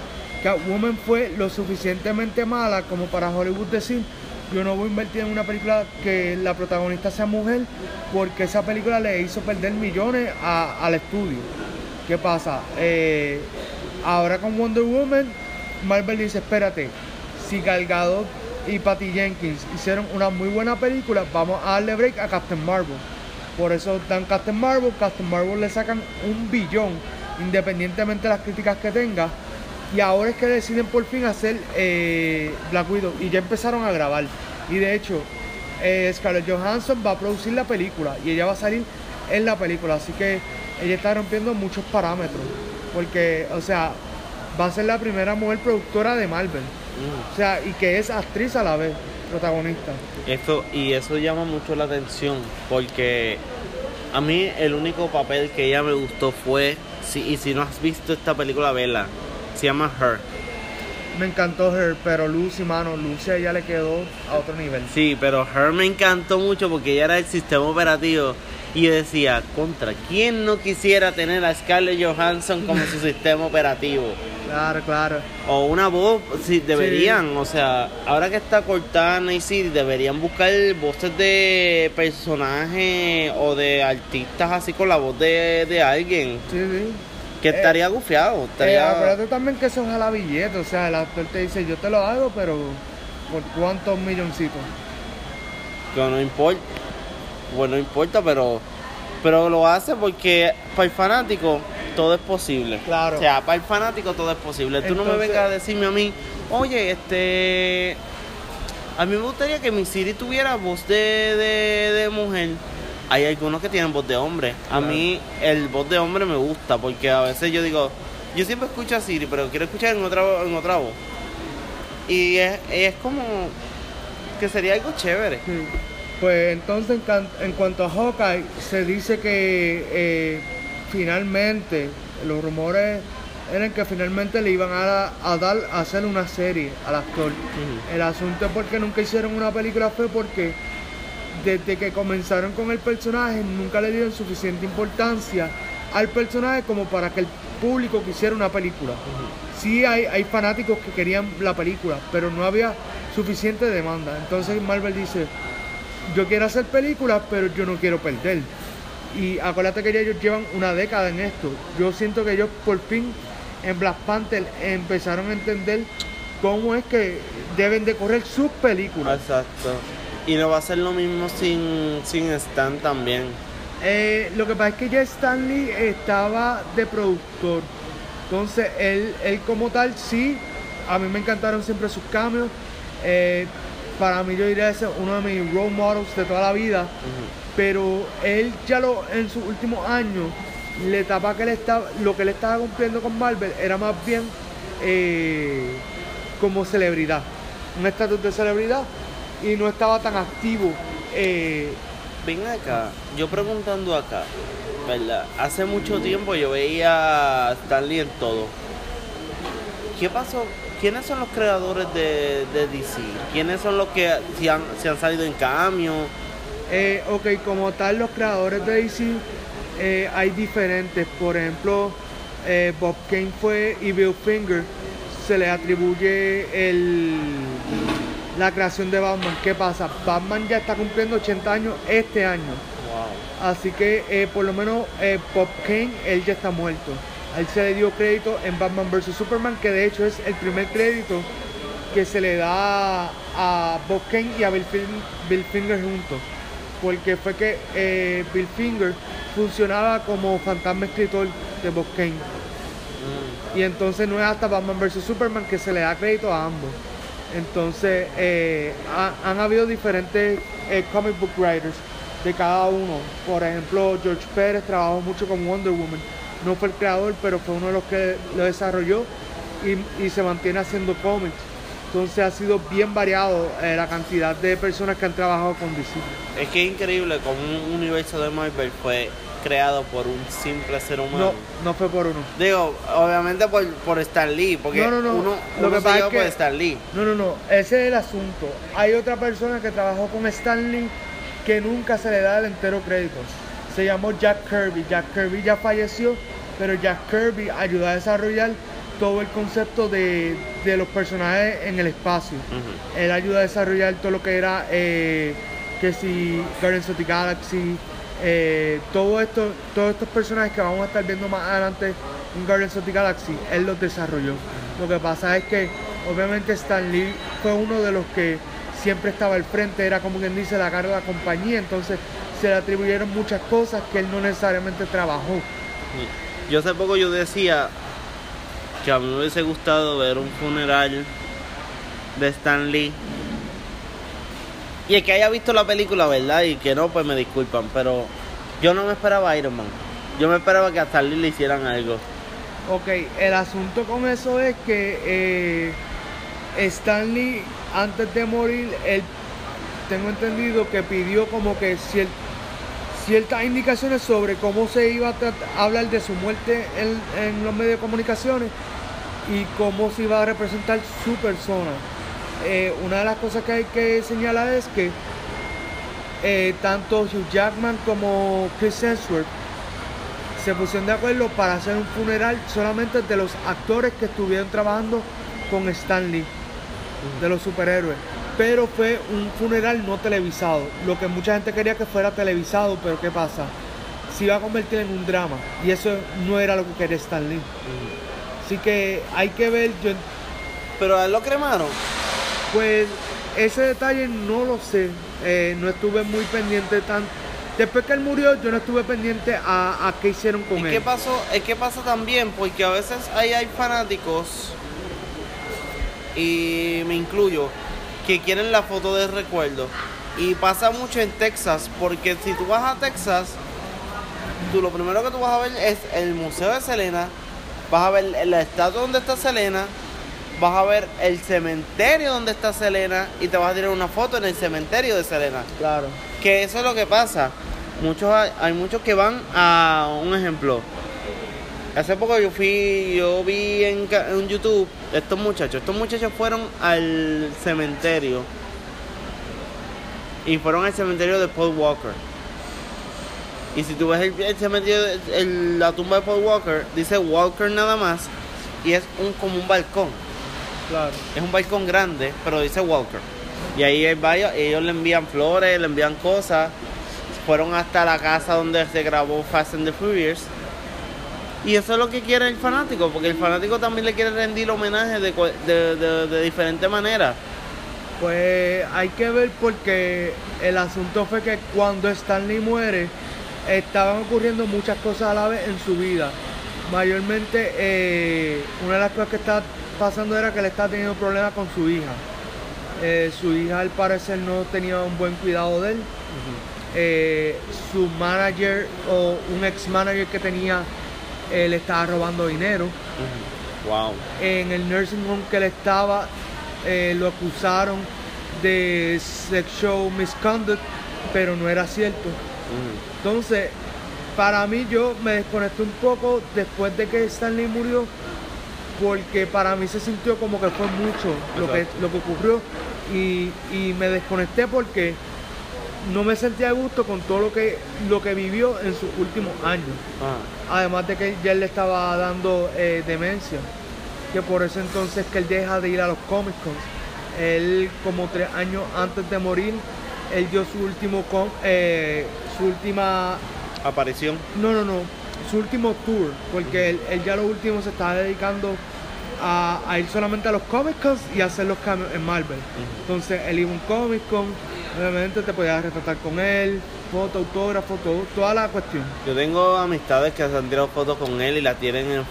[SPEAKER 2] Catwoman fue lo suficientemente mala como para Hollywood decir yo no voy a invertir en una película que la protagonista sea mujer porque esa película le hizo perder millones a- al estudio. ¿Qué pasa? Eh, ahora con Wonder Woman, Marvel dice, espérate, si Gal Gadot y Patty Jenkins hicieron una muy buena película, vamos a darle break a Captain Marvel. Por eso dan Captain Marvel, Captain Marvel le sacan un billón, independientemente de las críticas que tenga. Y ahora es que deciden por fin hacer eh, Black Widow. Y ya empezaron a grabar. Y de hecho, eh, Scarlett Johansson va a producir la película. Y ella va a salir en la película. Así que ella está rompiendo muchos parámetros. Porque, o sea, va a ser la primera mujer productora de Marvel. O sea, y que es actriz a la vez, protagonista.
[SPEAKER 1] Eso, y eso llama mucho la atención porque a mí el único papel que ella me gustó fue, si, y si no has visto esta película, vela, se llama Her.
[SPEAKER 2] Me encantó Her, pero Lucy, mano, Lucy a ella le quedó a otro nivel.
[SPEAKER 1] Sí, pero Her me encantó mucho porque ella era el sistema operativo y yo decía, contra, ¿quién no quisiera tener a Scarlett Johansson como su sistema operativo?
[SPEAKER 2] Claro, claro.
[SPEAKER 1] O una voz, sí, deberían, o sea, ahora que está Cortana y sí, deberían buscar voces de personajes o de artistas así con la voz de, de alguien
[SPEAKER 2] Sí, sí.
[SPEAKER 1] que
[SPEAKER 2] Eh,
[SPEAKER 1] estaría gufiado.
[SPEAKER 2] Eh,
[SPEAKER 1] Estaría,
[SPEAKER 2] acuérdate también que eso es a la billete, o sea, el actor te dice, yo te lo hago, pero ¿por cuántos milloncitos?
[SPEAKER 1] que no importa, bueno, no importa, pero, pero lo hace porque para el fanático todo es posible.
[SPEAKER 2] Claro.
[SPEAKER 1] O sea, para el fanático todo es posible. Tú no me vengas a decirme a mí, oye, este. A mí me gustaría que mi Siri tuviera voz de, de, de mujer. Hay algunos que tienen voz de hombre. A
[SPEAKER 2] Claro.
[SPEAKER 1] mí el voz de hombre me gusta porque a veces yo digo, yo siempre escucho a Siri, pero quiero escuchar en otra, en otra voz. Y es, es como que sería algo chévere.
[SPEAKER 2] Sí. Pues entonces en, cuanto a Hawkeye, se dice que eh, finalmente, los rumores eran que finalmente le iban a, a dar a hacer una serie al actor. El asunto es porque nunca hicieron una película fue porque desde que comenzaron con el personaje nunca le dieron suficiente importancia al personaje como para que el público quisiera una película. Sí hay, hay fanáticos que querían la película, pero no había suficiente demanda. Entonces Marvel dice, yo quiero hacer películas, pero yo no quiero perder. Y acuérdate que ellos llevan una década en esto. Yo siento que ellos por fin en Black Panther empezaron a entender cómo es que deben de correr sus películas.
[SPEAKER 1] Exacto. Y no va a ser lo mismo sin, sin Stan también.
[SPEAKER 2] Eh, lo que pasa es que ya Stanley estaba de productor. Entonces, él, él como tal, sí, a mí me encantaron siempre sus cambios. Eh, para mí yo diría ese es uno de mis role models de toda la vida. Pero él ya lo, en sus últimos años, la etapa que él estaba, lo que él estaba cumpliendo con Marvel era más bien eh, como celebridad. un estatus de celebridad y no estaba tan activo. eh,
[SPEAKER 1] Ven acá, yo preguntando acá, ¿verdad? Hace mucho tiempo yo veía a Stanley en todo. ¿Qué pasó? ¿Quiénes son los creadores de, de DC? ¿Quiénes son los que se han, se han salido en cambio?
[SPEAKER 2] Eh, ok, como tal, los creadores de DC eh, hay diferentes. Por ejemplo, eh, Bob Kane fue y Bill Finger se le atribuye el, la creación de Batman. ¿Qué pasa? Batman ya está cumpliendo 80 años este año.
[SPEAKER 1] Wow.
[SPEAKER 2] Así que por lo menos Bob Kane, él ya está muerto. A él se le dio crédito en Batman vs. Superman, que de hecho es el primer crédito que se le da a Bob Kane y a Bill, Fin- Bill Finger juntos. Porque fue que eh, Bill Finger funcionaba como fantasma escritor de Bob Kane.
[SPEAKER 1] Mm.
[SPEAKER 2] Y entonces no es hasta Batman vs. Superman que se le da crédito a ambos. Entonces eh, ha- han habido diferentes eh, comic book writers de cada uno. Por ejemplo, George Pérez trabajó mucho con Wonder Woman. No fue el creador, pero fue uno de los que lo desarrolló y, y se mantiene haciendo cómics. Entonces ha sido bien variado eh, la cantidad de personas que han trabajado con DC.
[SPEAKER 1] Es que es increíble como un universo de Marvel fue creado por un simple ser humano.
[SPEAKER 2] No, no fue por uno.
[SPEAKER 1] Digo, obviamente por, por Stan Lee, porque
[SPEAKER 2] No, no, no.
[SPEAKER 1] uno,
[SPEAKER 2] Lo
[SPEAKER 1] uno
[SPEAKER 2] que pasa es que-
[SPEAKER 1] por Stan Lee.
[SPEAKER 2] No, no, no, ese es el asunto. Hay otra persona que trabajó con Stanley que nunca se le da el entero crédito. Se llamó Jack Kirby. Jack Kirby ya falleció, pero Jack Kirby ayudó a desarrollar todo el concepto de, de los personajes en el espacio. Él ayudó a desarrollar todo lo que era, eh, que si Guardians of the Galaxy, eh, todo esto, todos estos personajes que vamos a estar viendo más adelante en Guardians of the Galaxy, él los desarrolló. Lo que pasa es que obviamente Stan Lee fue uno de los que siempre estaba al frente, era como quien dice la cara de la compañía, entonces se le atribuyeron muchas cosas que él no necesariamente trabajó.
[SPEAKER 1] Yo hace poco yo decía que a mí me hubiese gustado ver un funeral de Stan Lee. Y el que haya visto la película, ¿verdad? Y que no, pues me disculpan. Pero yo no me esperaba Iron Man. Yo me esperaba que a Stan Lee le hicieran algo.
[SPEAKER 2] Ok, el asunto con eso es que eh, Stanley, antes de morir, él, tengo entendido que pidió como que cier- ciertas indicaciones sobre cómo se iba a, hablar de su muerte en, los medios de comunicaciones y cómo se iba a representar su persona. Eh, una de las cosas que hay que señalar es que eh, tanto Hugh Jackman como Chris Hemsworth se pusieron de acuerdo para hacer un funeral solamente de los actores que estuvieron trabajando con Stan Lee, de los superhéroes. Pero fue un funeral no televisado, lo que mucha gente quería que fuera televisado, pero ¿qué pasa? Se iba a convertir en un drama y eso no era lo que quería Stan Lee. Así que hay que ver, yo,
[SPEAKER 1] Pero a él lo cremaron.
[SPEAKER 2] pues ese detalle no lo sé, eh, no estuve muy pendiente tan... Después que él murió, yo no estuve pendiente a, a qué hicieron con
[SPEAKER 1] ¿Y
[SPEAKER 2] él.
[SPEAKER 1] qué pasó? Es que pasa también porque a veces ahí hay fanáticos y me incluyo que quieren la foto de recuerdo y pasa mucho en Texas porque si tú vas a Texas tú lo primero que tú vas a ver es el museo de Selena vas a ver la estatua donde está Selena vas a ver el cementerio donde está Selena y te vas a tirar una foto en el cementerio de Selena
[SPEAKER 2] Claro.
[SPEAKER 1] que eso es lo que pasa. Muchos hay, hay muchos que van a un ejemplo. Hace poco yo fui, yo vi en, en YouTube estos muchachos. Estos muchachos fueron al cementerio y fueron al cementerio de Paul Walker. Y si tú ves el, el cementerio, de- el- la tumba de Paul Walker, dice Walker nada más y es un como un balcón.
[SPEAKER 2] Claro.
[SPEAKER 1] Es un balcón grande, pero dice Walker. Y ahí hay varios, ellos le envían flores, le envían cosas. Fueron hasta la casa donde se grabó Fast and the Furious. Y eso es lo que quiere el fanático, porque el fanático también le quiere rendir homenaje de, de, de diferente manera.
[SPEAKER 2] Pues hay que ver porque el asunto fue que cuando Stanley muere estaban ocurriendo muchas cosas a la vez en su vida. Mayormente eh, una de las cosas que está pasando era que él estaba teniendo problemas con su hija. Eh, su hija al parecer no tenía un buen cuidado de él. Eh, su manager o un ex manager que tenía le estaba robando dinero.
[SPEAKER 1] Wow.
[SPEAKER 2] En el nursing home que él estaba eh, lo acusaron de sexual misconduct, pero no era cierto. Entonces, para mí yo me desconecté un poco después de que Stanley murió, porque para mí se sintió como que fue mucho lo que, lo que ocurrió y, y me desconecté porque no me sentía a gusto con todo lo que, lo que vivió en sus últimos años.
[SPEAKER 1] Ah,
[SPEAKER 2] Además de que ya él le estaba dando eh, demencia, que por eso entonces que él deja de ir a los Comic Cons. Él como tres años antes de morir, él dio su último com- eh, su última
[SPEAKER 1] aparición.
[SPEAKER 2] no no no su último tour, porque él, él ya lo último se estaba dedicando a, a ir solamente a los Comic Cons y hacer los cambios en Marvel. Entonces él iba a un Comic Con, obviamente te podías retratar con él, foto, autógrafo, todo, toda la cuestión.
[SPEAKER 1] Yo tengo amistades que se han tirado fotos con él y la tienen en,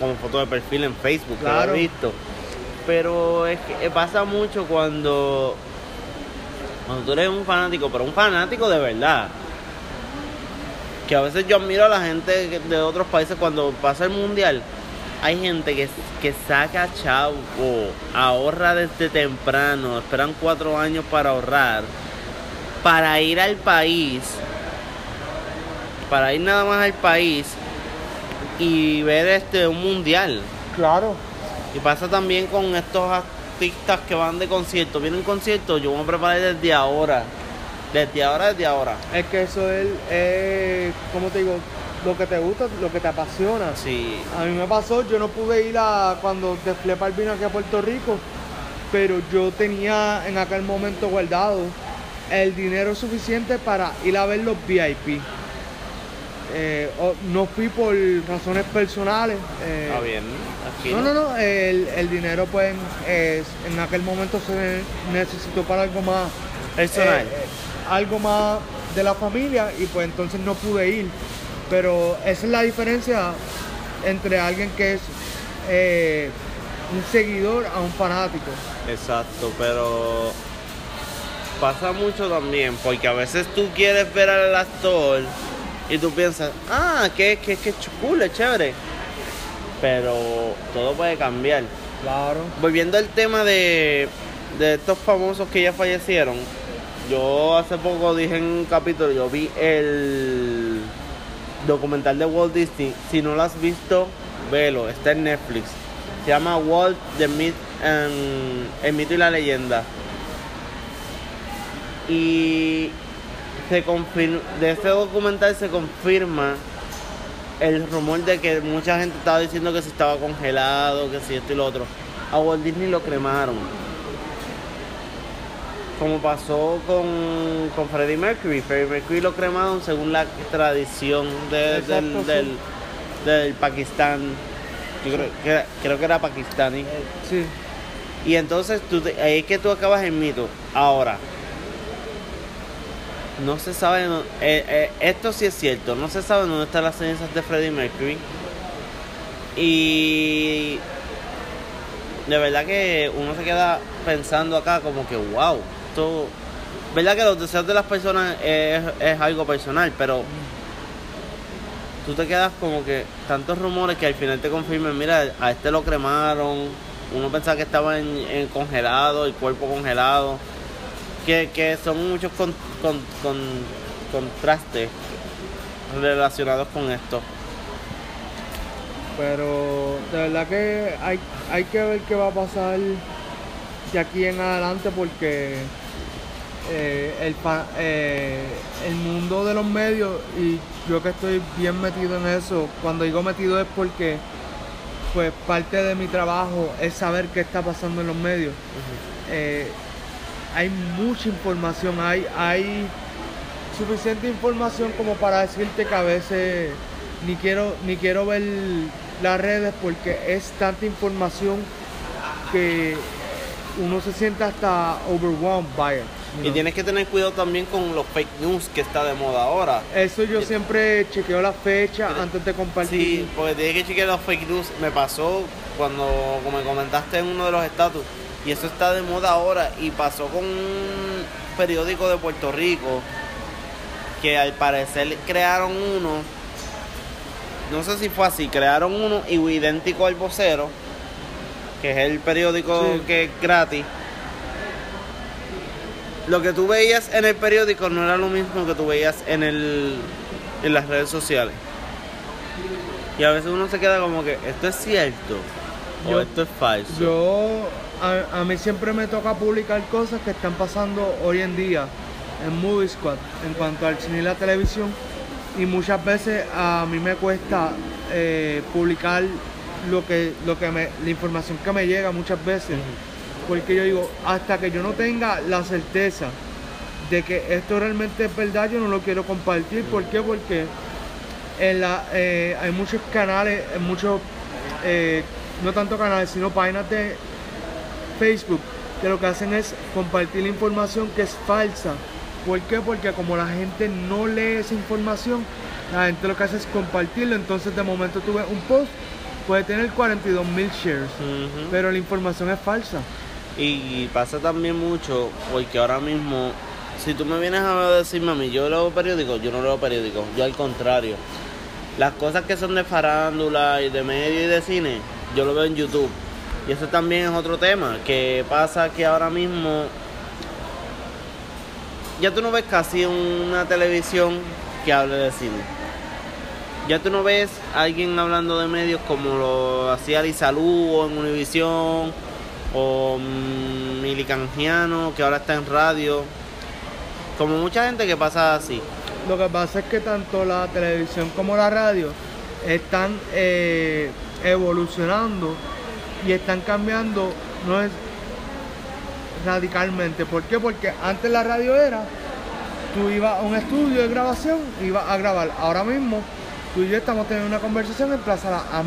[SPEAKER 1] como foto de perfil en Facebook, que lo
[SPEAKER 2] Claro.
[SPEAKER 1] he visto. Pero es que pasa mucho cuando, cuando tú eres un fanático, pero un fanático de verdad. Que a veces yo admiro a la gente de otros países cuando pasa el mundial. Hay gente que, que saca chavo, ahorra desde temprano, esperan cuatro años para ahorrar, para ir al país para ir nada más al país y ver este un mundial.
[SPEAKER 2] Claro.
[SPEAKER 1] Y pasa también con estos artistas que van de concierto. Vienen conciertos, yo voy a preparar desde ahora. Desde ahora, desde ahora.
[SPEAKER 2] Es que eso es, eh, como te digo, lo que te gusta, lo que te apasiona.
[SPEAKER 1] Sí.
[SPEAKER 2] A mí me pasó, yo no pude ir a cuando Desplepar vino aquí a Puerto Rico, pero yo tenía en aquel momento guardado el dinero suficiente para ir a ver los VIP. Eh, no fui por razones personales. eh,
[SPEAKER 1] Está bien. Aquí
[SPEAKER 2] no, no, no, el, el dinero pues eh, en aquel momento se necesitó para algo más
[SPEAKER 1] Personal.
[SPEAKER 2] eh, eh, algo más de la familia y pues entonces no pude ir. Pero esa es la diferencia entre alguien que es eh, un seguidor a un fanático.
[SPEAKER 1] Exacto, pero pasa mucho también, porque a veces tú quieres ver al actor y tú piensas, ah, que, que, que cool, es chévere. Pero todo puede cambiar.
[SPEAKER 2] Claro.
[SPEAKER 1] Volviendo al tema de, de estos famosos que ya fallecieron, yo hace poco dije en un capítulo, yo vi el documental de Walt Disney. Si no lo has visto, velo, está en Netflix. Se llama Walt, the Myth and, El mito y la leyenda. Y se confir- de este documental se confirma el rumor de que mucha gente estaba diciendo que si estaba congelado, que si esto y lo otro. A Walt Disney lo cremaron. Como pasó con, con Freddie Mercury. Freddie Mercury lo cremaron según la tradición de-
[SPEAKER 2] Exacto,
[SPEAKER 1] del,
[SPEAKER 2] sí.
[SPEAKER 1] del, del Pakistán. Yo creo, que, creo que era pakistaní.
[SPEAKER 2] Eh, sí.
[SPEAKER 1] Y entonces tú ahí es que tú acabas el mito. Ahora, no se sabe, no- eh, eh, esto sí es cierto, no se sabe dónde están las cenizas de Freddie Mercury. Y de verdad que uno se queda pensando acá como que, wow, esto... ¿Verdad que los deseos de las personas es, es algo personal? Pero tú te quedas como que tantos rumores que al final te confirmen, mira, a este lo cremaron, uno pensaba que estaba en, congelado, el cuerpo congelado, que, que son muchos con- con- con- contrastes relacionados con esto.
[SPEAKER 2] Pero de verdad que hay, hay que ver qué va a pasar de aquí en adelante porque eh, el, pa- eh, el mundo de los medios y yo que estoy bien metido en eso, cuando digo metido es porque pues parte de mi trabajo es saber qué está pasando en los medios. Eh, hay mucha información, hay, hay suficiente información como para decirte que a veces ni quiero, ni quiero ver las redes porque es tanta información que uno se siente hasta overwhelmed by it.
[SPEAKER 1] Y tienes que tener cuidado también con los fake news que está de moda ahora.
[SPEAKER 2] Eso yo siempre chequeo la fecha antes de compartir.
[SPEAKER 1] Sí, porque tienes que chequear los fake news. Me pasó cuando como me comentaste en uno de los estatus. Y eso está de moda ahora. Y pasó con un periódico de Puerto Rico. Que al parecer crearon uno. No sé si fue así. Crearon uno idéntico al vocero. que es el periódico
[SPEAKER 2] Sí.
[SPEAKER 1] que es gratis, lo que tú veías en el periódico no era lo mismo que tú veías en el en las redes sociales. Y a veces uno se queda como que esto es cierto o esto es falso.
[SPEAKER 2] Yo, a, a mí siempre me toca publicar cosas que están pasando hoy en día en Movie Squad en cuanto al cine y la televisión. Y muchas veces a mí me cuesta eh, publicar lo que, lo que me, la información que me llega muchas veces. Porque yo digo, hasta que yo no tenga la certeza de que esto realmente es verdad, yo no lo quiero compartir. ¿Por qué? Porque en la, eh, hay muchos canales, eh, muchos, eh, no tanto canales, sino páginas de Facebook que lo que hacen es compartir la información que es falsa. ¿Por qué? Porque como la gente no lee esa información, la gente lo que hace es compartirlo. Entonces de momento tú ves un post, puede tener 42 mil shares, pero la información es falsa.
[SPEAKER 1] Y pasa también mucho porque ahora mismo, si tú me vienes a decirme a mí, yo leo periódicos, yo no leo periódicos, yo al contrario. Las cosas que son de farándula y de medio y de cine, yo lo veo en YouTube. Y eso también es otro tema, que pasa que ahora mismo ya tú no ves casi una televisión que hable de cine. Ya tú no ves a alguien hablando de medios como lo hacía Lizalú o en Univisión o Mili Canjiano, que ahora está en radio. Como mucha gente que pasa así.
[SPEAKER 2] Lo que pasa es que tanto la televisión como la radio están eh, evolucionando y están cambiando no es radicalmente. ¿Por qué? Porque antes la radio era, tú ibas a un estudio de grabación, ibas a grabar. Ahora mismo, tú y yo estamos teniendo una conversación en Plaza La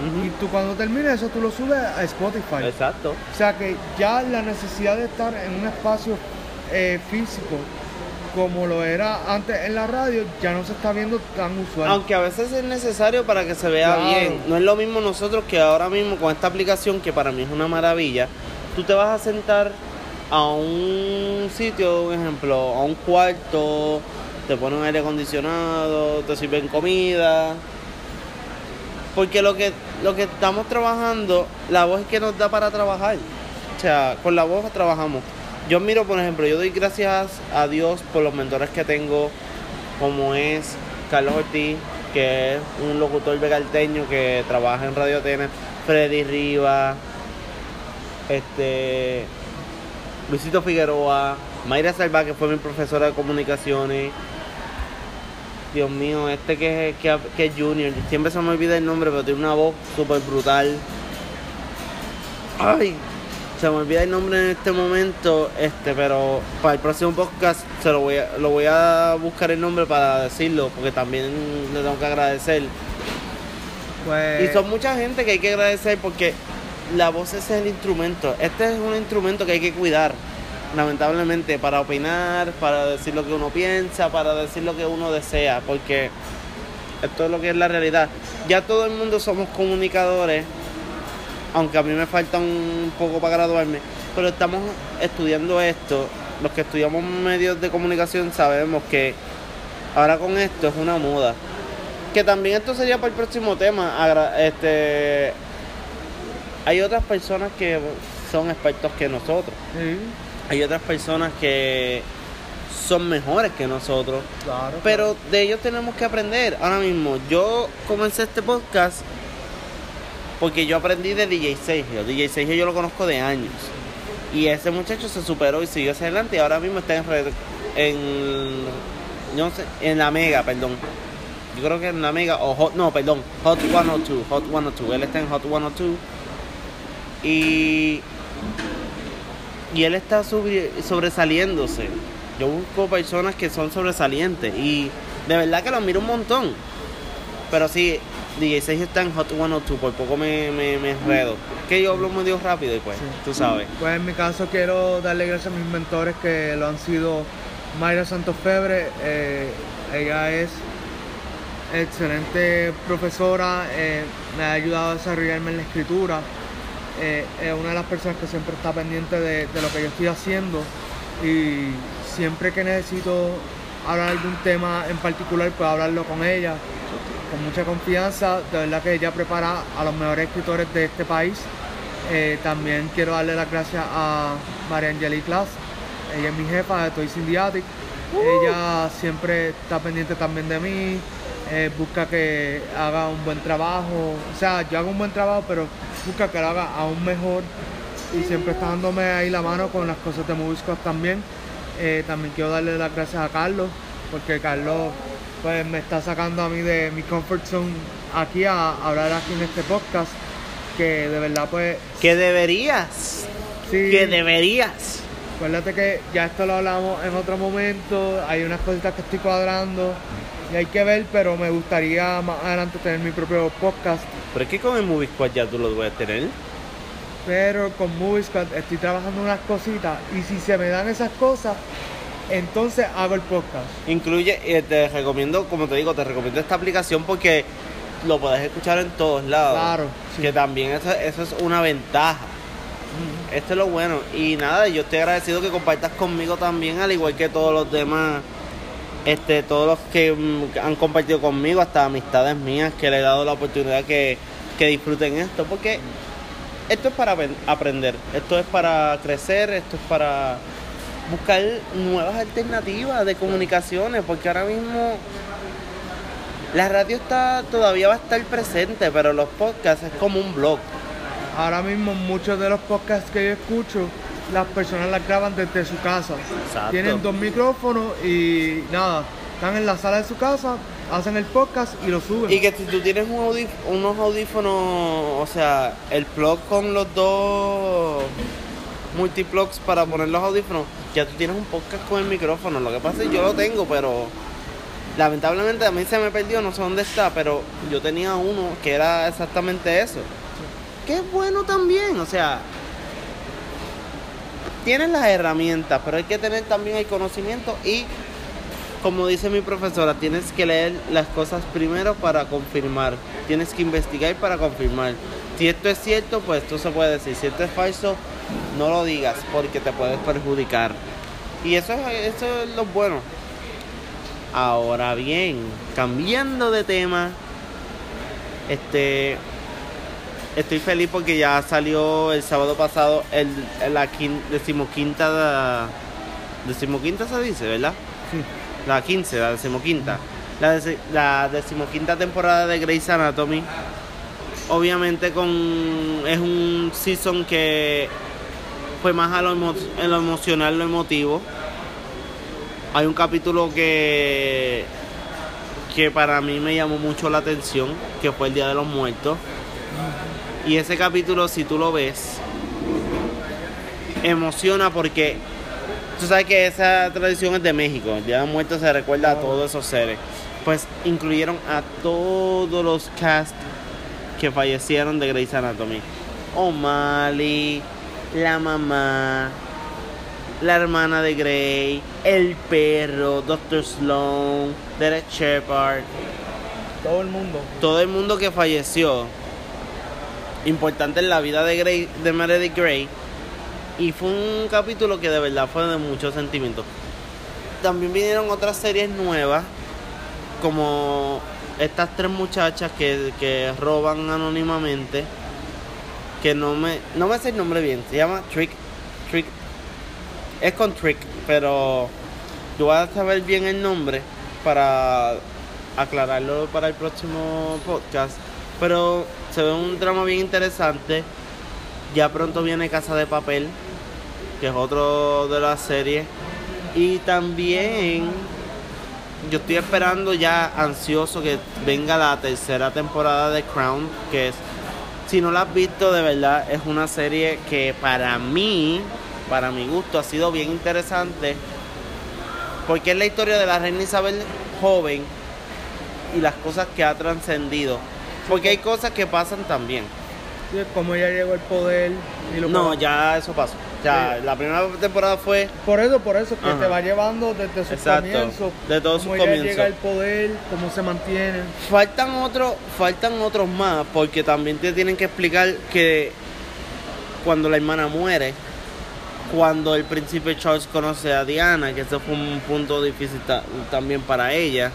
[SPEAKER 2] Y tú cuando termines eso tú lo subes a Spotify.
[SPEAKER 1] Exacto.
[SPEAKER 2] O sea que ya la necesidad de estar en un espacio eh, físico como lo era antes en la radio ya no se está viendo tan usual.
[SPEAKER 1] Aunque a veces es necesario para que se vea
[SPEAKER 2] Claro.
[SPEAKER 1] bien. No es lo mismo nosotros que ahora mismo con esta aplicación, que para mí es una maravilla, tú te vas a sentar a un sitio, un ejemplo, a un cuarto, te ponen aire acondicionado, te sirven comida. Porque lo que, lo que estamos trabajando, la voz es que nos da para trabajar. O sea, con la voz trabajamos. Yo miro, por ejemplo, yo doy gracias a Dios por los mentores que tengo, como es Carlos Ortiz, que es un locutor vegalteño que trabaja en Radio Atenas, Freddy Rivas, este Luisito Figueroa, Mayra Salva, que fue mi profesora de comunicaciones. Dios mío, este que es, que, que es Junior, siempre se me olvida el nombre, pero tiene una voz súper brutal. Ay, se me olvida el nombre en este momento, este, pero para el próximo podcast se lo voy a, lo voy a buscar el nombre para decirlo, porque también le tengo que agradecer.
[SPEAKER 2] Pues,
[SPEAKER 1] Y son mucha gente que hay que agradecer porque la voz es el instrumento. Este es un instrumento que hay que cuidar, lamentablemente, para opinar, para decir lo que uno piensa, para decir lo que uno desea, porque esto es lo que es la realidad. Ya todo el mundo somos comunicadores, aunque a mí me falta un poco para graduarme, pero estamos estudiando esto. Los que estudiamos medios de comunicación sabemos que ahora con esto es una moda. Que también esto sería para el próximo tema. Este, hay otras personas que son expertos que nosotros.
[SPEAKER 2] sí,
[SPEAKER 1] Hay otras personas que son mejores que nosotros.
[SPEAKER 2] claro,
[SPEAKER 1] Pero de ellos tenemos que aprender. Ahora mismo, yo comencé este podcast porque yo aprendí de DJ Sergio. DJ Sergio yo lo conozco de años. Y ese muchacho se superó y siguió hacia adelante. Y ahora mismo está en, red- en, no sé, en la Mega, perdón. Yo creo que en la Mega, o Hot, no, perdón, Hot 102, Hot 102. Él está en Hot 102. Y, y él está sobre- sobresaliéndose. Yo busco personas que son sobresalientes y de verdad que los miro un montón. Pero sí, DJ Sergio está en Hot 102, por poco me, me, me enredo. Que yo hablo medio rápido y pues,
[SPEAKER 2] Sí.
[SPEAKER 1] tú sabes.
[SPEAKER 2] Pues en mi caso quiero darle gracias a mis mentores que lo han sido Mayra Santos Febre. eh, ella es excelente profesora, eh, me ha ayudado a desarrollarme en la escritura. Eh, es una de las personas que siempre está pendiente de, de lo que yo estoy haciendo y siempre que necesito hablar algún tema en particular puedo hablarlo con ella con mucha confianza. De verdad que ella prepara a los mejores escritores de este país Eh, también quiero darle las gracias a María Angeli Class. Ella es mi jefa de Toy Syndiatic. Ella siempre está pendiente también de mí. Eh, busca que haga un buen trabajo. O sea, yo hago un buen trabajo, pero busca que lo haga aún mejor. Y siempre está dándome ahí la mano con las cosas de Movie Squad también. Eh, también quiero darle las gracias a Carlos, porque Carlos pues me está sacando a mí de mi comfort zone aquí a hablar aquí en este podcast. Que de verdad pues
[SPEAKER 1] Que deberías.
[SPEAKER 2] sí.
[SPEAKER 1] Que deberías.
[SPEAKER 2] Acuérdate que ya esto lo hablamos en otro momento, hay unas cositas que estoy cuadrando y hay que ver, pero me gustaría más adelante tener mi propio podcast.
[SPEAKER 1] Pero es que con el Movie Squad ya tú lo puedes tener.
[SPEAKER 2] Pero con Movie Squad estoy trabajando unas cositas y si se me dan esas cosas, entonces hago el podcast.
[SPEAKER 1] Incluye, eh, te recomiendo, como te digo, te recomiendo esta aplicación porque lo puedes escuchar en todos lados.
[SPEAKER 2] Claro, sí.
[SPEAKER 1] Que también eso, eso es una ventaja. Esto es lo bueno. Y nada, yo estoy agradecido que compartas conmigo también, al igual que todos los demás, este, todos los que mm, han compartido conmigo, hasta amistades mías que le he dado la oportunidad que, que disfruten esto, porque esto es para aprender, esto es para crecer, esto es para buscar nuevas alternativas de comunicaciones, porque ahora mismo la radio está todavía va a estar presente, pero los podcasts es como un blog.
[SPEAKER 2] Ahora mismo muchos de los podcasts que yo escucho, las personas las graban desde su casa.
[SPEAKER 1] Exacto.
[SPEAKER 2] Tienen dos micrófonos y nada, están en la sala de su casa, hacen el podcast y lo suben.
[SPEAKER 1] Y que si tú tienes un unos audífonos, o sea, el plug con los dos multiplugs para poner los audífonos, ya tú tienes un podcast con el micrófono. Lo que pasa es que yo lo tengo, pero lamentablemente a mí se me perdió, no sé dónde está, pero yo tenía uno que era exactamente eso. Que es bueno también, o sea, tienes las herramientas, pero hay que tener también el conocimiento y como dice mi profesora, tienes que leer las cosas primero para confirmar. Tienes que investigar para confirmar. Si esto es cierto, pues esto se puede decir. Si esto es falso, no lo digas porque te puedes perjudicar. Y eso es, eso es lo bueno. Ahora bien, cambiando de tema, este, estoy feliz porque ya salió el sábado pasado el, la quin- decimoquinta, decimoquinta se dice, ¿verdad?
[SPEAKER 2] Sí.
[SPEAKER 1] La 15, la decimoquinta. La, la decimoquinta temporada de Grey's Anatomy. Obviamente con es un season que fue más a lo, emo- en lo emocional, lo emotivo. Hay un capítulo que que para mí me llamó mucho la atención, que fue el Día de los Muertos. Y ese capítulo, si tú lo ves, emociona porque tú sabes que esa tradición es de México. El Día de los Muertos se recuerda a todos esos seres. Pues incluyeron a todos los cast que fallecieron de Grey's Anatomy. O'Malley, la mamá, la hermana de Grey, el perro, Dr. Sloan, Derek Shepard,
[SPEAKER 2] Todo el mundo.
[SPEAKER 1] todo el mundo que falleció importante en la vida de Grey, de Meredith Grey. Y fue un capítulo que de verdad fue de mucho sentimiento. También vinieron otras series nuevas como estas tres muchachas que, que roban anónimamente que no me no me sé el nombre bien. Se llama Trick Trick. Es con Trick pero yo voy a saber bien el nombre para aclararlo para el próximo podcast. Pero se ve un drama bien interesante. Ya pronto viene Casa de Papel, que es otro de las series. Y también yo estoy esperando ya ansioso que venga la tercera temporada de Crown, que es, si no la has visto de verdad, es una serie que para mí, para mi gusto, ha sido bien interesante. Porque es la historia de la reina Isabel joven y las cosas que ha trascendido. Porque hay cosas que pasan también.
[SPEAKER 2] Como ella llegó al poder y lo
[SPEAKER 1] No, ya eso pasó. Ya,
[SPEAKER 2] Sí.
[SPEAKER 1] la primera temporada fue
[SPEAKER 2] Por eso, por eso, que
[SPEAKER 1] Ajá.
[SPEAKER 2] te va llevando desde sus
[SPEAKER 1] Exacto,
[SPEAKER 2] comienzos.
[SPEAKER 1] de todos
[SPEAKER 2] cómo
[SPEAKER 1] sus comienzos.
[SPEAKER 2] llega al poder, cómo se mantiene.
[SPEAKER 1] Faltan otros, faltan otros más, porque también te tienen que explicar que cuando la hermana muere, cuando el príncipe Charles conoce a Diana, que eso fue un punto difícil ta- también para ella.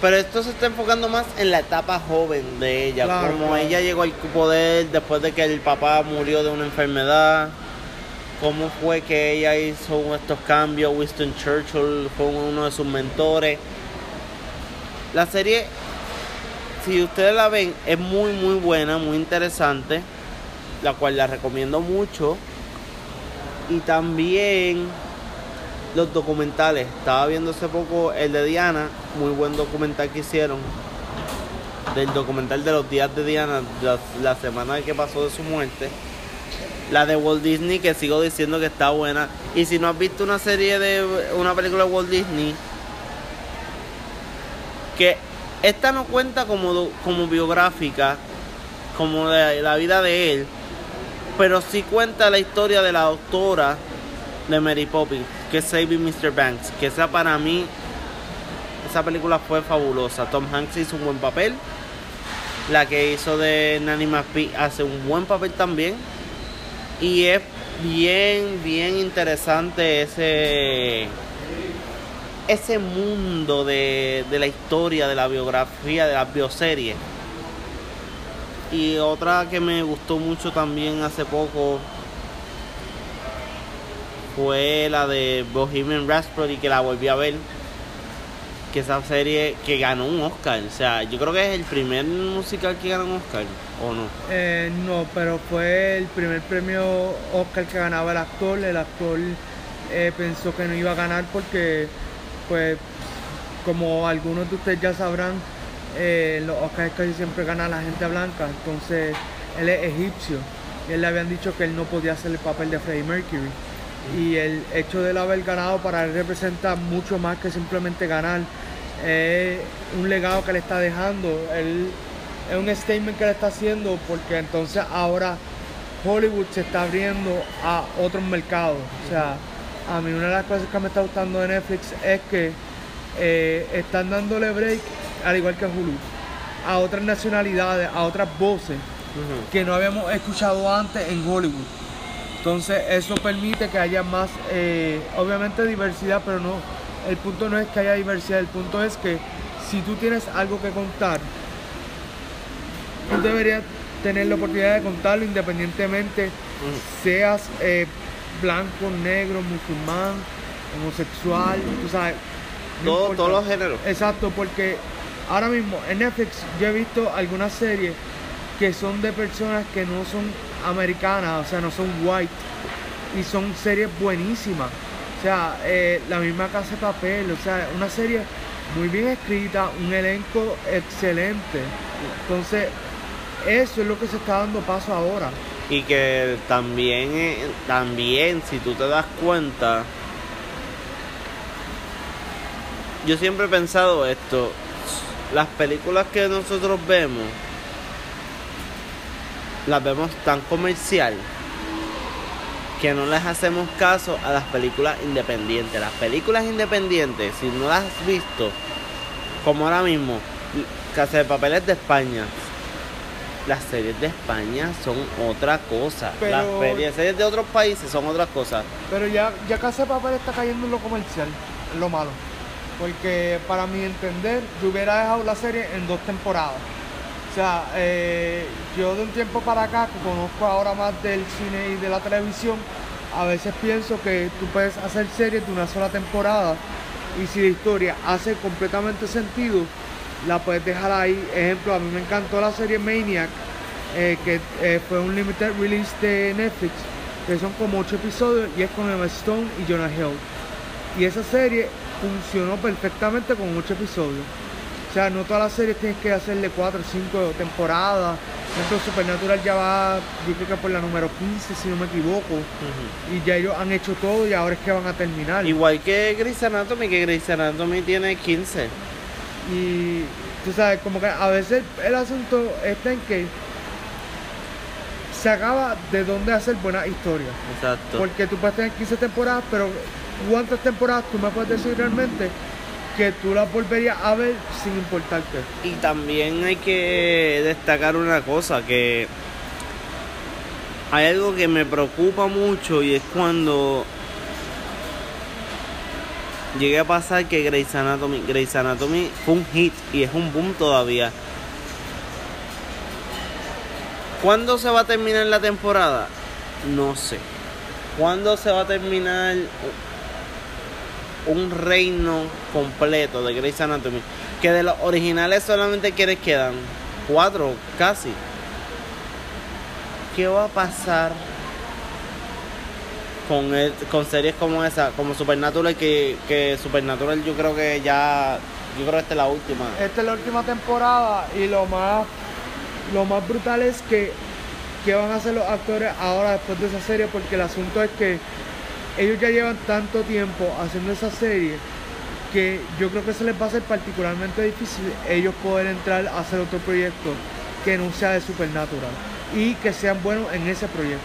[SPEAKER 1] Pero esto se está enfocando más en la etapa joven de ella,
[SPEAKER 2] Claro,
[SPEAKER 1] como
[SPEAKER 2] claro.
[SPEAKER 1] ella llegó al poder después de que el papá murió de una enfermedad, cómo fue que ella hizo estos cambios, Winston Churchill fue uno de sus mentores. La serie, si ustedes la ven, es muy muy buena, muy interesante, la cual la recomiendo mucho. Y también los documentales. Estaba viendo hace poco el de Diana, muy buen documental que hicieron. Del documental de los días de Diana, la, la semana que pasó de su muerte. La de Walt Disney, que sigo diciendo que está buena. Y si no has visto una serie de una película de Walt Disney, que esta no cuenta como, como biográfica, como de la vida de él, pero sí cuenta la historia de la doctora de Mary Poppins, que es Saving Mr. Banks, que esa para mí, esa película fue fabulosa. Tom Hanks hizo un buen papel, la que hizo de Nanny McPhee hace un buen papel también, y es bien, bien interesante ese ese mundo de, de la historia, de la biografía, de las bioseries. Y otra que me gustó mucho también hace poco fue la de Bohemian Rhapsody que la volví a ver. Que esa serie que ganó un Oscar. O sea, yo creo que es el primer musical que gana un Oscar. ¿O no?
[SPEAKER 2] Eh, no, pero fue el primer premio Oscar que ganaba el actor. El actor eh, pensó que no iba a ganar porque, pues, como algunos de ustedes ya sabrán, eh, los Oscars casi siempre gana la gente blanca. Entonces, él es egipcio. Y él le habían dicho que él no podía hacer el papel de Freddie Mercury. Y el hecho de haber ganado para él representa mucho más que simplemente ganar. Es un legado que le está dejando. Él, es un statement que le está haciendo porque entonces ahora Hollywood se está abriendo a otros mercados. O sea, a mí una de las cosas que me está gustando de Netflix es que eh, están dándole break, al igual que Hulu, a otras nacionalidades, a otras voces que no habíamos escuchado antes en Hollywood. Entonces eso permite que haya más, eh, obviamente diversidad, pero no, el punto no es que haya diversidad, el punto es que si tú tienes algo que contar, tú deberías tener la oportunidad de contarlo independientemente seas eh, blanco, negro, musulmán, homosexual, tú sabes. no
[SPEAKER 1] Todo- todos los géneros.
[SPEAKER 2] Exacto, porque ahora mismo en Netflix yo he visto algunas series que son de personas que no son americanas, o sea, no son white, y son series buenísimas. O sea, eh, la misma Casa de Papel, o sea, una serie muy bien escrita, un elenco excelente. Entonces, eso es lo que se está dando paso ahora.
[SPEAKER 1] Y que también, eh, también, si tú te das cuenta, yo siempre he pensado esto, las películas que nosotros vemos, las vemos tan comercial que no les hacemos caso a las películas independientes. Las películas independientes, si no las has visto, como ahora mismo, Casa de Papeles de España, las series de España son otra cosa.
[SPEAKER 2] Pero-
[SPEAKER 1] Las series, series de otros países son otras cosas.
[SPEAKER 2] Pero ya, ya Casa de Papel está cayendo en lo comercial, es lo malo. Porque para mi entender, yo hubiera dejado la serie en dos temporadas. O sea, eh, yo de un tiempo para acá, que conozco ahora más del cine y de la televisión, a veces pienso que tú puedes hacer series de una sola temporada y si la historia hace completamente sentido, la puedes dejar ahí. Ejemplo, a mí me encantó la serie Maniac, eh, que eh, fue un limited release de Netflix, que son como ocho episodios y es con Emma Stone y Jonah Hill. Y esa serie funcionó perfectamente con ocho episodios. O sea, no todas las series tienes que hacerle cuatro o cinco temporadas. Por ejemplo, Supernatural ya va, yo creo que por la número 15, si no me equivoco. Y ya ellos han hecho todo y ahora es que van a terminar.
[SPEAKER 1] Igual que Grey's Anatomy, que Grey's Anatomy tiene 15.
[SPEAKER 2] Y tú sabes, como que a veces el asunto está en que se acaba de dónde hacer buenas historias.
[SPEAKER 1] Exacto.
[SPEAKER 2] Porque tú puedes tener 15 temporadas, pero ¿cuántas temporadas tú me puedes decir realmente que tú las volverías a ver sin importarte?
[SPEAKER 1] Y también hay que destacar una cosa, que hay algo que me preocupa mucho y es cuando llegue a pasar que Grey's Anatomy, Grey's Anatomy fue un hit y es un boom todavía. ¿Cuándo se va a terminar la temporada? No sé. ¿Cuándo se va a terminar un reino completo de Grey's Anatomy? Que de los originales solamente quienes quedan cuatro, casi. ¿Qué va a pasar con, el- con series como esa, como Supernatural? Que, que Supernatural yo creo que ya, yo creo que esta es la última.
[SPEAKER 2] Esta es la última temporada y lo más lo más brutal es que qué van a hacer los actores ahora después de esa serie porque el asunto es que ellos ya llevan tanto tiempo haciendo esa serie que yo creo que se les va a hacer particularmente difícil ellos poder entrar a hacer otro proyecto que no sea de Supernatural y que sean buenos en ese proyecto.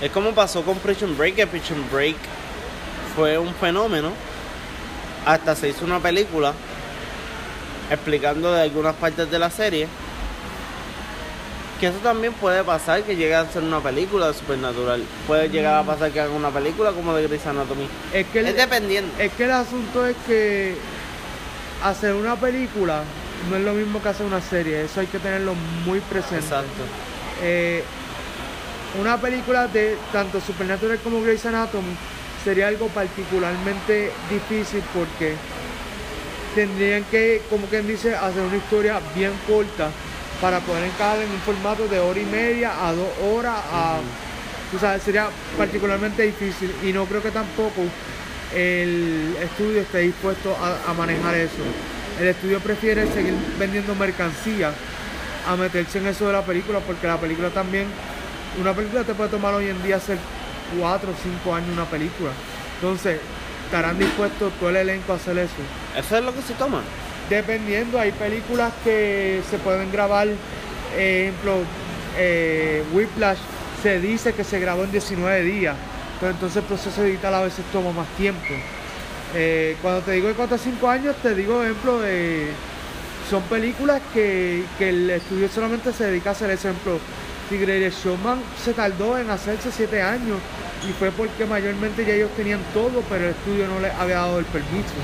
[SPEAKER 1] Es como pasó con Prison Break, que Prison Break fue un fenómeno. Hasta se hizo una película explicando de algunas partes de la serie. Que eso también puede pasar, que llegue a ser una película de Supernatural. Puede llegar a pasar que haga una película como de Grey's Anatomy.
[SPEAKER 2] Es que el-
[SPEAKER 1] Es dependiendo.
[SPEAKER 2] Es que el asunto es que hacer una película no es lo mismo que hacer una serie, eso hay que tenerlo muy presente.
[SPEAKER 1] Exacto.
[SPEAKER 2] Eh, una película de tanto Supernatural como Grey's Anatomy sería algo particularmente difícil porque tendrían que, como quien dice, hacer una historia bien corta para poder encajar en un formato de hora y media a dos horas. A, tú sabes, sería particularmente difícil y no creo que tampoco el estudio esté dispuesto a, a manejar eso. El estudio prefiere seguir vendiendo mercancía a meterse en eso de la película porque la película también, una película te puede tomar hoy en día hacer 4 o 5 años una película. Entonces, estarán dispuestos todo el elenco a hacer eso.
[SPEAKER 1] Eso es lo que se toma.
[SPEAKER 2] Dependiendo, hay películas que se pueden grabar, ejemplo, eh, Whiplash se dice que se grabó en 19 días, pero entonces el proceso edital a veces toma más tiempo. Eh, cuando te digo de 4 a 5 años, te digo, ejemplo, de, son películas que, que el estudio solamente se dedica a hacer ejemplo. Greatest Showman se tardó en hacerse 7 años y fue porque mayormente ya ellos tenían todo, pero el estudio no les había dado el permiso.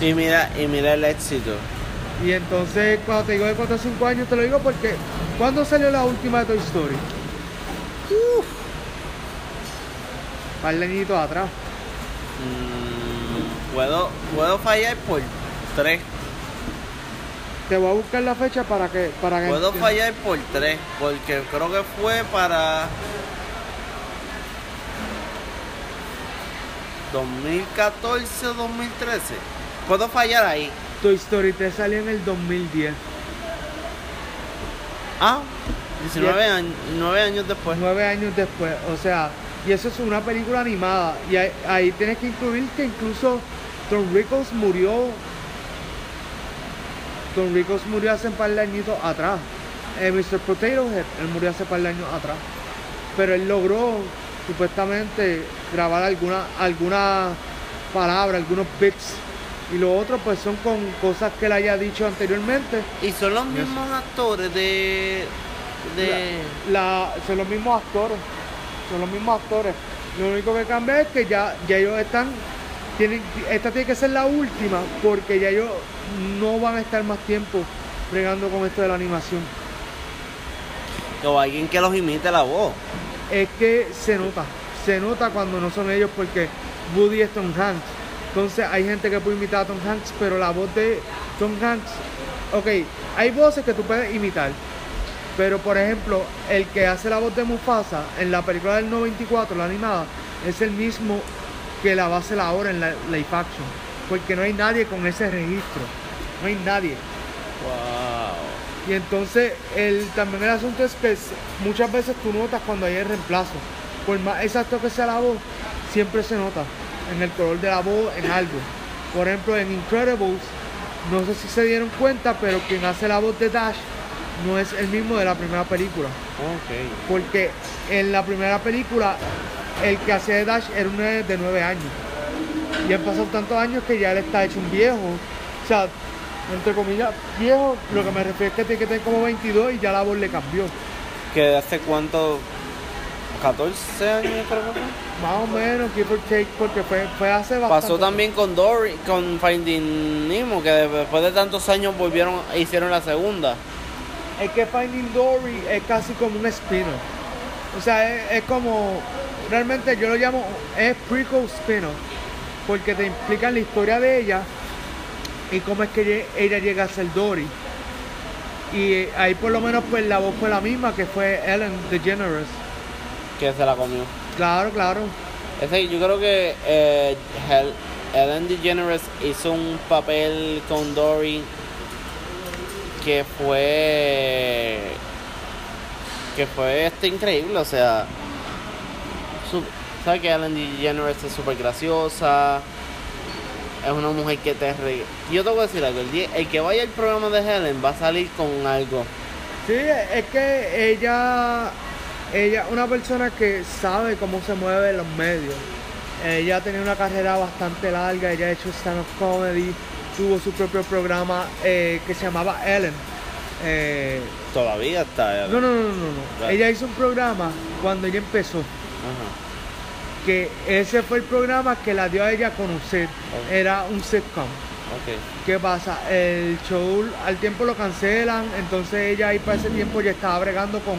[SPEAKER 1] Y mira, y mira el éxito.
[SPEAKER 2] Y entonces, cuando te digo de 4 a 5 años, te lo digo porque. ¿Cuándo salió la última de Toy Story? Uf. Par de atrás.
[SPEAKER 1] Mm, puedo, puedo fallar por tres.
[SPEAKER 2] Te voy a buscar la fecha para que. Para que
[SPEAKER 1] Puedo fallar por tres, porque creo que fue para 2014 o 2013. Puedo fallar ahí.
[SPEAKER 2] Toy Story 3 salió en el 2010.
[SPEAKER 1] Ah, 19 años, 9 años después.
[SPEAKER 2] Nueve años después. O sea, y eso es una película animada. Y ahí, ahí tienes que incluir que incluso Tom Rickles murió. Tom Rickles murió hace un par de añitos atrás. Eh, Mr. Potato Head, él murió hace un par de años atrás. Pero él logró supuestamente grabar alguna, alguna palabra, algunos bits. Y lo otro pues son con cosas que él haya dicho anteriormente.
[SPEAKER 1] Y son los mismos actores de. de.
[SPEAKER 2] La, son los mismos actores. Son los mismos actores. Lo único que cambia es que ya, ya ellos están. Tienen, esta tiene que ser la última porque ya ellos no van a estar más tiempo bregando con esto de la animación.
[SPEAKER 1] o alguien que los imite la voz.
[SPEAKER 2] Es que se nota, se nota cuando no son ellos porque Woody Hanks. Entonces hay gente que puede imitar a Tom Hanks, pero la voz de Tom Hanks, ok, hay voces que tú puedes imitar, pero por ejemplo, el que hace la voz de Mufasa en la película del 94, la animada, es el mismo que la va a hacer ahora en la live action, porque no hay nadie con ese registro, no hay nadie.
[SPEAKER 1] Wow.
[SPEAKER 2] Y entonces el, también el asunto es que muchas veces tú notas cuando hay el reemplazo. Por más exacto que sea la voz, siempre se nota en el color de la voz, en algo. Por ejemplo, en Incredibles, no sé si se dieron cuenta, pero quien hace la voz de Dash no es el mismo de la primera película.
[SPEAKER 1] Ok.
[SPEAKER 2] Porque en la primera película, el que hacía de Dash era un de 9 años. Y han pasado tantos años que ya él está hecho un viejo. O sea, entre comillas, viejo, lo que me refiero es que tiene que tener como 22 y ya la voz le cambió.
[SPEAKER 1] ¿Que hace cuánto? 14 años creo.
[SPEAKER 2] Más o menos, give or take, porque fue, fue hace bastante.
[SPEAKER 1] Pasó también con Dory, con Finding Nemo, que después de tantos años volvieron, hicieron la segunda.
[SPEAKER 2] Es que Finding Dory es casi como un spin-off. O sea, es, es como, realmente yo lo llamo, es prequel spin-off, porque te explican la historia de ella y cómo es que ella llega a ser Dory. Y eh, ahí por lo menos pues la voz fue la misma, que fue Ellen DeGeneres.
[SPEAKER 1] Que se la comió.
[SPEAKER 2] Claro, claro.
[SPEAKER 1] Ese, yo creo que eh, Ellen DeGeneres hizo un papel con Dory que fue que fue este increíble, o sea, su- sabes que Ellen DeGeneres es súper graciosa, es una mujer que te re... Yo te voy a decir algo, el, día- el que vaya al programa de Helen va a salir con algo.
[SPEAKER 2] Sí, es que ella, ella una persona que sabe cómo se mueve en los medios. Ella tenido una carrera bastante larga, ella ha hecho stand-up comedy, tuvo su propio programa eh, que se llamaba Ellen. Eh,
[SPEAKER 1] Todavía está Ellen.
[SPEAKER 2] no, no, no, no, no. Ella hizo un programa cuando ella empezó,
[SPEAKER 1] Ajá,
[SPEAKER 2] que ese fue el programa que la dio a ella a conocer. Era un sitcom.
[SPEAKER 1] ok.
[SPEAKER 2] ¿Qué pasa? El show al tiempo lo cancelan, entonces ella ahí para ese tiempo ya estaba bregando con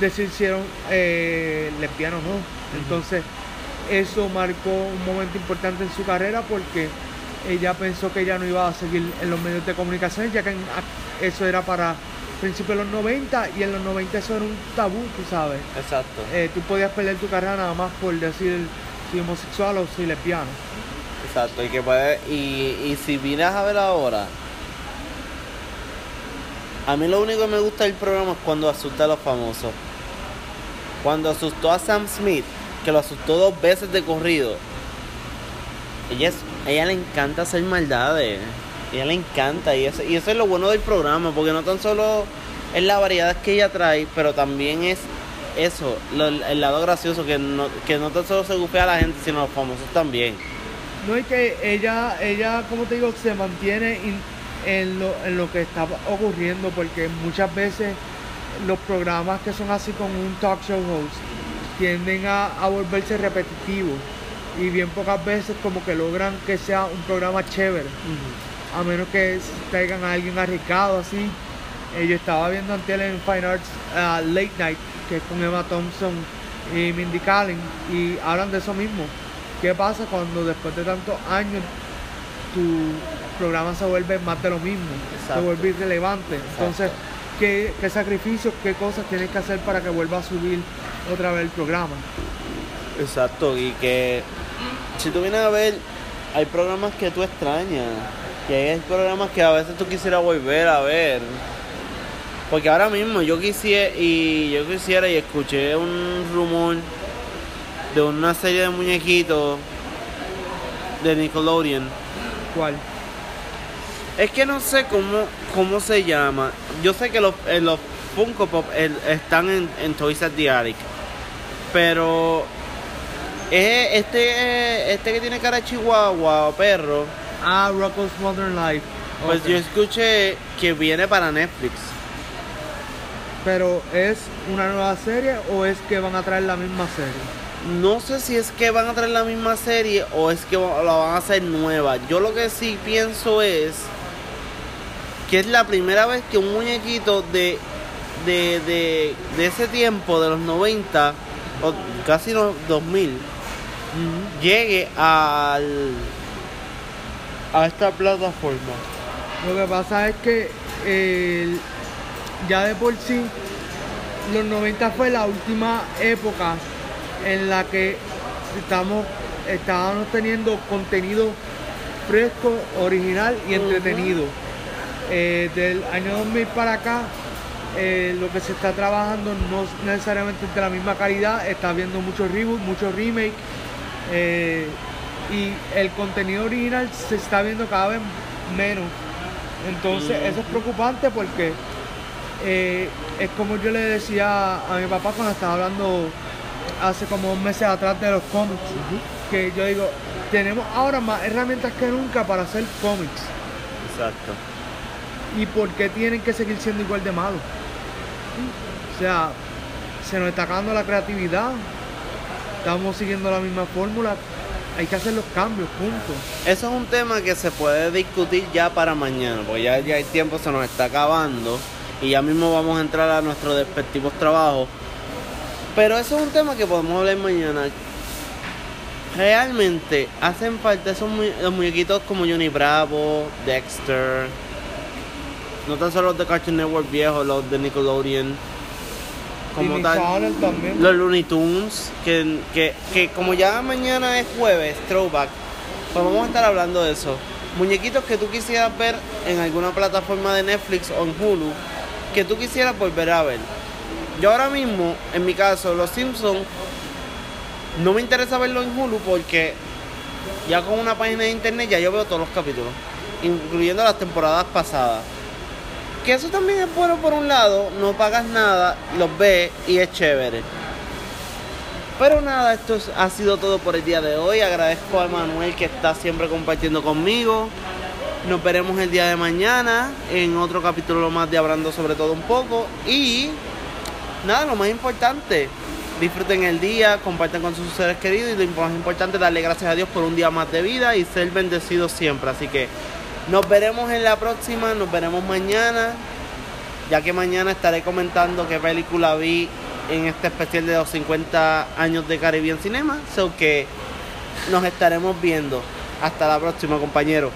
[SPEAKER 2] decir si eran eh, lesbianos o no. Entonces eso marcó un momento importante en su carrera porque ella pensó que ella no iba a seguir en los medios de comunicación, ya que en- eso era para principios de los 90 y en los 90 eso era un tabú, tú sabes.
[SPEAKER 1] Exacto.
[SPEAKER 2] Eh, tú podías perder tu carrera nada más por decir si homosexual o si lesbiano.
[SPEAKER 1] Exacto, y que puede, y, y si vienes a ver ahora, a mí lo único que me gusta del programa es cuando asusta a los famosos. Cuando asustó a Sam Smith, que lo asustó dos veces de corrido. Ella, es, ella le encanta hacer maldades. Ella le encanta. Y eso, y eso es lo bueno del programa, porque no tan solo es la variedad que ella trae, pero también es eso, el lado gracioso, que no, que no tan solo se gufea a la gente, sino a los famosos también.
[SPEAKER 2] No es que ella, ella, como te digo, se mantiene en, lo, en lo que está ocurriendo, porque muchas veces los programas que son así con un talk show host tienden a, a volverse repetitivos y bien pocas veces como que logran que sea un programa chévere, a menos que traigan a alguien arriesgado así. Eh, yo estaba viendo antes en Fine Arts ah, Late Night, que es con Emma Thompson y Mindy Kaling, y hablan de eso mismo. ¿Qué pasa cuando después de tantos años tu programa se vuelve más de lo mismo?
[SPEAKER 1] Exacto.
[SPEAKER 2] Se vuelve irrelevante. Entonces, ¿qué, qué sacrificios, qué cosas tienes que hacer para que vuelva a subir otra vez el programa?
[SPEAKER 1] Exacto, y que si tú vienes a ver, hay programas que tú extrañas, que hay programas que a veces tú quisieras volver a ver. Porque ahora mismo yo quisiera y yo quisiera y escuché un rumor de una serie de muñequitos de Nickelodeon.
[SPEAKER 2] ¿Cuál?
[SPEAKER 1] Es que no sé cómo, cómo se llama. Yo sé que los, eh, los Funko Pop eh, están en, en Toys at the Attic. Pero es este, este que tiene cara de chihuahua o perro.
[SPEAKER 2] Ah, Rocco's Modern Life.
[SPEAKER 1] Pues yo escuché que viene para Netflix.
[SPEAKER 2] Pero ¿es una nueva serie o es que van a traer la misma serie?
[SPEAKER 1] No sé si es que van a traer la misma serie o es que la van a hacer nueva. Yo lo que sí pienso es que es la primera vez que un muñequito de, de, de, de ese tiempo, de los 90 o casi los 2000, llegue al, a esta plataforma.
[SPEAKER 2] Lo que pasa es que eh, ya de por sí, los 90 fue la última época en la que estamos, estábamos teniendo contenido fresco, original y entretenido. Eh, del año 2000 para acá, eh, lo que se está trabajando no es necesariamente es de la misma calidad, está viendo muchos reboots, muchos remakes. eh, y el contenido original se está viendo cada vez menos. Entonces,
[SPEAKER 1] Mm.
[SPEAKER 2] eso es preocupante porque eh, es como yo le decía a mi papá cuando estaba hablando hace como dos meses atrás de los cómics, que yo digo, tenemos ahora más herramientas que nunca para hacer cómics.
[SPEAKER 1] Exacto.
[SPEAKER 2] ¿Y por qué tienen que seguir siendo igual de malos? O sea, se nos está acabando la creatividad. Estamos siguiendo la misma fórmula. Hay que hacer los cambios, punto.
[SPEAKER 1] Eso es un tema que se puede discutir ya para mañana, porque ya, ya el tiempo se nos está acabando y ya mismo vamos a entrar a nuestros respectivos trabajos. Pero eso es un tema que podemos hablar mañana. Realmente hacen falta esos muñequitos como Johnny Bravo, Dexter, no tan solo los de Cartoon Network viejos, los de Nickelodeon, como tal.
[SPEAKER 2] También.
[SPEAKER 1] Los Looney Tunes, que, que, que como ya mañana es jueves, throwback, pues vamos a estar hablando de eso. Muñequitos que tú quisieras ver en alguna plataforma de Netflix o en Hulu, que tú quisieras volver a ver. Yo ahora mismo, en mi caso, Los Simpsons, no me interesa verlo en Hulu porque ya con una página de internet ya yo veo todos los capítulos, incluyendo las temporadas pasadas. Que eso también es bueno por un lado, no pagas nada, los ves y es chévere. Pero nada, esto es- ha sido todo por el día de hoy. Agradezco a Manuel que está siempre compartiendo conmigo. Nos veremos el día de mañana en otro capítulo más de Hablando sobre todo un poco. Y nada, lo más importante, disfruten el día, compartan con sus seres queridos y lo más importante, darle gracias a Dios por un día más de vida y ser bendecidos siempre. Así que nos veremos en la próxima, nos veremos mañana, ya que mañana estaré comentando qué película vi en este especial de los 50 años de Caribbean Cinema. So que nos estaremos viendo. Hasta la próxima, compañeros.